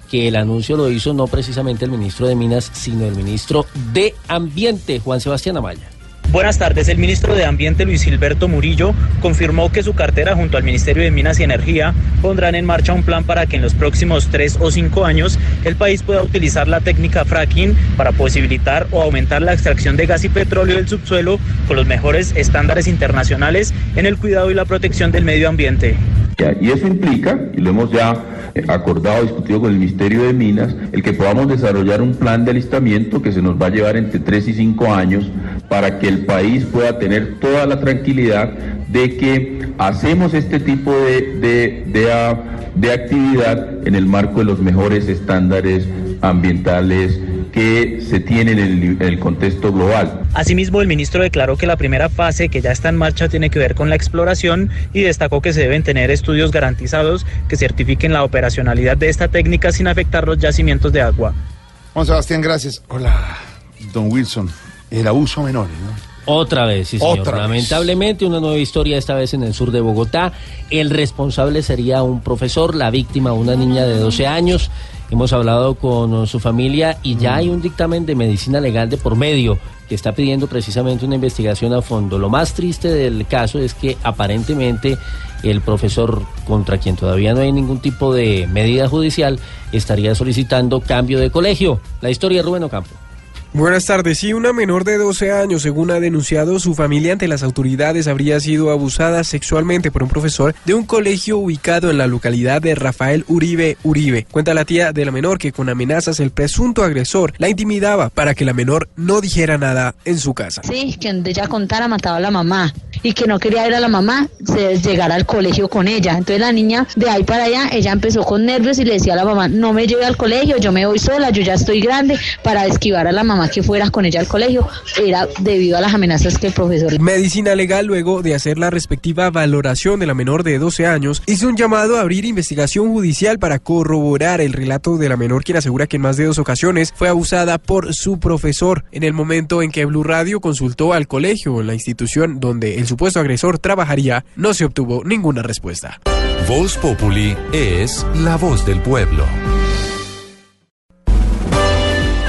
que el anuncio lo hizo no precisamente el ministro de Minas, sino el ministro de Ambiente, Juan Sebastián Amaya. Buenas tardes. El ministro de Ambiente, Luis Gilberto Murillo, confirmó que su cartera junto al Ministerio de Minas y Energía pondrán en marcha un plan para que en los próximos tres o cinco años el país pueda utilizar la técnica fracking para posibilitar o aumentar la extracción de gas y petróleo del subsuelo con los mejores estándares internacionales en el cuidado y la protección del medio ambiente. Y eso implica, y lo hemos ya eh, acordado, discutido con el Ministerio de Minas, el que podamos desarrollar un plan de alistamiento que se nos va a llevar entre 3 y 5 años para que el país pueda tener toda la tranquilidad de que hacemos este tipo de, de, de, ah, de actividad en el marco de los mejores estándares ambientales que se tienen en el, en el contexto global. Asimismo, el ministro declaró que la primera fase que ya está en marcha tiene que ver con la exploración y destacó que se deben tener estudios garantizados que certifiquen la operacionalidad de esta técnica sin afectar los yacimientos de agua. Juan Sebastián, gracias. Hola, don Wilson. El abuso a menores, ¿no? Otra vez, sí, señor. Otra vez. Lamentablemente, una nueva historia, esta vez en el sur de Bogotá. El responsable sería un profesor, la víctima, una niña de 12 años. Hemos hablado con su familia y ya hay un dictamen de medicina legal de por medio que está pidiendo precisamente una investigación a fondo. Lo más triste del caso es que aparentemente el profesor, contra quien todavía no hay ningún tipo de medida judicial, estaría solicitando cambio de colegio. La historia de Rubén Ocampo. Buenas tardes. Sí, una menor de 12 años, según ha denunciado su familia ante las autoridades, habría sido abusada sexualmente por un profesor de un colegio ubicado en la localidad de Rafael Uribe Uribe. Cuenta la tía de la menor que con amenazas el presunto agresor la intimidaba para que la menor no dijera nada en su casa. Sí, que ella contara mataba a la mamá y que no quería ir a la mamá, se llegara al colegio con ella. Entonces la niña de ahí para allá, ella empezó con nervios y le decía a la mamá, no me lleve al colegio, yo me voy sola, yo ya estoy grande, para esquivar a la mamá que fuera con ella al colegio. Era debido a las amenazas que el profesor Medicina Legal, luego de hacer la respectiva valoración de la menor de 12 años, hizo un llamado a abrir investigación judicial para corroborar el relato de la menor, quien asegura que en más de dos ocasiones fue abusada por su profesor. En el momento en que Blue Radio consultó al colegio, la institución donde el supuesto agresor trabajaría, no se obtuvo ninguna respuesta. Voz Populi es la voz del pueblo.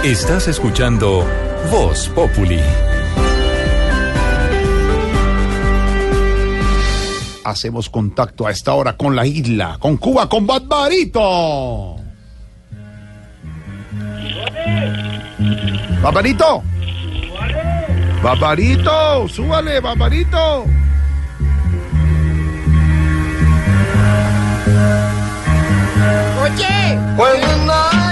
Estás escuchando Voz Populi. Hacemos contacto a esta hora con la isla, con Cuba, con Barbarito. Barbarito. Barbarito, súbale, Barbarito. Oye.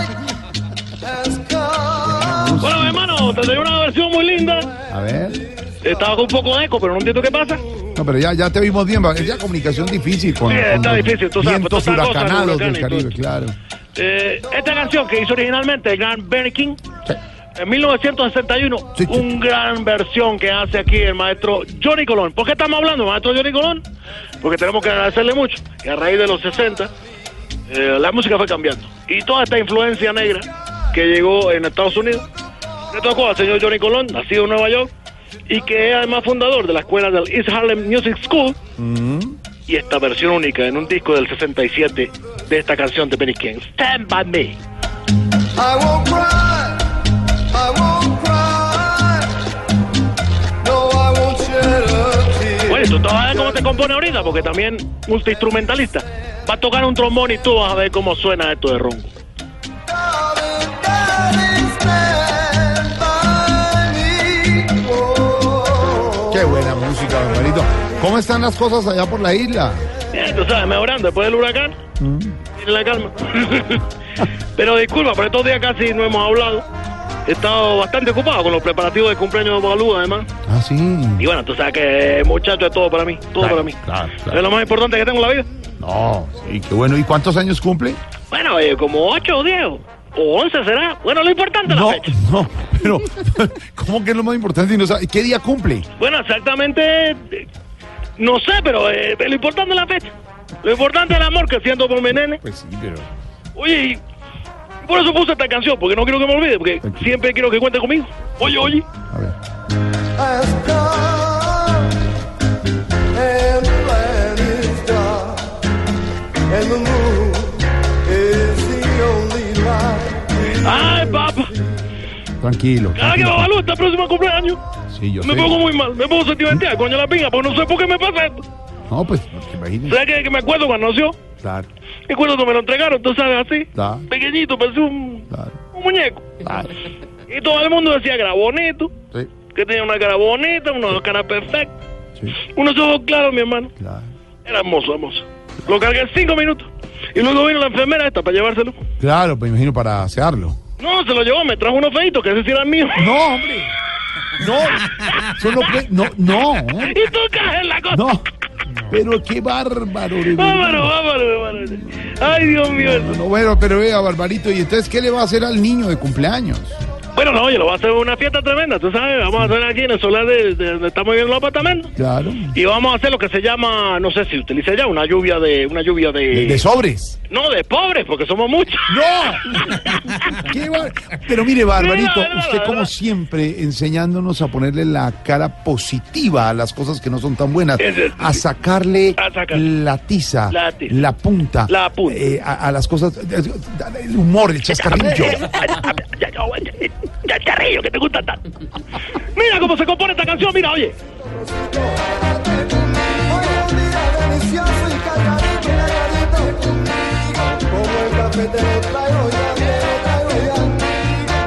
Bueno, hermano, te doy una versión muy linda. A ver. Estaba con un poco de eco, pero no entiendo qué pasa. No, pero ya, ya te vimos bien. Es ya comunicación difícil con, Sí, está con difícil, tú sabes, vientos pues, huracanados del Caribe, claro. Eh, esta canción que hizo originalmente el gran Benny King, en 1961, un gran versión que hace aquí el maestro Johnny Colón. ¿Por qué estamos hablando, maestro Johnny Colón? Porque tenemos que agradecerle mucho. Que a raíz de los 60, eh, la música fue cambiando. Y toda esta influencia negra que llegó en Estados Unidos, le tocó al señor Johnny Colón, nacido en Nueva York, y que es además fundador de la escuela del East Harlem Music School. Y esta versión única en un disco del 67 de esta canción de Benny King, Stand By Me. I won't cry. I won't cry. No, I won't shed a tear. Bueno, tú te vas a ver cómo te compone ahorita, porque también multiinstrumentalista. Va a tocar un trombón y tú vas a ver cómo suena esto de ronco. ¿Cómo están las cosas allá por la isla? Bien, tú sabes, mejorando después del huracán. Tiene la calma. *laughs* Pero disculpa, por estos días casi no hemos hablado. He estado bastante ocupado con los preparativos del cumpleaños de Balú, además. Ah, sí. Y bueno, tú sabes que muchacho es todo para mí, todo Claro, para mí. Claro, claro. Es lo más importante que tengo en la vida. No, sí, qué bueno. ¿Y cuántos años cumple? Bueno, eh, como 8 o 10 o 11 será. Bueno, lo importante es la No, fecha. no, pero *laughs* ¿cómo que es lo más importante? y ¿Qué día cumple? Bueno, exactamente, no sé, pero eh, lo importante es la fecha. Lo importante es el amor que siento por mi nene. Pues sí, pero... Oye, y por eso puse esta canción, porque no quiero que me olvide, porque siempre quiero que cuente conmigo. Oye, oye. come and Tranquilo. Cada que. Babalú está próximo cumpleaños, Sí, yo me sé. pongo muy mal, me pongo sentimental, coño la pinga, porque no sé por qué me pasa esto. No, pues, porque imagínese. ¿Sabes que, que me acuerdo cuando nació? Claro, acuerdo cuando me lo entregaron, tú sabes, así, claro, pequeñito, parecía un, claro. un muñeco. claro. Y todo el mundo decía que era bonito, Sí, que tenía una cara bonita, una cara perfecta, sí, unos ojos claros, mi hermano. claro. Era hermoso, hermoso. Lo cargué cinco minutos. Y luego vino la enfermera esta para llevárselo. Claro, pues imagino para asearlo. No, se lo llevó, me trajo unos feitos, que ese sí era mío. No, hombre. no, eso no no. Y tú caes en la cosa. No, pero qué bárbaro. de. Vámonos, vámonos, vámonos. Ay, Dios mío. No, no, bueno, pero vea, Barbarito, ¿y entonces qué le va a hacer al niño de cumpleaños? Bueno, no, oye, lo va a hacer una fiesta tremenda, tú sabes, vamos a hacer aquí en el solar de, de donde estamos viviendo los apartamentos. Claro. Y vamos a hacer lo que se llama, no sé si utiliza ya, una lluvia de, una lluvia de... De, de sobres. No, de pobres, porque somos muchos. ¡No! *laughs* Pero mire, Barbarito, Mira, mira, usted mira. como siempre enseñándonos a ponerle la cara positiva a las cosas que no son tan buenas, a sacarle la tiza, La tiza. la punta, La punta. eh, a, a las cosas, el humor, el chascarrillo. *laughs* Ya, ya, ya, charrillo, que te gusta tanto. Mira cómo se compone esta canción, mira, oye.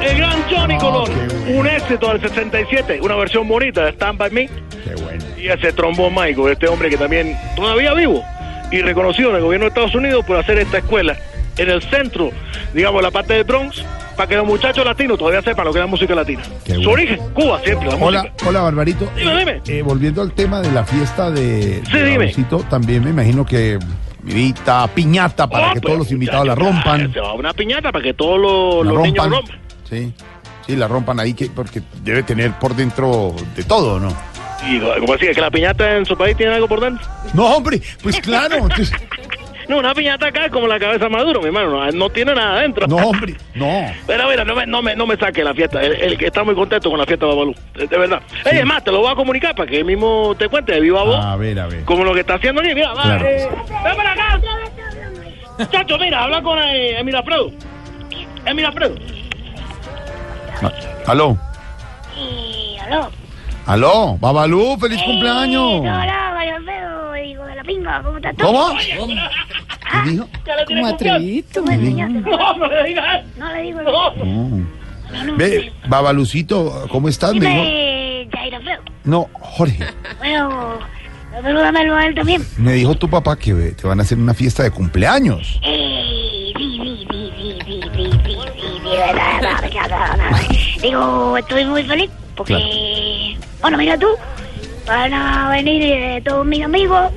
El gran Johnny Colón, un éxito del 67, una versión bonita de Stand By Me. Qué bueno. Y ese trombón mágico, este hombre que también todavía vivo y reconocido en el gobierno de Estados Unidos por hacer esta escuela en el centro, digamos, la parte de Bronx, para que los muchachos latinos todavía sepan lo que es la música latina. Su origen, Cuba siempre, la Hola, música. hola, Barbarito. Dime, dime. Eh, volviendo al tema de la fiesta de, Sí, de también me imagino que mirita, piñata para Oh, que pues, todos los invitados la rompan. Se va una piñata para que todos los, La los niños rompan. rompan. Sí, sí, la rompan ahí que, porque debe tener por dentro de todo, ¿no? Y como así, que la piñata en su país tiene algo por dentro. No, hombre, pues claro. entonces- *laughs* No, una piñata acá es como la cabeza Maduro, mi hermano. No, no tiene nada adentro. no, hombre, no. *laughs* Pero mira, no me, no me, no me saque la fiesta. El, el que está muy contento con la fiesta de Babalú. De, de verdad. Ey, es más, te lo voy a comunicar para que él mismo te cuente de viva voz. A ver, a ver. Como lo que está haciendo aquí. Mira, va, Claro. eh, ven para acá. Chacho, mira, habla con eh, Emil Alfredo. Emil Alfredo. Ah, Aló, Sí, aló. Aló, Babalú, feliz cumpleaños. Hola, Mario Alfredo, hijo de la pinga, ¿cómo estás tú? ¿Cómo? ¿Qué dijo? Como atrevito. ¿Tú me enseñaste? No, no le digas. No le digo No. No. Ve, Babalucito, ¿cómo estás? Me dijo- Dime, Jair Alfredo. No, Jorge, Bueno, salúdamelo a él también. me dijo tu papá que eh, te van a hacer una fiesta de cumpleaños. Eh, sí, sí, sí, sí, sí, sí, sí, sí, sí. Digo, estoy muy feliz porque, bueno, mira tú, van a venir eh, todos mis amigos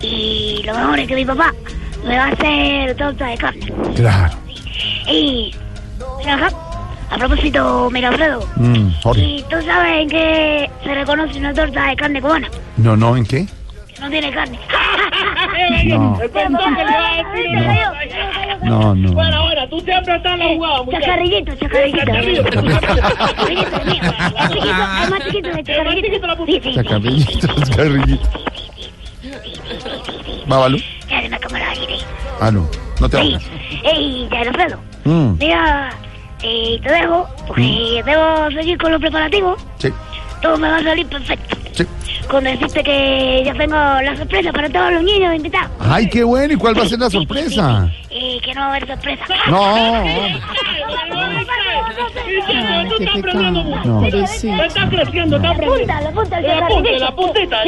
y lo mejor es que mi papá me va a hacer torta de carne. Claro. Y, mira acá, a propósito, mira Alfredo, Mm, Jorge. ¿y tú sabes en qué se reconoce una torta de carne cubana? No, no, ¿en qué? Que no tiene carne. *laughs* No. El pensó que le iba a decir. No, no. Bueno, bueno, tú siempre estás en la jugada, muchacho. Chacarrillito, chacarrillito. Chacarrillito, mío. Es más chiquito de chacarrillito. Chacarrillito, chacarrillito. Ya sí. Ah, no, no te hagas. ey, ya Alfredo. Mm, Mira, eh, te dejo, porque debo seguir con los preparativos. sí, Todo me va a salir perfecto. sí. Con decirte que ya tengo la sorpresa para todos los niños invitados. Ay, qué bueno. ¿Y cuál va a ser la sorpresa? Eh, que no va a haber sorpresa. No. Tú estás aprendiendo mucho. No. Estás creciendo, estás aprendiendo. Punta, la punta, La punta, la puntita,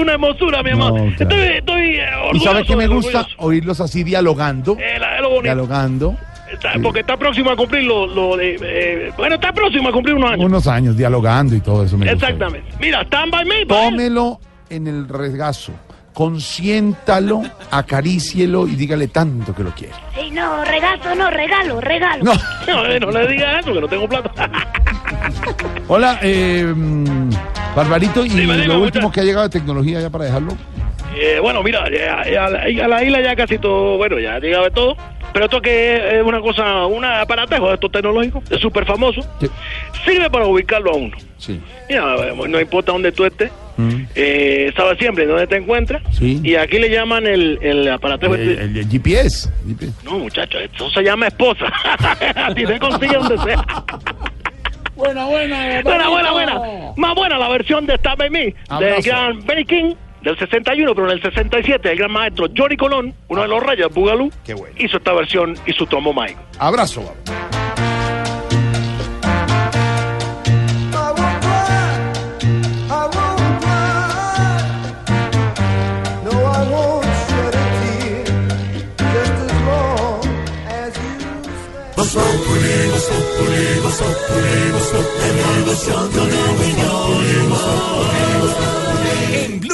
una hermosura, mi amor. Estoy, estoy eh, ¿Y orgulloso. sabe que me gusta? Oírlos así dialogando. Eh. Dialogando. Está- porque está próximo a cumplir lo, lo de... eh, bueno, está próximo a cumplir unos años. Unos años dialogando y todo eso me gusta. Exactamente. Mira, stand by me. él. Tómelo en el regazo. Consiéntalo, acarícielo y dígale tanto que lo quiere. Sí, no, regazo, no, regalo, regalo. No. No, eh, no le digas eso, que no tengo plata. *laughs* Hola, eh, Barbarito, y Dime, dime, lo último que ha llegado de tecnología ya para dejarlo. Eh, bueno, mira, ya- ya a la isla ya casi todo, bueno, ya ha llegado de todo. Pero esto que es una cosa, un aparatejo de estos tecnológicos, es súper famoso. Sirve para ubicarlo a uno. Sí. Mira, no importa dónde tú estés, Mm, eh, sabe siempre dónde te encuentras. Sí. Y aquí le llaman el, el aparatejo. El, este- el- el GPS. GPS. No, muchacho, eso se llama esposa. a ti te consigue donde sea. Buena, buena. Buena, buena, buena. Más buena la versión de Stab by Me, Abrazo. gran Benny King, del 61, pero en el 67, el gran maestro Johnny Colón, uno de los reyes de Boogaloo, Qué bueno. hizo esta versión y su tomo mágico. Abrazo.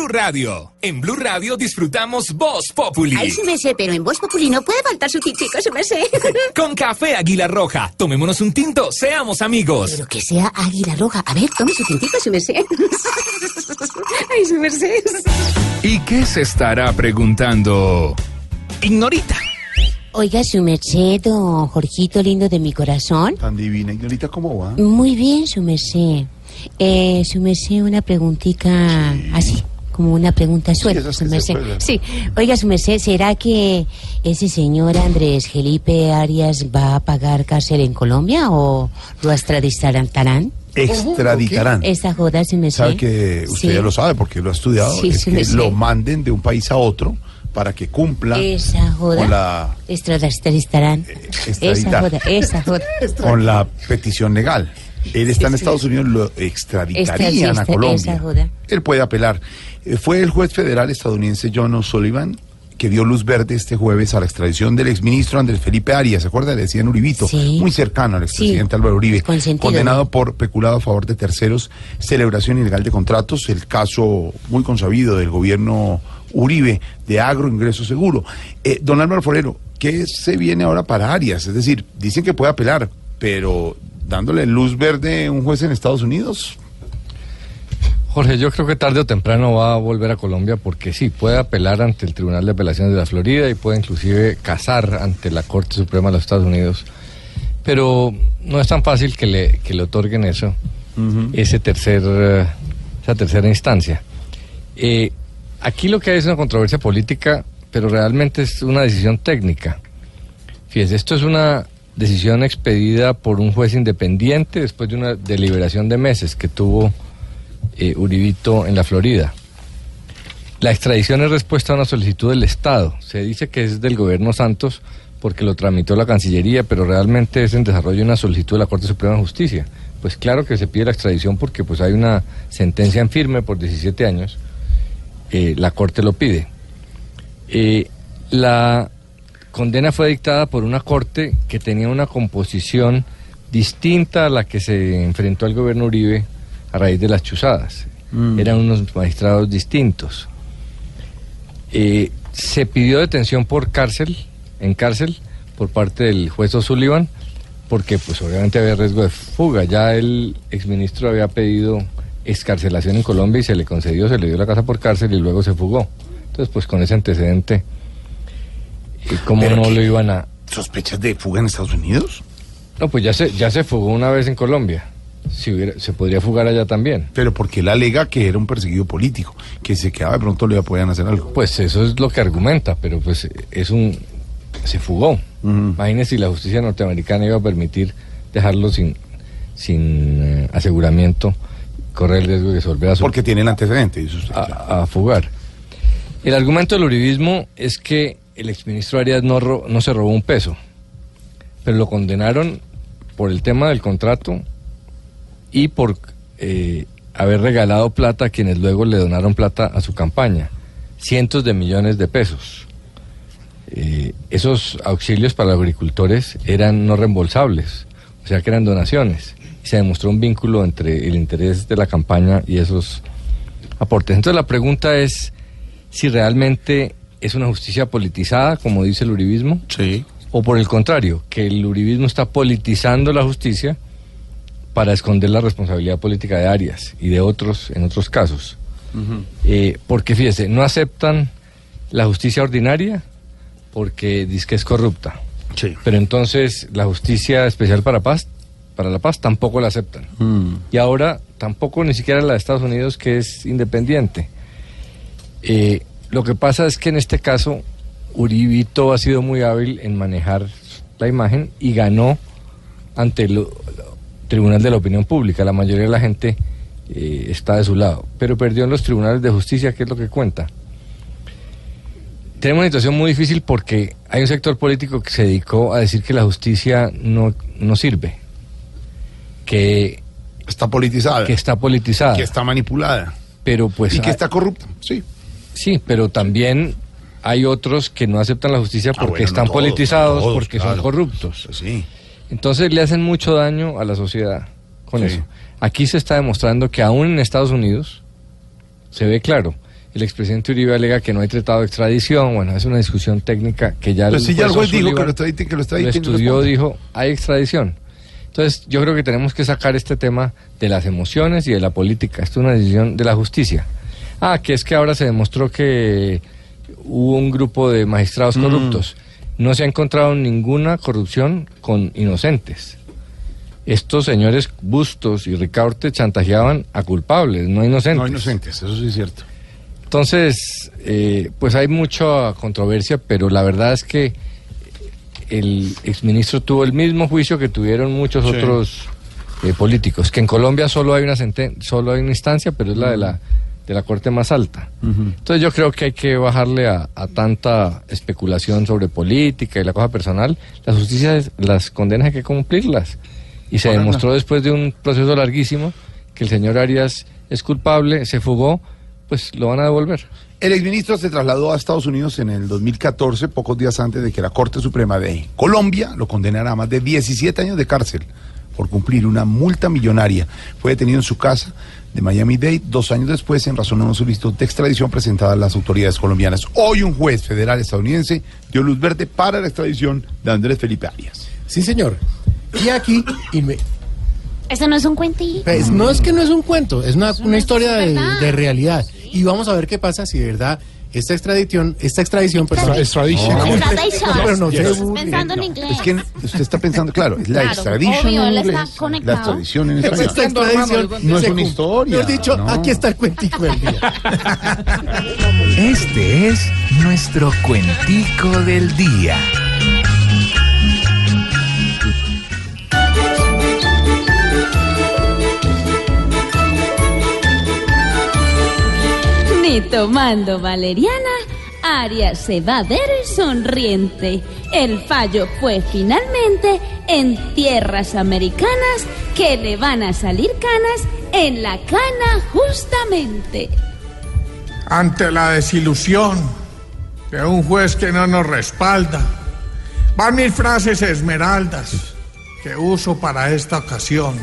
Blue Radio, en Blue Radio disfrutamos Voz Populi. Ay, su merced, pero en Voz Populi no puede faltar su tintico, su merced. Con café Águila Roja. Tomémonos un tinto, seamos amigos. Pero que sea águila roja. A ver, tome su tintico, su merced. *laughs* Ay, su merced. ¿Y qué se estará preguntando? Ignorita. Oiga, su merced, don Jorgito lindo de mi corazón. Tan divina, Ignorita, ¿cómo va? Muy bien, su merced. Eh, su merced, una preguntita así, como una pregunta suelta, esas su se cuelgan. Sí, oiga, su merced, ¿será que ese señor Andrés Felipe Arias va a pagar cárcel en Colombia o lo extraditarán? Extraditarán. Esa joda, su merced. Sabe que usted Sí. ya lo sabe porque lo ha estudiado. Sí, es sí, que me lo manden de un país a otro para que cumpla Esa joda. con la, Extraditarán. Esa extraditar. joda, esa joda. con la petición legal. Él está en Estados Unidos, lo extraditarían Extra- a esa Colombia. Él puede apelar. Eh, Fue el juez federal estadounidense John O'Sullivan que dio luz verde este jueves a la extradición del exministro Andrés Felipe Arias, ¿se acuerda? Le decían Uribito, muy cercano al expresidente Álvaro Uribe, consentido, condenado por peculado a favor de terceros, celebración ilegal de contratos, el caso muy consabido del gobierno Uribe de agro ingreso seguro. Eh, don Álvaro Forero, ¿qué se viene ahora para Arias? Es decir, dicen que puede apelar, pero dándole luz verde a un juez en Estados Unidos. Jorge, yo creo que tarde o temprano va a volver a Colombia porque sí, puede apelar ante el Tribunal de Apelaciones de la Florida y puede inclusive casar ante la Corte Suprema de los Estados Unidos. Pero no es tan fácil que le, que le otorguen eso, ese tercer, eh, esa tercera instancia. Eh, aquí lo que hay es una controversia política, pero realmente es una decisión técnica. Fíjese, esto es una decisión expedida por un juez independiente después de una deliberación de meses que tuvo eh, Uribito en la Florida. La extradición es respuesta a una solicitud del Estado. Se dice que es del gobierno Santos porque lo tramitó la Cancillería, pero realmente es en desarrollo una solicitud de la Corte Suprema de Justicia. Pues claro que se pide la extradición porque pues hay una sentencia en firme por 17 años. Eh, la Corte lo pide. Eh, la condena fue dictada por una Corte que tenía una composición distinta a la que se enfrentó al gobierno Uribe a raíz de las chuzadas. Eran unos magistrados distintos. Eh, se pidió detención por cárcel, en cárcel, por parte del juez O'Sullivan, porque pues obviamente había riesgo de fuga. Ya el exministro había pedido excarcelación en Colombia y se le concedió, se le dio la casa por cárcel y luego se fugó. Entonces pues con ese antecedente, ¿cómo ¿Pero no lo iban a...? ¿Sospechas de fuga en Estados Unidos? No, pues ya se, ya se fugó una vez en Colombia. Si hubiera- se podría fugar allá también. Pero porque él alega que era un perseguido político, que se quedaba de pronto le podían hacer algo. Pues eso es lo que argumenta, pero pues es un... se fugó. Imagínese si la justicia norteamericana iba a permitir dejarlo sin, sin eh, aseguramiento, correr el riesgo de que volviera a su- Porque tiene el antecedente, dice usted. a, a fugar. El argumento del uribismo es que el exministro Arias no, no se robó un peso, pero lo condenaron por el tema del contrato y por eh, haber regalado plata a quienes luego le donaron plata a su campaña, cientos de millones de pesos. Eh, esos auxilios para los agricultores eran no reembolsables, o sea que eran donaciones. Se demostró un vínculo entre el interés de la campaña y esos aportes. Entonces la pregunta es si realmente es una justicia politizada, como dice el uribismo, o por el contrario, que el uribismo está politizando la justicia para esconder la responsabilidad política de Arias y de otros en otros casos. Eh, porque fíjese, no aceptan la justicia ordinaria porque dice que es corrupta. Pero entonces la justicia especial para paz, para la paz tampoco la aceptan. Y ahora tampoco ni siquiera la de Estados Unidos que es independiente. Eh, lo que pasa es que en este caso Uribito ha sido muy hábil en manejar la imagen y ganó ante el Tribunal de la Opinión Pública. La mayoría de la gente eh, está de su lado, pero perdió en los tribunales de justicia, que es lo que cuenta. Tenemos una situación muy difícil porque hay un sector político que se dedicó a decir que la justicia no, no sirve, que está politizada, que está politizada, que está manipulada pero pues y que hay- está corrupta. Sí. Sí, pero también hay otros que no aceptan la justicia porque Ah, bueno, no están todos, politizados, no todos, porque claro. son corruptos. Sí. Entonces le hacen mucho daño a la sociedad con Sí. eso. Aquí se está demostrando que aún en Estados Unidos se ve claro. El expresidente Uribe alega que no hay tratado de extradición. Bueno, es una discusión técnica que ya Pero si ya el juez dijo que lo extraditen, que lo extraditen, estudió, dijo, hay extradición. Entonces, yo creo que tenemos que sacar este tema de las emociones y de la política. Esto es una decisión de la justicia. Ah, que es que ahora se demostró que hubo un grupo de magistrados Mm. corruptos. No se ha encontrado ninguna corrupción con inocentes. Estos señores Bustos y Ricaurte chantajeaban a culpables, no a inocentes. No inocentes, eso sí es cierto. Entonces, eh, pues hay mucha controversia, pero la verdad es que el exministro tuvo el mismo juicio que tuvieron muchos Sí. otros eh, políticos, que en Colombia solo hay una solo hay una instancia, pero es la de la de la corte más alta. Entonces yo creo que hay que bajarle a, a tanta especulación sobre política y la cosa personal. Las justicias, las condenas hay que cumplirlas. Y se demostró después de un proceso larguísimo que el señor Arias es culpable, se fugó, pues lo van a devolver. El exministro se trasladó a Estados Unidos en el 2014, pocos días antes de que la Corte Suprema de Colombia lo condenara a más de 17 años de cárcel por cumplir una multa millonaria. Fue detenido en su casa de Miami-Dade dos años después en razón a una solicitud de extradición presentada a las autoridades colombianas. Hoy un juez federal estadounidense dio luz verde para la extradición de Andrés Felipe Arias. Sí, señor. Y aquí, inme- ¿Eso no es un cuentito? pues, no es que no es un cuento, es una, una historia de realidad. Y vamos a ver qué pasa si de verdad esta extradición, esta extradición, perdón. No, no, pero no pensando en inglés. Es que usted está pensando, claro, es la Claro, extradition obvio, en él está inglés, la conectado. extradición en Esta extradición No es una historia. Dicho, no. aquí está el cuentico del día. Este es nuestro cuentico del día. Ni tomando valeriana, Arias se va a ver sonriente. El fallo fue finalmente en tierras americanas que le van a salir canas en la cana justamente. Ante la desilusión de un juez que no nos respalda, van mis frases esmeraldas que uso para esta ocasión.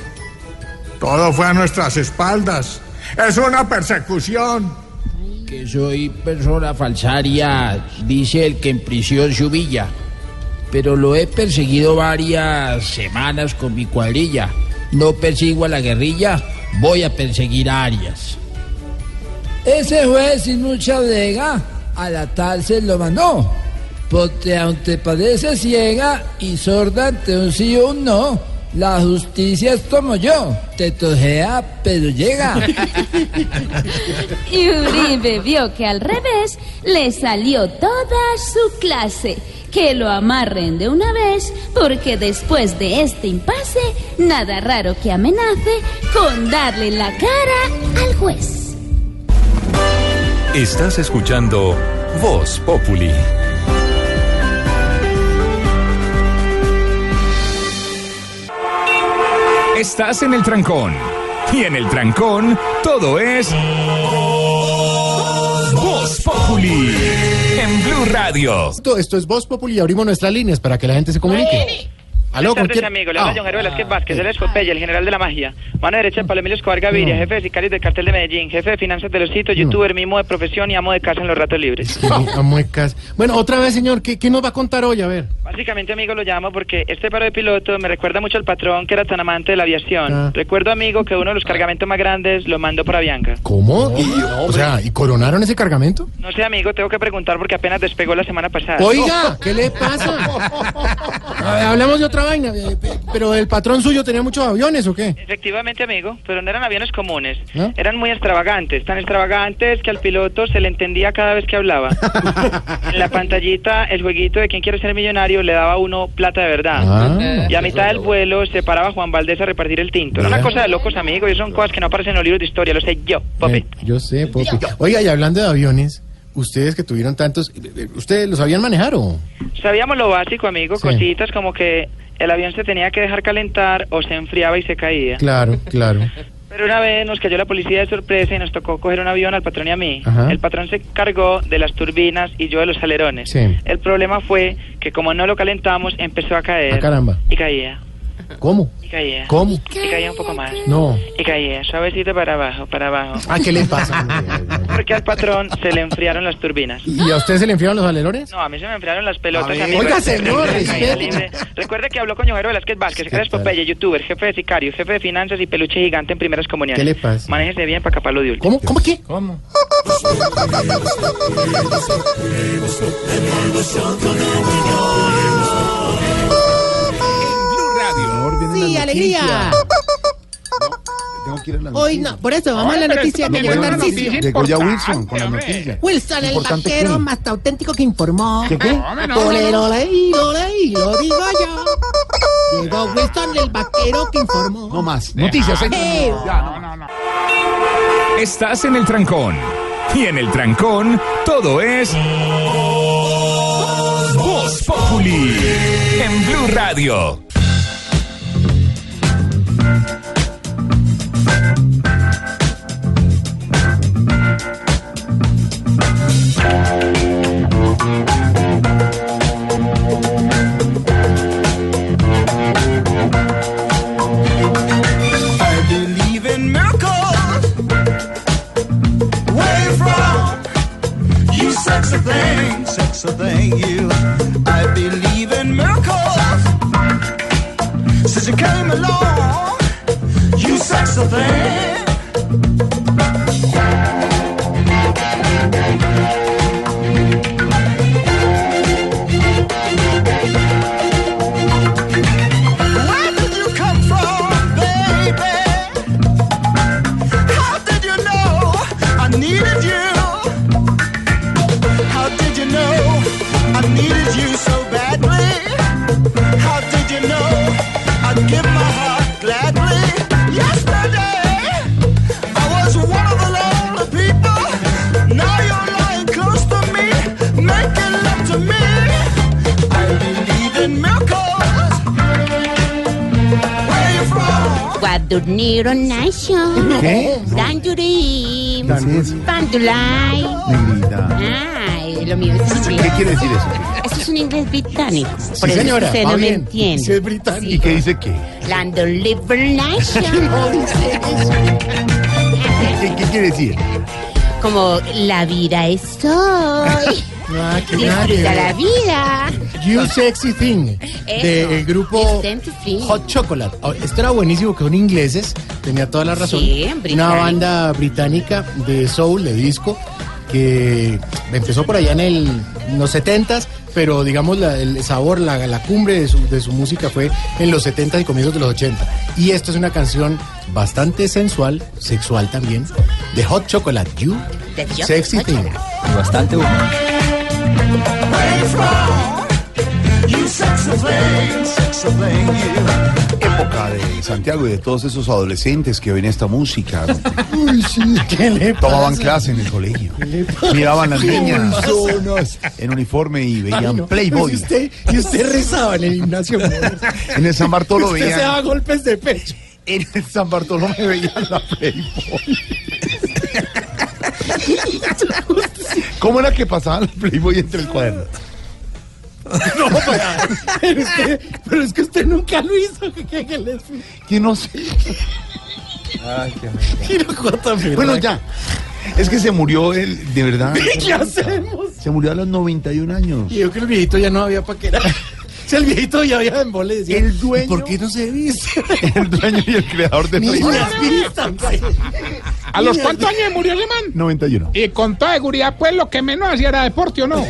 Todo fue a nuestras espaldas. Es una persecución. Soy persona falsaria, dice el que en prisión se humilla. Pero lo he perseguido varias semanas con mi cuadrilla. No persigo a la guerrilla, voy a perseguir a Arias. Ese juez sin mucha bodega a la tal se lo mandó. Porque aunque parece ciega y sorda ante un sí o un no, la justicia es como yo, te tojea pero llega. *laughs* Y Uribe vio que al revés le salió toda su clase. Que lo amarren de una vez, porque después de este impasse, nada raro que amenace con darle la cara al juez. Estás escuchando Voz Populi. Estás en el trancón. Y en el trancón, todo es. Voz Populi. En Blue Radio. Esto, esto es Voz Populi y abrimos nuestras líneas para que la gente se comunique. Aló, ¿con Buenas tardes, quién? amigo. Le habla Ah. John Jairo Velázquez Vázquez, el Escopella, el general de la magia. Mano derecha de Pablo Emilio Escobar Gaviria, jefe de sicarios del cartel de Medellín, jefe de finanzas de los sitios, youtuber, mimo de profesión y amo de casa en los ratos libres. A muecas. Bueno, otra vez, señor, ¿qué, qué nos va a contar hoy? A ver. Básicamente, amigo, lo llamo porque este paro de piloto me recuerda mucho al patrón que era tan amante de la aviación. Ah. Recuerdo, amigo, que uno de los cargamentos más grandes lo mandó por Avianca. ¿Cómo? Y- o sea, ¿y coronaron ese cargamento? No sé, amigo, tengo que preguntar porque apenas despegó la semana pasada. Oiga, ¿qué le pasa? *laughs* A ver, hablemos de otra vaina. eh, pe- Pero el patrón suyo tenía muchos aviones, ¿o qué? Efectivamente, amigo, pero no eran aviones comunes. ¿No? Eran muy extravagantes, tan extravagantes que al piloto se le entendía cada vez que hablaba. *laughs* en la pantallita, el jueguito de quién quiere ser millonario le daba a uno plata de verdad. Ah. y a mitad del vuelo se paraba Juan Valdés a repartir el tinto. Era una cosa de locos, amigo, y son cosas que no aparecen en los libros de historia, lo sé yo, papi. Eh, yo sé, Popi. Oiga, y hablando de aviones, ustedes que tuvieron tantos, eh, eh, ¿ustedes los sabían manejar o...? Sabíamos lo básico, amigo, Sí. cositas como que el avión se tenía que dejar calentar o se enfriaba y se caía. Claro, claro. Pero una vez nos cayó la policía de sorpresa y nos tocó coger un avión al patrón y a mí. Ajá. El patrón se cargó de las turbinas y yo de los alerones. Sí. El problema fue que como no lo calentamos, empezó a caer. Ah, caramba. Y caía. ¿Cómo? Y caía. ¿Cómo? Y caía un poco más. No. Y caía, suavecito para abajo, para abajo. Ah, ¿qué le pasa? *laughs* Porque al patrón se le enfriaron las turbinas. ¿Y a usted se le enfriaron los alerones? No, a mí se me enfriaron las pelotas. A ver. Oiga, señor, respete. Recuerde que habló con Ñojero Velázquez Vázquez, que es Popeye, youtuber, jefe de sicario, jefe de finanzas y peluche gigante en primeras comuniones. ¿Qué le pasa? Manéjese bien para capar lo de último. ¿Cómo? ¿Cómo qué? ¿Cómo? *laughs* Sí, alegría. *laughs* Tengo que ir a la Hoy no, por eso vamos a la noticia que llegó. De Goya Wilson, con la noticia. Wilson, el Importante vaquero que- más auténtico que informó. ¿Qué, qué? Ole, ole, ole, lo digo yo. Llegó Wilson, el vaquero que informó. No más. Noticias. ¿eh? Eh, Estás en el trancón. Y en el trancón, todo es. Voz Populi. En Blue Radio. Guadurniro Nation. ¿Qué? Dandurim. Bandulay. Negrita. Ay, lo mío es inglés. ¿Qué quiere decir eso? Eso es un inglés británico. Sí, Por eso señora, usted va no me bien. entiende. Sí, es británico. ¿Y qué dice qué? London Liberation. *laughs* ¿Qué, qué quiere decir? Como la vida es hoy. *laughs* Ah, qué Disfruta la vida. You Sexy Thing, Eso. del grupo Hot Chocolate. Oh, Esto era buenísimo, que son ingleses, tenía toda la razón. Sí, Una banda británica de soul, de disco, que empezó por allá en, el, en los 70s, pero digamos la- el sabor, la, la cumbre de su, de su música fue en los 70s y comienzos de los 80. Y esto es una canción bastante sensual, sexual también, de Hot Chocolate, You Hot Sexy Thing. Chocolate. Bastante humor. Where you from? You sexy thing, sexy thing, you. Época de Santiago y de todos esos adolescentes que oyen esta música. Uy, sí, ¿qué le Tomaban clase en el colegio. Miraban las ¿Qué niñas en uniforme y Ay, veían no. Playboy. Y usted, y usted rezaba en el gimnasio. En el San Bartolo Usted se veían. daba golpes de pecho. En el San Bartolomé veían la Playboy. *laughs* ¿Cómo era que pasaban la Playboy entre el cuaderno? *laughs* No, pero, usted- pero es que usted nunca lo hizo. ¿Qué, qué, qué le Que no sé. *laughs* Bueno, ya. Es que se murió él, de verdad. *laughs* ¿Qué hacemos? Se murió a los 91 años. Y yo que el viejito ya no había para qué el viejito ya había embole, decía, El dueño- ¿y ¿por qué no se viste? *laughs* El dueño y el creador de. Niñas. ¿A los cuántos años murió ese man? 91. Y con toda seguridad, pues lo que menos hacía era deporte o no.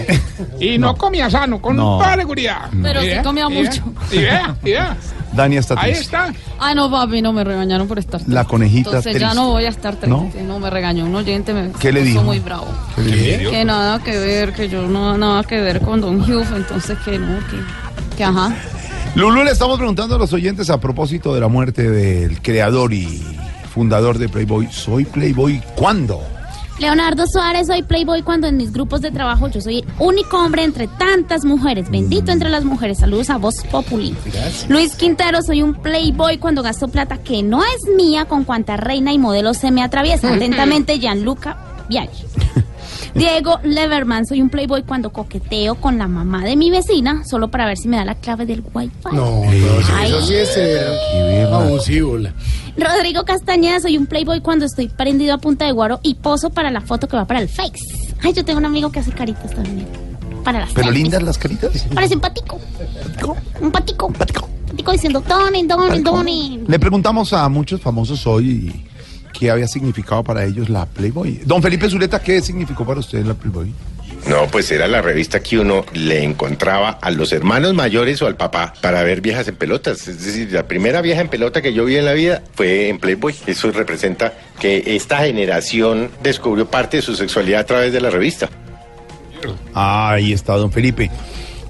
Y no, comía sano, con No. toda seguridad. Pero Y sí comía y mucho. Y vea, y vea. Dani está Ahí triste. está. Ay, no, papi, no me regañaron por estar triste. La conejita Entonces ya triste. no voy a estar ¿No? triste. ¿No? me regañó un oyente, me ¿Qué le dijo? muy bravo. ¿Qué le dijo? Que nada que ver, que yo no nada que ver con Don Hugh, entonces que no, que, que ajá. Lulú, le estamos preguntando a los oyentes a propósito de la muerte del creador y fundador de Playboy. ¿Soy Playboy cuándo? Leonardo Suárez, soy Playboy cuando en mis grupos de trabajo yo soy el único hombre entre tantas mujeres. Bendito entre las mujeres. Saludos a Voz Populi. Luis Quintero, soy un Playboy cuando gasto plata que no es mía con cuanta reina y modelo se me atraviesa. *laughs* Atentamente, Gianluca Viaggi. Diego Leverman, soy un playboy cuando coqueteo con la mamá de mi vecina, solo para ver si me da la clave del wifi. No, no, Ay. eso sí es eh, abusivo. Rodrigo Castañeda, soy un playboy cuando estoy prendido a punta de guaro y poso para la foto que va para el Face. Ay, yo tengo un amigo que hace caritas también. Para las Pero selfies. lindas las caritas. Parece un patico. Un patico. Un patico. diciendo, Tony, Tony, Tony. Le preguntamos a muchos famosos hoy qué había significado para ellos la Playboy. Don Felipe Zuleta, ¿qué significó para usted la Playboy? No, pues era la revista que uno le encontraba a los hermanos mayores o al papá para ver viejas en pelotas. Es decir, la primera vieja en pelota que yo vi en la vida fue en Playboy. Eso representa que esta generación descubrió parte de su sexualidad a través de la revista. Ahí está, don Felipe.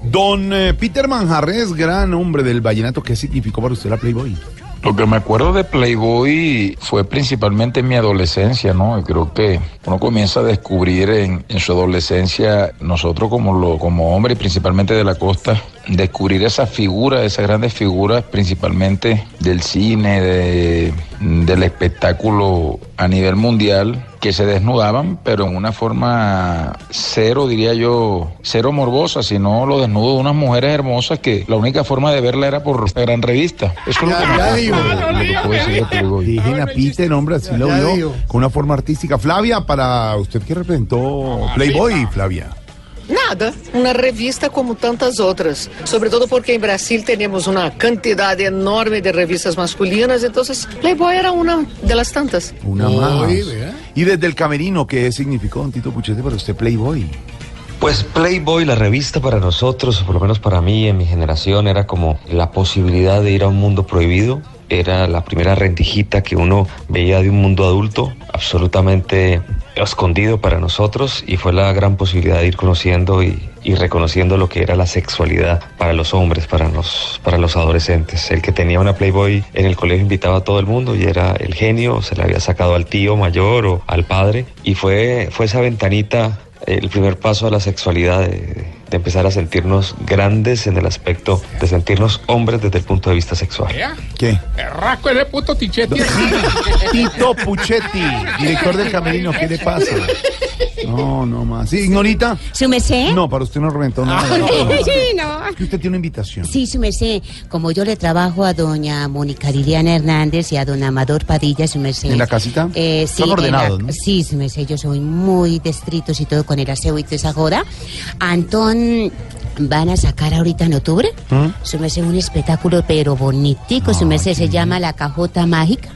Don eh, Peter Manjarres, gran hombre del vallenato, ¿qué significó para usted la Playboy? Lo que me acuerdo de Playboy fue principalmente en mi adolescencia, ¿no? Y creo que uno comienza a descubrir en, en su adolescencia, nosotros como, lo, como hombre y principalmente de la costa, descubrir esa figura, esas grandes figuras, principalmente del cine, de, del espectáculo a nivel mundial, que se desnudaban, pero en una forma cero, diría yo, cero morbosa, sino lo desnudo de unas mujeres hermosas que la única forma de verla era por la gran revista. Eso es lo que me Ya digo. lo que puedo decir de Playboy. Dejen a Peter, hombre, así lo vio, con una forma artística. Flavia, para usted que representó Playboy, Flavia. Nada, una revista como tantas otras, sobre todo porque en Brasil tenemos una cantidad enorme de revistas masculinas, entonces Playboy era una de las tantas. Más. vea. Y desde el camerino, ¿qué significó, don Tito Puchete, para usted Playboy? Pues Playboy, la revista para nosotros, o por lo menos para mí en mi generación, era como la posibilidad de ir a un mundo prohibido. Era la primera rendijita que uno veía de un mundo adulto, absolutamente escondido para nosotros, y fue la gran posibilidad de ir conociendo y, reconociendo lo que era la sexualidad para los hombres, para los, para los adolescentes. El que tenía una Playboy en el colegio invitaba a todo el mundo y era el genio, se le había sacado al tío mayor o al padre, y fue, fue esa ventanita el primer paso a la sexualidad, de, de empezar a sentirnos grandes en el aspecto de sentirnos hombres desde el punto de vista sexual. ¿Qué? Rasco ese puto tichetti. *laughs* Tito Puchetti, director del camerino, ¿qué le pasa? No, no más. ¿Sí, ignorita? ¿Su merced? No, para usted no reventó nada. Sí, *laughs* no. Es que usted tiene una invitación. Sí, su merced, como yo le trabajo a doña Mónica Liliana Hernández y a don Amador Padilla, su merced. ¿En la casita? Eh, sí, Son la- ordenados, ¿no? Sí, su merced, yo soy muy destritos y todo con el aseo y toda esa joda. Van a sacar ahorita en octubre, ¿Mm? su merced, un espectáculo pero bonitico, su merced, se llama La Cajota Mágica.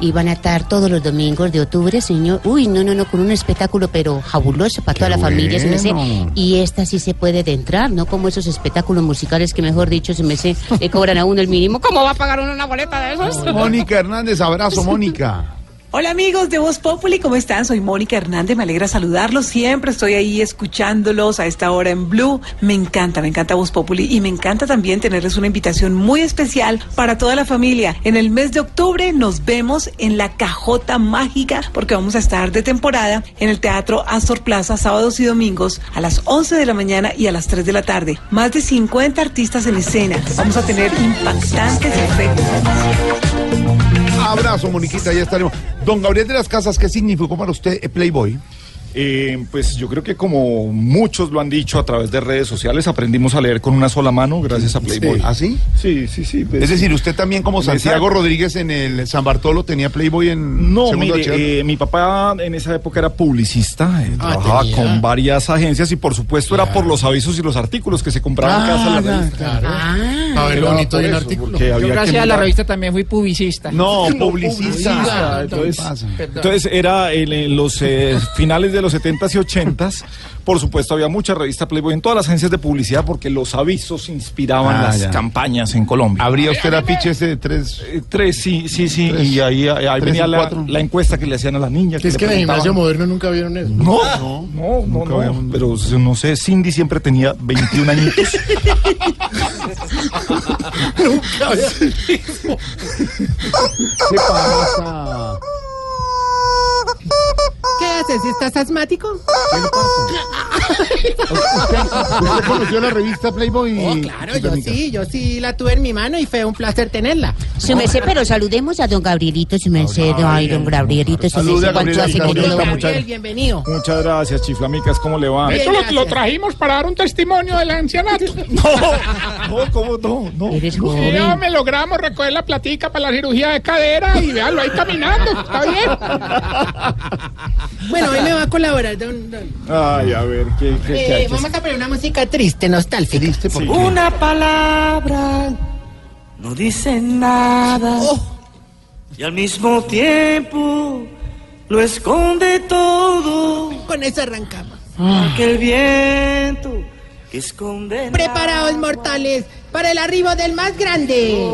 Y van a estar todos los domingos de octubre, señor. Uy, no, no, no, con un espectáculo pero fabuloso para toda la familia, su merced. bueno. Y esta sí se puede de entrar, no como esos espectáculos musicales que, mejor dicho, se me le cobran a uno el mínimo. ¿Cómo va a pagar uno una boleta de esos? Mónica Hernández, abrazo, Mónica. Hola amigos de Voz Populi, ¿cómo están? Soy Mónica Hernández, me alegra saludarlos. Siempre estoy ahí escuchándolos a esta hora en Blue. Me encanta, me encanta Voz Populi y me encanta también tenerles una invitación muy especial para toda la familia. En el mes de octubre nos vemos en la Cajota Mágica porque vamos a estar de temporada en el Teatro Astor Plaza sábados y domingos a las 11 de la mañana y a las 3 de la tarde. Más de 50 artistas en escena. Vamos a tener impactantes efectos. Abrazo, Moniquita, ya estaremos. Don Gabriel de las Casas, ¿qué significó para usted eh, Playboy? Eh, pues yo creo que como muchos lo han dicho a través de redes sociales, aprendimos a leer con una sola mano gracias a Playboy. ¿Ah, sí? Sí, sí, sí. pues- es decir, usted también como Santiago esa- Rodríguez en el San Bartolo tenía Playboy en No, mire, eh, mi papá en esa época era publicista, eh, Ah, trabajaba tenía. con varias agencias y por supuesto era por los avisos y los artículos que se compraban en casa en la revista. claro. A ver, Era bonito eso, artículo. Yo gracias a la revista también fui publicista. No, No, publicista. publicista. Entonces, entonces era en, en los eh, finales de los 70s y 80s. Por supuesto, había mucha revista Playboy en todas las agencias de publicidad porque los avisos inspiraban Ah, las ya. campañas en Colombia. ¿Habría usted afiche ese de tres? Eh, tres, sí, sí, sí. Tres. y ahí, venía y la, encuesta que le hacían a las niñas. Es que en el gimnasio moderno nunca vieron eso. No, no, no, no, habíamos- pero no sé, Cindy siempre tenía 21 añitos. *laughs* Nunca había ¿Qué pasa? ¿Qué es sé si estás asmático. ¿Usted *laughs* conoció la revista Playboy? Oh, claro, yo sí, yo sí la tuve en mi mano y fue un placer tenerla. Su merced, pero saludemos a don Gabrielito, su merced. Ay, don Gabrielito, su merced, cuánto hace no Gabriel, bienvenido. Muchas gracias, chiflamicas, ¿cómo le va? De hecho, lo, lo trajimos para dar un testimonio del ancianato. *laughs* No, ¿cómo no? No. Eres joven. hombre, logramos recoger la platica para la cirugía de cadera y véalo ahí caminando. Está bien. *laughs* *laughs* Bueno, hoy me va a colaborar, don. don- Ay, a ver, ¿qué, qué, qué Eh, vamos a poner una música triste, nostálgica. Triste, ¿por qué? Una palabra no dice nada y al mismo tiempo lo esconde todo. Con eso arrancamos. Aquel viento que esconde. Preparados, mortales, para el arribo del más grande.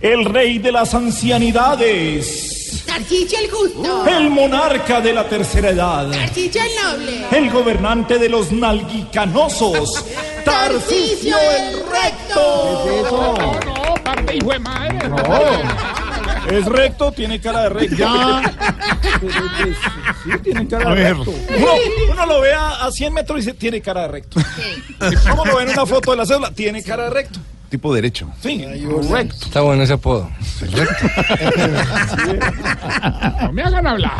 El rey de las ancianidades. Tarcisio el justo. El monarca de la tercera edad. Tarcisio el noble. El gobernante de los nalguicanosos. *laughs* Tarcisio el recto. No, no, parte hijo de madre. Es recto, tiene cara de recto. Ya. Sí, tiene cara de recto. Uno, uno lo ve a, a 100 metros y dice, tiene cara de recto. Uno lo ve en una foto de la cédula, tiene cara de recto. Tipo derecho. Sí, correcto. Está bueno ese apodo. *laughs* No me hagan hablar.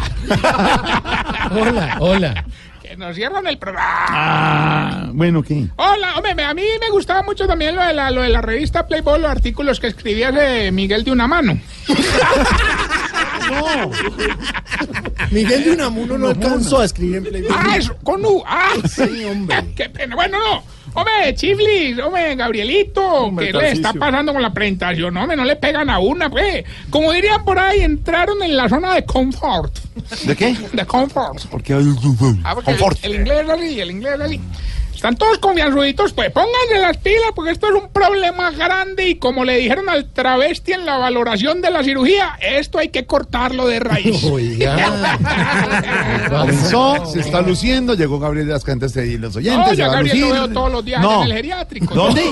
Hola, hola. Que nos cierran el programa. Ah, bueno, ¿qué? Hola, hombre, me- a mí me gustaba mucho también lo de la, lo de la revista Playboy, los artículos que escribía ese Miguel de una mano. *laughs* Miguel de Unamuno no alcanzó a escribir en Playboy. Ah, eso, con U. Ah, Sí, hombre. *laughs* Qué pena. Bueno, no. Hombre, Chiflis, hombre, Gabrielito, Hombre, ¿qué le está pasando con la presentación? Hombre, no le pegan a una, pues. Como dirían por ahí, entraron en la zona de confort. ¿De qué? De confort. Porque Ah, porque el, el inglés es así, el inglés es así. Están todos confianzuditos, pues pónganse las pilas porque esto es un problema grande y como le dijeron al travesti en la valoración de la cirugía, esto hay que cortarlo de raíz. *laughs* Oiga. *laughs* Comenzó, se está luciendo, llegó Gabriel de las Cantas y los oyentes. No, ya Gabriel lo veo todos los días No. en el geriátrico. ¿Dónde? *laughs*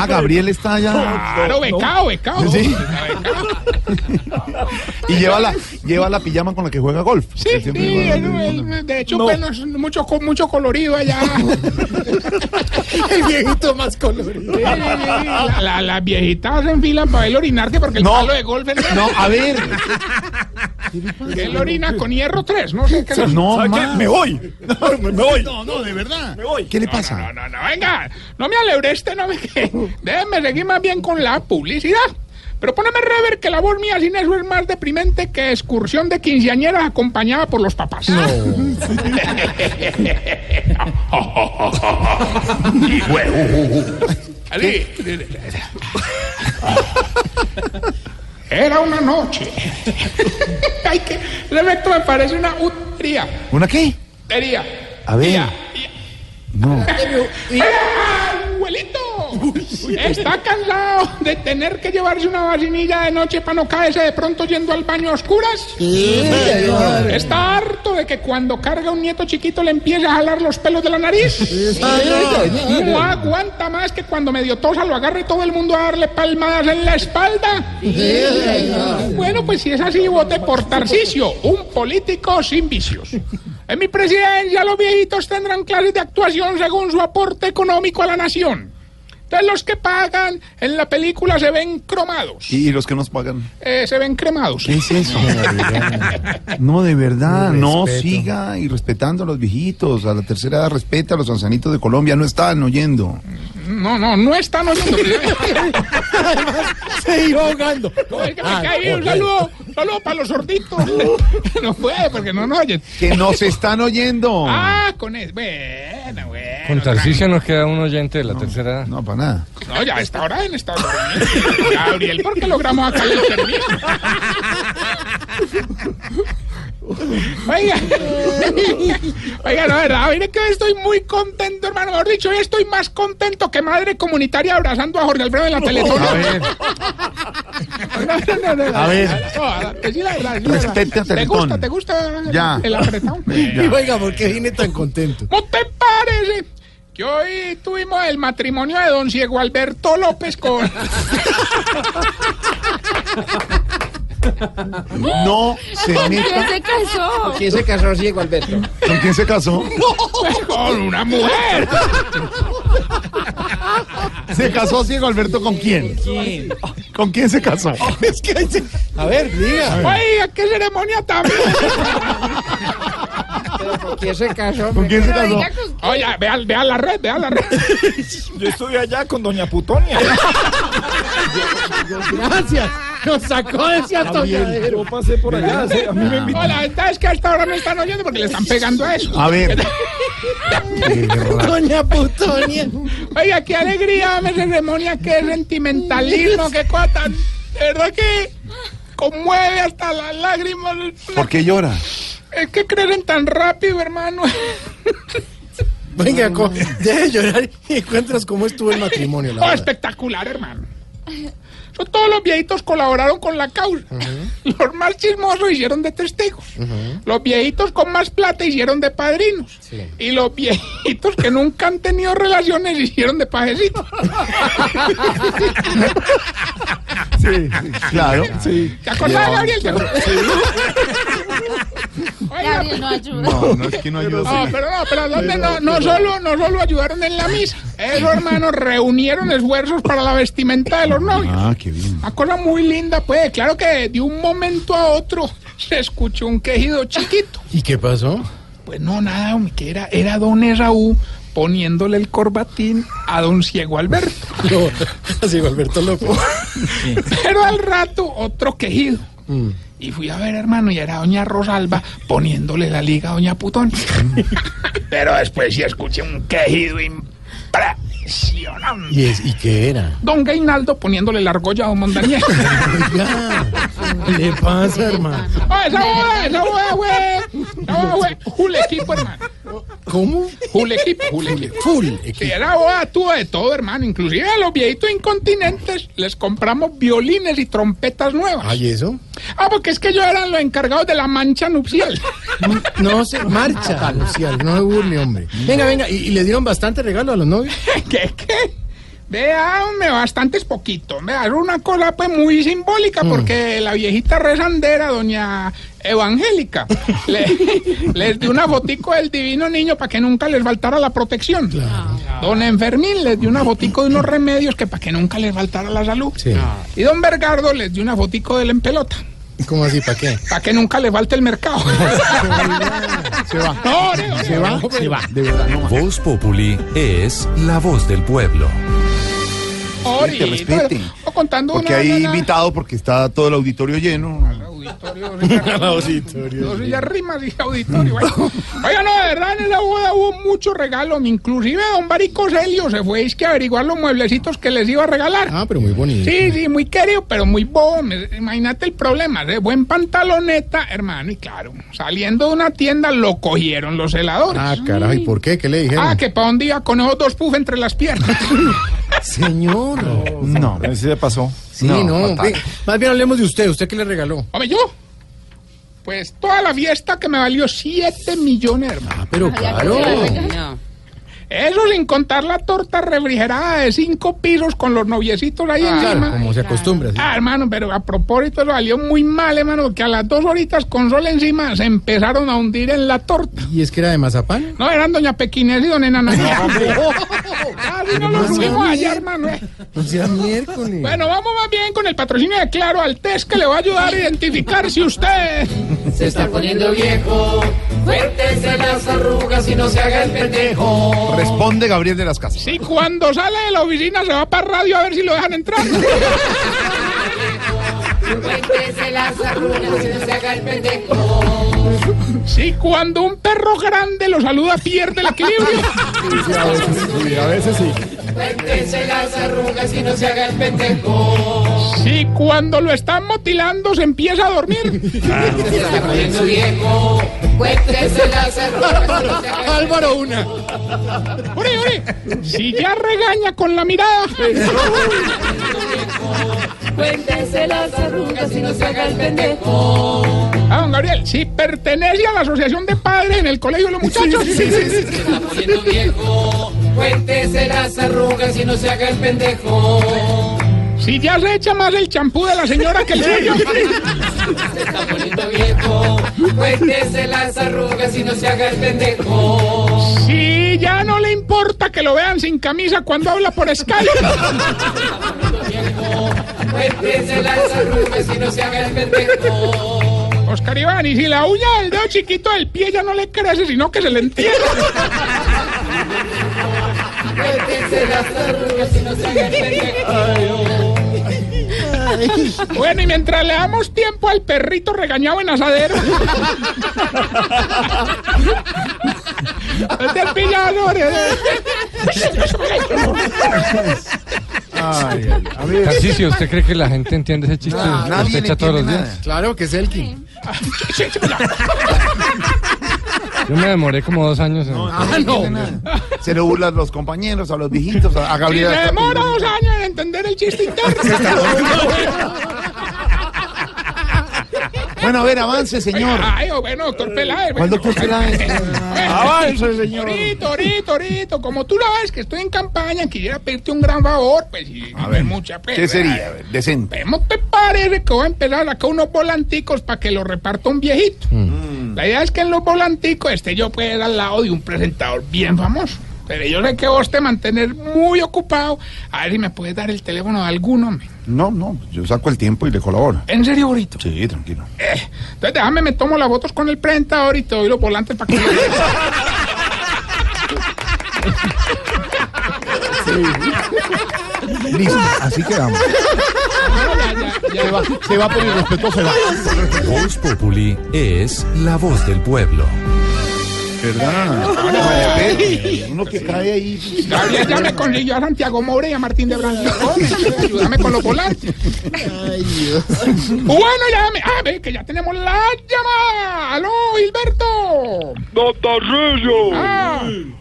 Ah, Gabriel está allá. Claro, becado, becado. Sí. *laughs* Y lleva la, lleva la pijama con la que juega golf. Sí, Él sí, juega- él- de hecho, bueno, es mucho, con mucho colorido allá. *laughs* El viejito más colorido. Sí, la, la- las viejitas se enfilan para él orinar, que porque el No. palo de golf es No, a ver. *laughs* él orina con hierro 3, no sé qué. No, ¿Sabe qué? más. Me voy. Me voy. No, no, de verdad. Me voy. ¿Qué le No, pasa? No, no, no, venga, no me alebreste, no me que. Déjenme seguir más bien con la publicidad. Pero poneme rever que la voz mía sin eso es más deprimente que excursión de quinceañeras acompañada por los papás. Así. *laughs* Era una noche. Ay, que el efecto me parece una utería. ¿Una qué? Utería. A ver. No. Abuelito, está cansado de tener que llevarse una vacinilla de noche para no caerse de pronto yendo al baño a oscuras. Está harto de que cuando carga un nieto chiquito le empiece a jalar los pelos de la nariz. No aguanta más que cuando medio tosa lo agarre todo el mundo a darle palmadas en la espalda. Bueno, pues si es así, vote por Tarcisio, un político sin vicios. En mi presidencia los viejitos tendrán clases de actuación según su aporte económico a la nación. Entonces los que pagan en la película se ven cromados, ¿Y los que nos pagan? eh, se ven cremados. ¿Qué es eso? No, de verdad, no siga y respetando a los viejitos, a la tercera edad respeta a los ancianitos de Colombia, no están oyendo. No, no, no están oyendo. *laughs* Se iba ahogando. No, es que me Ah, bien. Un saludo, un saludo para los sorditos. *laughs* No puede porque no nos oyen. Que nos están oyendo. Ah, con eso. Bueno, bueno. Con Tarcisio nos queda un oyente de la tercera edad. No, para nada. No, ya a esta hora en Estados Unidos. Gabriel, ¿por qué logramos acá el permiso? Oiga, oiga, no, verdad, mire que hoy estoy muy contento, hermano. Mejor dicho, hoy estoy más contento que madre comunitaria abrazando a Jorge Alfredo en la Teletón. A ver, No, no, no, no, A ver. no, sí, la verdad, sí, ¿Te gusta, te gusta Ya. el apretón? *laughs* Y oiga, ¿por qué vine tan contento? ¿Cómo te parece que hoy tuvimos el matrimonio de don Ciego Alberto López con... no se ¿Con quién meta. se casó? ¿Quién se casó, Diego Alberto? ¿Con quién se casó? *laughs* Pues con una mujer. ¿Se casó Ciego Alberto con quién? ¿Quién? ¿Con quién se casó? *laughs* Es que hay- A ver, diga. Oiga, qué ceremonia tan. ¿Pero con quién se casó? ¿Con quién se casó? Oye, vean vea la red, vean la red. Yo estuve allá con Doña Putonia. Gracias. Nos sacó de ese atolladero. Yo pasé por allá. sí, a mí me invitaron. Hola, es que a esta hora no están oyendo porque le están pegando a eso. A ver. *laughs* Doña Putonia. Oiga, qué alegría, me ceremonia, qué sentimentalismo, qué cosa tan. Verdad que conmueve hasta las lágrimas. ¿Por qué llora? Es que creen tan rápido, hermano. *laughs* Venga, co- deje de llorar y cuéntanos cómo estuvo el matrimonio. La Oh, espectacular, hermano. Todos los viejitos colaboraron con la causa. Los más chismosos hicieron de testigos. Los viejitos con más plata hicieron de padrinos. Y los viejitos que nunca han tenido relaciones hicieron de pajecitos. Sí, sí, claro. Sí. ¿Te acordás, Gabriel? ¿Te acordás? Oiga, No ayuda. No, no es que no ayuda. No, pero no, pero ¿dónde no, no solo, no solo ayudaron en la misa. Esos hermanos reunieron esfuerzos para la vestimenta de los novios. Ah, qué bien. Una cosa muy linda, pues. Claro que de un momento a otro se escuchó un quejido chiquito. ¿Y qué pasó? Pues no, nada, hombre, que era, era don Esaú poniéndole el corbatín a don Ciego Alberto. No, *laughs* así Alberto loco. *laughs* Pero al rato otro quejido. Mm. Y fui a ver, hermano, y era doña Rosalba poniéndole la liga a doña Putón. *laughs* Pero después sí escuché un quejido impresionante. ¿Y, es, ¿Y qué era? Don Gainaldo poniéndole la argolla a don *laughs* ¿qué le pasa, hermano? Ah, esa boda, esa boda, güey. Esa güey. Full equipo, hermano. ¿Cómo? Full equipo, full equipo. Full Sí, era boda tuvo de todo, hermano. Inclusive a los viejitos incontinentes les compramos violines y trompetas nuevas. ¿Ay, eso? Ah, porque es que ellos eran los encargados de la mancha nupcial. No se marcha, *laughs* Lucía, no se burle, hombre. Venga, venga, ¿y, y le dieron bastante regalo a los novios? *laughs* ¿Qué, *laughs* qué? Vea, hombre, bastantes poquito. Vea, es una cosa pues muy simbólica porque la viejita rezandera, doña Evangélica, *laughs* le- les dio una fotico del divino niño para que nunca les faltara la protección. Don Enfermín les dio una fotico de unos remedios que para que nunca les faltara la salud. Sí. Y don Bergardo les dio una fotico del empelota. ¿Cómo así? ¿Para qué? Para que nunca le falte el mercado. *laughs* Se va. *laughs* No, no, Se va. Se va. De verdad, no más. Voz Populi es la voz del pueblo. Que respete. o contando Porque una- hay una- invitado, porque está todo el auditorio lleno. Dos sillas rimas y auditorio. bueno. *laughs* Oiga, no, de verdad, en esa boda hubo muchos regalos. Inclusive don Barico Celio se fue es que a averiguar los mueblecitos que les iba a regalar. Ah, pero muy bonito. Sí, sí, muy querido, pero muy bobo. Imagínate el problema. ¿eh? Buen pantaloneta, hermano, y claro, saliendo de una tienda lo cogieron los celadores. Ah, carajo, ¿y por qué? ¿Qué le dijeron? Ah, que para dónde iba con esos dos puff entre las piernas. *laughs* Señor. No, ese se pasó. Sí, no. ve- más bien hablemos de usted. ¿Usted qué le regaló? Hombre, yo. Pues toda la fiesta que me valió 7 millones, hermano. Ah, pero claro. Eso sin contar la torta refrigerada de cinco pisos con los noviecitos ahí Claro, encima. como se acostumbra. sí. Ah, hermano, pero a propósito, eso salió muy mal, hermano, porque a las dos horitas con sol encima se empezaron a hundir en la torta. ¿Y es que era de mazapán? No, eran doña Pequinés y don Enana. *laughs* *laughs* Casi no lo subimos hermano. eh. No sea miércoles. Bueno, vamos más bien con el patrocinio de Claro al test que le va a ayudar a identificar si usted... Se está poniendo viejo. Cuéntese las arrugas y no se haga el pendejo. Responde Gabriel de las Casas. Si cuando sale de la oficina se va para radio a ver si lo dejan entrar. Cuéntese las arrugas y no se haga el pendejo. Si cuando un perro grande lo saluda pierde el equilibrio. Sí, a veces sí. Cuéntese las arrugas y no se haga el pendejo. Si cuando lo están motilando se empieza a dormir. *laughs* Se está poniendo viejo. Cuéntese las arrugas y no se haga el Álvaro, una. Uri, Uri. Si ya regaña con la mirada. *laughs* Cuéntese las arrugas y no se haga el pendejo. Ah, don Gabriel, si pertenece a la asociación de padres en el colegio de los muchachos. Se está poniendo viejo. Cuéntese las arrugas y no se haga el pendejo. Si ya se echa más el champú de la señora que el suyo. Se está poniendo viejo. Cuéntese las arrugas y no se haga el pendejo. Sí, ya no le importa que lo vean sin camisa cuando habla por Skype. Cuéntese las arrugas y no se haga el pendejo. Oscar Iván, y si la uña del dedo chiquito del pie ya no le crece, sino que se le entierra. Cuéntese las *laughs* Bueno, y mientras le damos tiempo al perrito regañado en asadero. Este *laughs* es pillador. Ay, ¿usted cree que la gente entiende ese chiste? No, ¿Lo nadie le echa todos los días? Claro que es Elkin. *laughs* Yo me demoré como dos años en... Ah, no. Se le burlan los compañeros, a los viejitos, a, a Gabriela. se demora dos años en entender el chiste interno. *laughs* Bueno, a ver, avance, señor. Ay, bueno, doctor Peláez. ¿Cuál doctor Peláez? Avance, señor. Torito, Torito, Torito. Como tú la ves que estoy en campaña, quisiera pedirte un gran favor, pues, y A no ver, mucha pena. ¿Qué sería? A ver, decente. ¿Cómo te parece que voy a empezar acá unos volanticos para que los reparta un viejito? Mm. La idea es que en los volanticos esté yo pues al lado de un presentador bien famoso. Pero yo sé que vos te mantener muy ocupado. A ver si me puedes dar el teléfono de alguno. hombre. No, no, yo saco el tiempo y le colaboro. ¿En serio, Borito? Sí, tranquilo. Eh, entonces déjame, me tomo las fotos con el presentador y te doy los volantes para que... *laughs* Listo, así quedamos. Se va, se va por irrespetuoso, se va. Voz Populi es la voz del pueblo. ¿Verdad? Respete. Uno que cae ahí. Gabriel ya me consiguió a Santiago More y a Martín de Brasil. Ayúdame con los volantes. Bueno, ya me... Ah, ve que ya tenemos la llamada. ¡Aló, Hilberto! Rillo, Ah.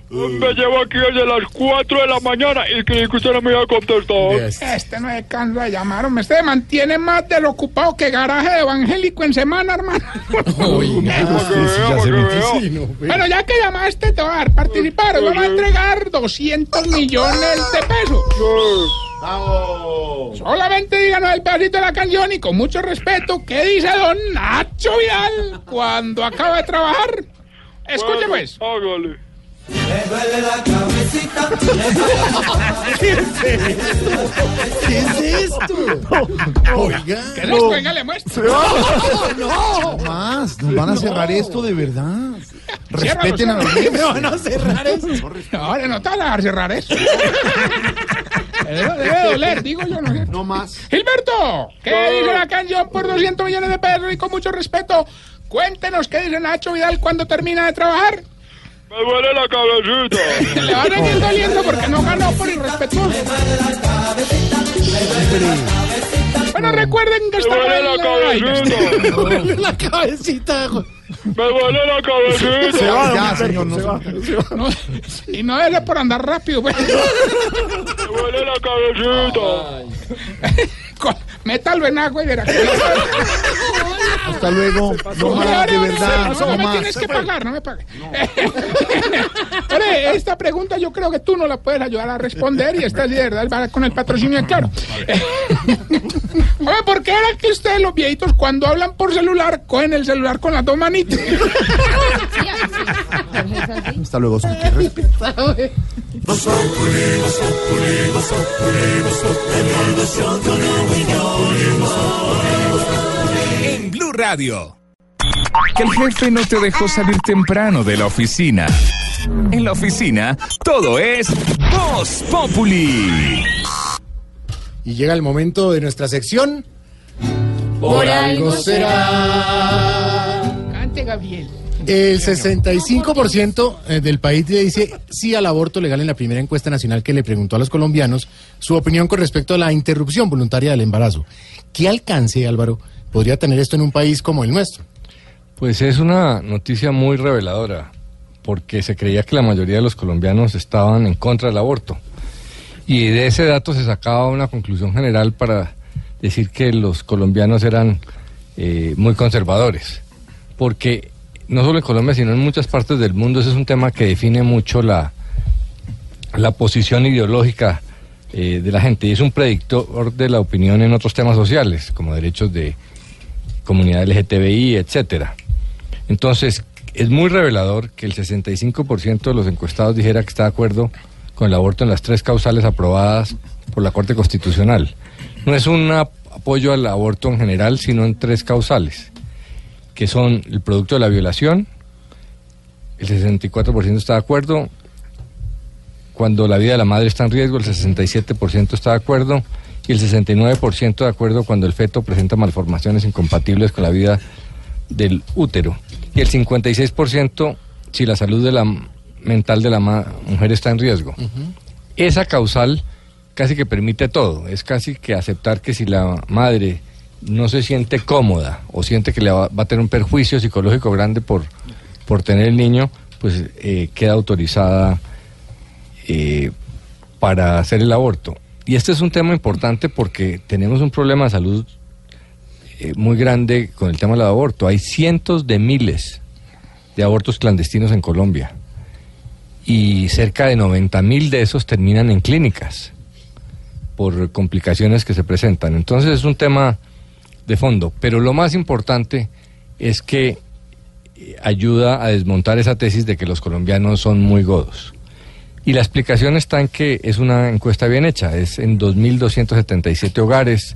Me llevo aquí desde las 4 de la mañana y creí que usted no me iba a contestar. Este no se cansa de llamar, hombre. Este mantiene más del ocupado que garaje de evangélico en semana, hermano. Bueno, ya que llamaste, te voy a dar participar. Os vamos a entregar 200 millones de pesos. Solamente díganos el pedacito de la canción y con mucho respeto, ¿qué dice don Nacho Vidal cuando acaba de trabajar? Escuche pues. Hágale. ¿Qué es esto? Oiga. ¿Qué es esto? Venga, le muestro. No, más, nos van a cerrar esto de verdad. Respeten a los niños. me van a cerrar eso. Ahora no te van a cerrar eso. Debe, debe doler, digo yo. No, no más. Gilberto, ¿qué dice la canción por 200 millones de pesos? Y con mucho respeto, cuéntenos qué dice Nacho Vidal cuando termina de trabajar. Me duele la cabecita. *laughs* Le van a seguir doliendo porque no ganó por irrespetuoso. Bueno, recuerden que Me está *laughs* duele la cabecita. Me duele la cabecita. Me duele la cabecita. Se va, ya, señor, no se se va. Y no es por andar rápido, pues. Me duele la cabecita. *laughs* Métalo en agua y verá que... Hasta luego. No más, de verdad, no, no me más. tienes que pagar, no me pagues. Oye, esta pregunta yo creo que tú no la puedes ayudar a responder y esta sí, de verdad va con el patrocinio, claro. Oye, ¿por qué era que ustedes los viejitos cuando hablan por celular cogen el celular con las dos manitas? Hasta luego, respeto. En Blue Radio. Que el jefe no te dejó salir temprano de la oficina. En la oficina, todo es Voz Populi. Y llega el momento de nuestra sección. Por algo será. Cante, Gabriel. El 65% eh, del país le dice sí al aborto legal en la primera encuesta nacional que le preguntó a los colombianos su opinión con respecto a la interrupción voluntaria del embarazo. ¿Qué alcance, Álvaro, podría tener esto en un país como el nuestro? Pues es una noticia muy reveladora, porque se creía que la mayoría de los colombianos estaban en contra del aborto. Y de ese dato se sacaba una conclusión general para decir que los colombianos eran eh, muy conservadores. Porque no solo en Colombia, sino en muchas partes del mundo, ese es un tema que define mucho la, la posición ideológica eh, de la gente y es un predictor de la opinión en otros temas sociales, como derechos de comunidad LGTBI, etcétera. Entonces, es muy revelador que el 65% de los encuestados dijera que está de acuerdo con el aborto en las tres causales aprobadas por la Corte Constitucional. No es un ap- apoyo al aborto en general, sino en tres causales, que son el producto de la violación, el 64% está de acuerdo, cuando la vida de la madre está en riesgo, el 67% está de acuerdo, y el 69% de acuerdo cuando el feto presenta malformaciones incompatibles con la vida del útero. Y el 56% si la salud de la mental de la mujer está en riesgo. Esa causal casi que permite todo. Es casi que aceptar que si la madre no se siente cómoda o siente que le va, va a tener un perjuicio psicológico grande por, por tener el niño, pues eh, queda autorizada eh, para hacer el aborto. Y este es un tema importante porque tenemos un problema de salud eh, muy grande con el tema del aborto. Hay cientos de miles de abortos clandestinos en Colombia y cerca de 90 mil de esos terminan en clínicas por complicaciones que se presentan. Entonces es un tema de fondo, pero lo más importante es que eh, ayuda a desmontar esa tesis de que los colombianos son muy godos. Y la explicación está en que es una encuesta bien hecha, es en 2.277 hogares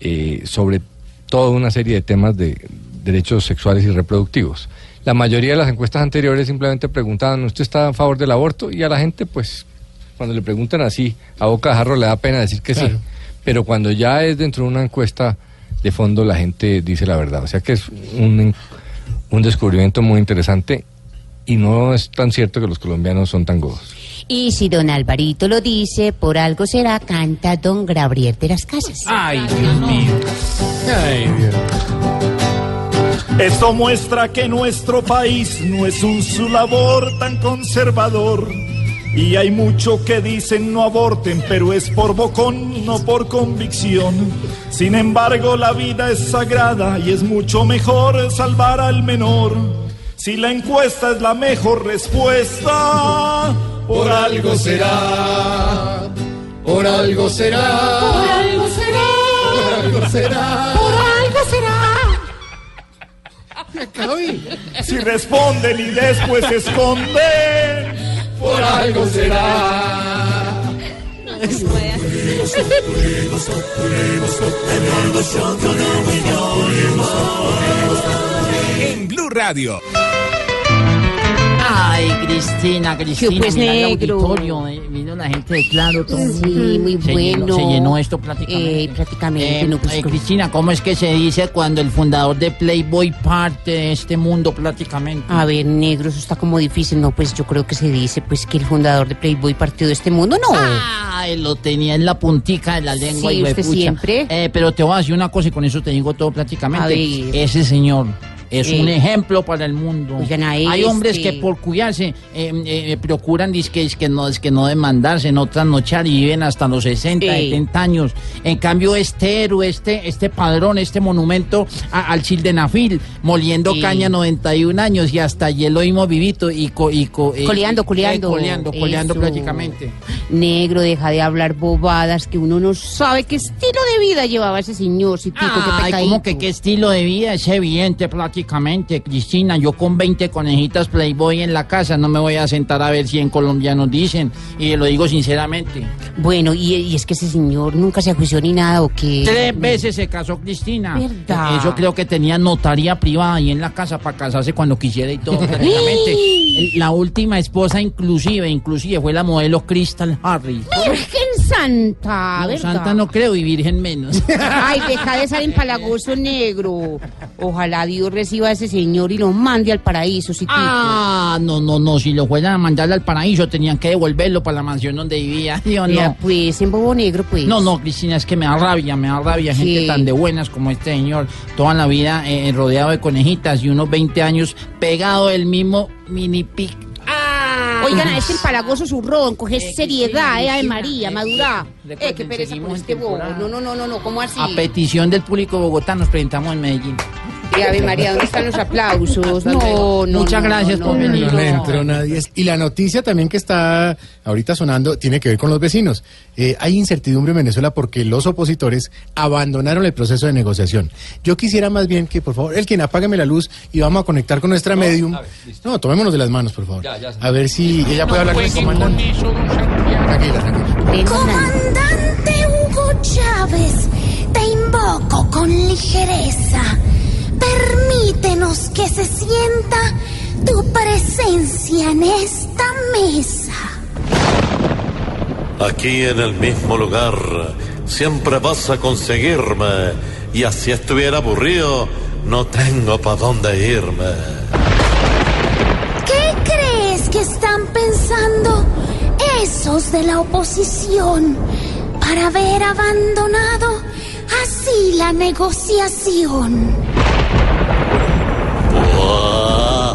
eh, sobre toda una serie de temas de derechos sexuales y reproductivos. La mayoría de las encuestas anteriores simplemente preguntaban, ¿usted está a favor del aborto? Y a la gente, pues, cuando le preguntan así, a boca de jarro le da pena decir que sí. Pero cuando ya es dentro de una encuesta de fondo, la gente dice la verdad. O sea que es un, un descubrimiento muy interesante y no es tan cierto que los colombianos son tan godos. Y si don Alvarito lo dice, por algo será, canta don Gabriel de las Casas. Ay, Dios mío. Esto muestra que nuestro país no es un su labor tan conservador. Y hay mucho que dicen no aborten, pero es por bocón, no por convicción. Sin embargo, la vida es sagrada y es mucho mejor salvar al menor. Si la encuesta es la mejor respuesta, Por algo será, por algo será, Por algo será. por algo será. Por algo será. Si responden y después se esconden, por algo será. En Blue Radio. Ay, Cristina, Cristina, pues, mira el auditorio, eh, vino la gente de Claro, todo. Sí, muy se bueno. Llenó, se llenó esto prácticamente. Eh, prácticamente, Eh, no, pues, eh, Cristina, ¿cómo es que se dice cuando el fundador de Playboy parte de este mundo prácticamente? A ver, negro, eso está como difícil. No, pues yo creo que se dice pues que el fundador de Playboy partió de este mundo. No. Ay, lo tenía en la puntica de la lengua Sí, y usted huepucha. siempre. Eh, pero te voy a decir una cosa y con eso te digo todo prácticamente. A ver. Ese señor es Eh. un ejemplo para el mundo. Oigan Hay este. hombres que por cuidarse eh, eh, procuran disque, disque no, disque no demandarse, no trasnochar y viven hasta los 60, Eh. 70 años. En cambio, este héroe, este, este padrón, este monumento a- al Childenafil, moliendo Sí. caña 91 años y hasta allí lo mismo vivito y, co- y co- eh, Coleando, eh, coleando. coleando, coleando prácticamente. Negro, deja de hablar bobadas que uno no sabe qué estilo de vida llevaba ese señor. Si Ay, pecadito. como que qué estilo de vida es evidente prácticamente, Cristina. Yo con 20 conejitas Playboy en la casa no me voy a sentar a ver 100 colombianos dicen. Y lo digo sinceramente. Bueno, y, y es que ese señor nunca se ajuició ni nada, ¿o qué? Tres veces se casó Cristina. ¿Verdad? Eso creo que tenía notaría privada ahí en la casa para casarse cuando quisiera y todo *laughs* La última esposa inclusive, inclusive fue la modelo Crystal Harris. Santa, No, ¿verdad? Santa no creo y Virgen menos. *laughs* Ay, deja de ser empalagoso negro. Ojalá Dios reciba a ese señor y lo mande al paraíso, si. Ah, no, no, no. Si lo fueran a mandar al paraíso, tenían que devolverlo para la mansión donde vivía. Yo Ya, no. pues, en bobo negro, pues. No, no, Cristina, es que me da rabia, me da rabia. Sí. Gente tan de buenas como este señor. Toda la vida eh, rodeado de conejitas y unos 20 años pegado del mismo mini pic. Oigan, a este empalagoso zurrón, coge seriedad, eh, Cristina, María, eh, madura. recuerden, Eh, qué pereza con este bobo. No, no, no, no, no, ¿cómo así? A petición del público bogotano nos presentamos en Medellín. Y Ave María, ¿dónde están los aplausos? No, no. Muchas no, gracias no, por no, venir. No entró nadie. Y la noticia también que está ahorita sonando tiene que ver con los vecinos. Eh, hay incertidumbre en Venezuela porque los opositores abandonaron el proceso de negociación. Yo quisiera más bien que, por favor, el quien apágueme la luz y vamos a conectar con nuestra medium. No, tomémonos de las manos, por favor. A ver si ella puede hablar con el comandante. Tranquila, tranquila. Comandante Hugo Chávez, te invoco con ligereza. Permítenos que se sienta tu presencia en esta mesa. Aquí en el mismo lugar siempre vas a conseguirme y así estuviera aburrido no tengo para dónde irme. ¿Qué crees que están pensando esos de la oposición para haber abandonado así la negociación?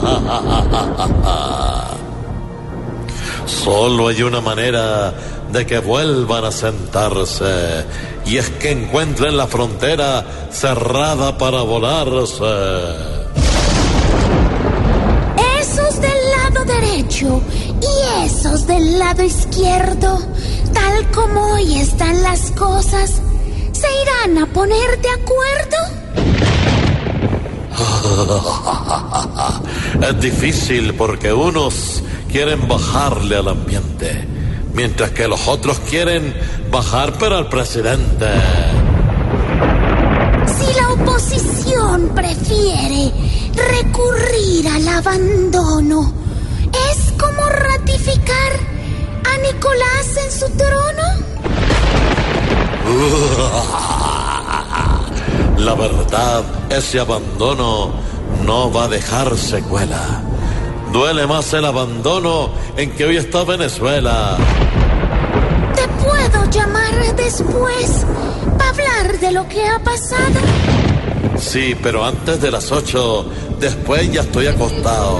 *laughs* Solo hay una manera de que vuelvan a sentarse y es que encuentren la frontera cerrada para volarse. Esos del lado derecho y esos del lado izquierdo, tal como hoy están las cosas, ¿se irán a poner de acuerdo? *laughs* Es difícil porque unos quieren bajarle al ambiente, mientras que los otros quieren bajar pero al presidente. Si la oposición prefiere recurrir al abandono, ¿es como ratificar a Nicolás en su trono? *laughs* La verdad, ese abandono no va a dejar secuela. Duele más el abandono en que hoy está Venezuela. ¿Te puedo llamar después para hablar de lo que ha pasado? Sí, pero antes de las ocho, después ya estoy acostado.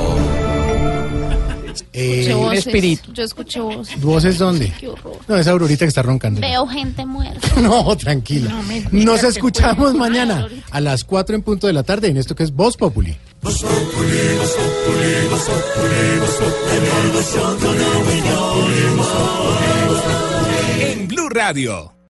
Eh, Escuché voces. espíritu. Yo escuché voces. ¿Voces dónde? Qué horror. No, es Aurorita que está roncando. Veo gente muerta. *laughs* No, tranquila. No, mentira, Nos escuchamos mañana a las 4 en punto de la tarde en esto que es Voz Populi. En Blue Radio.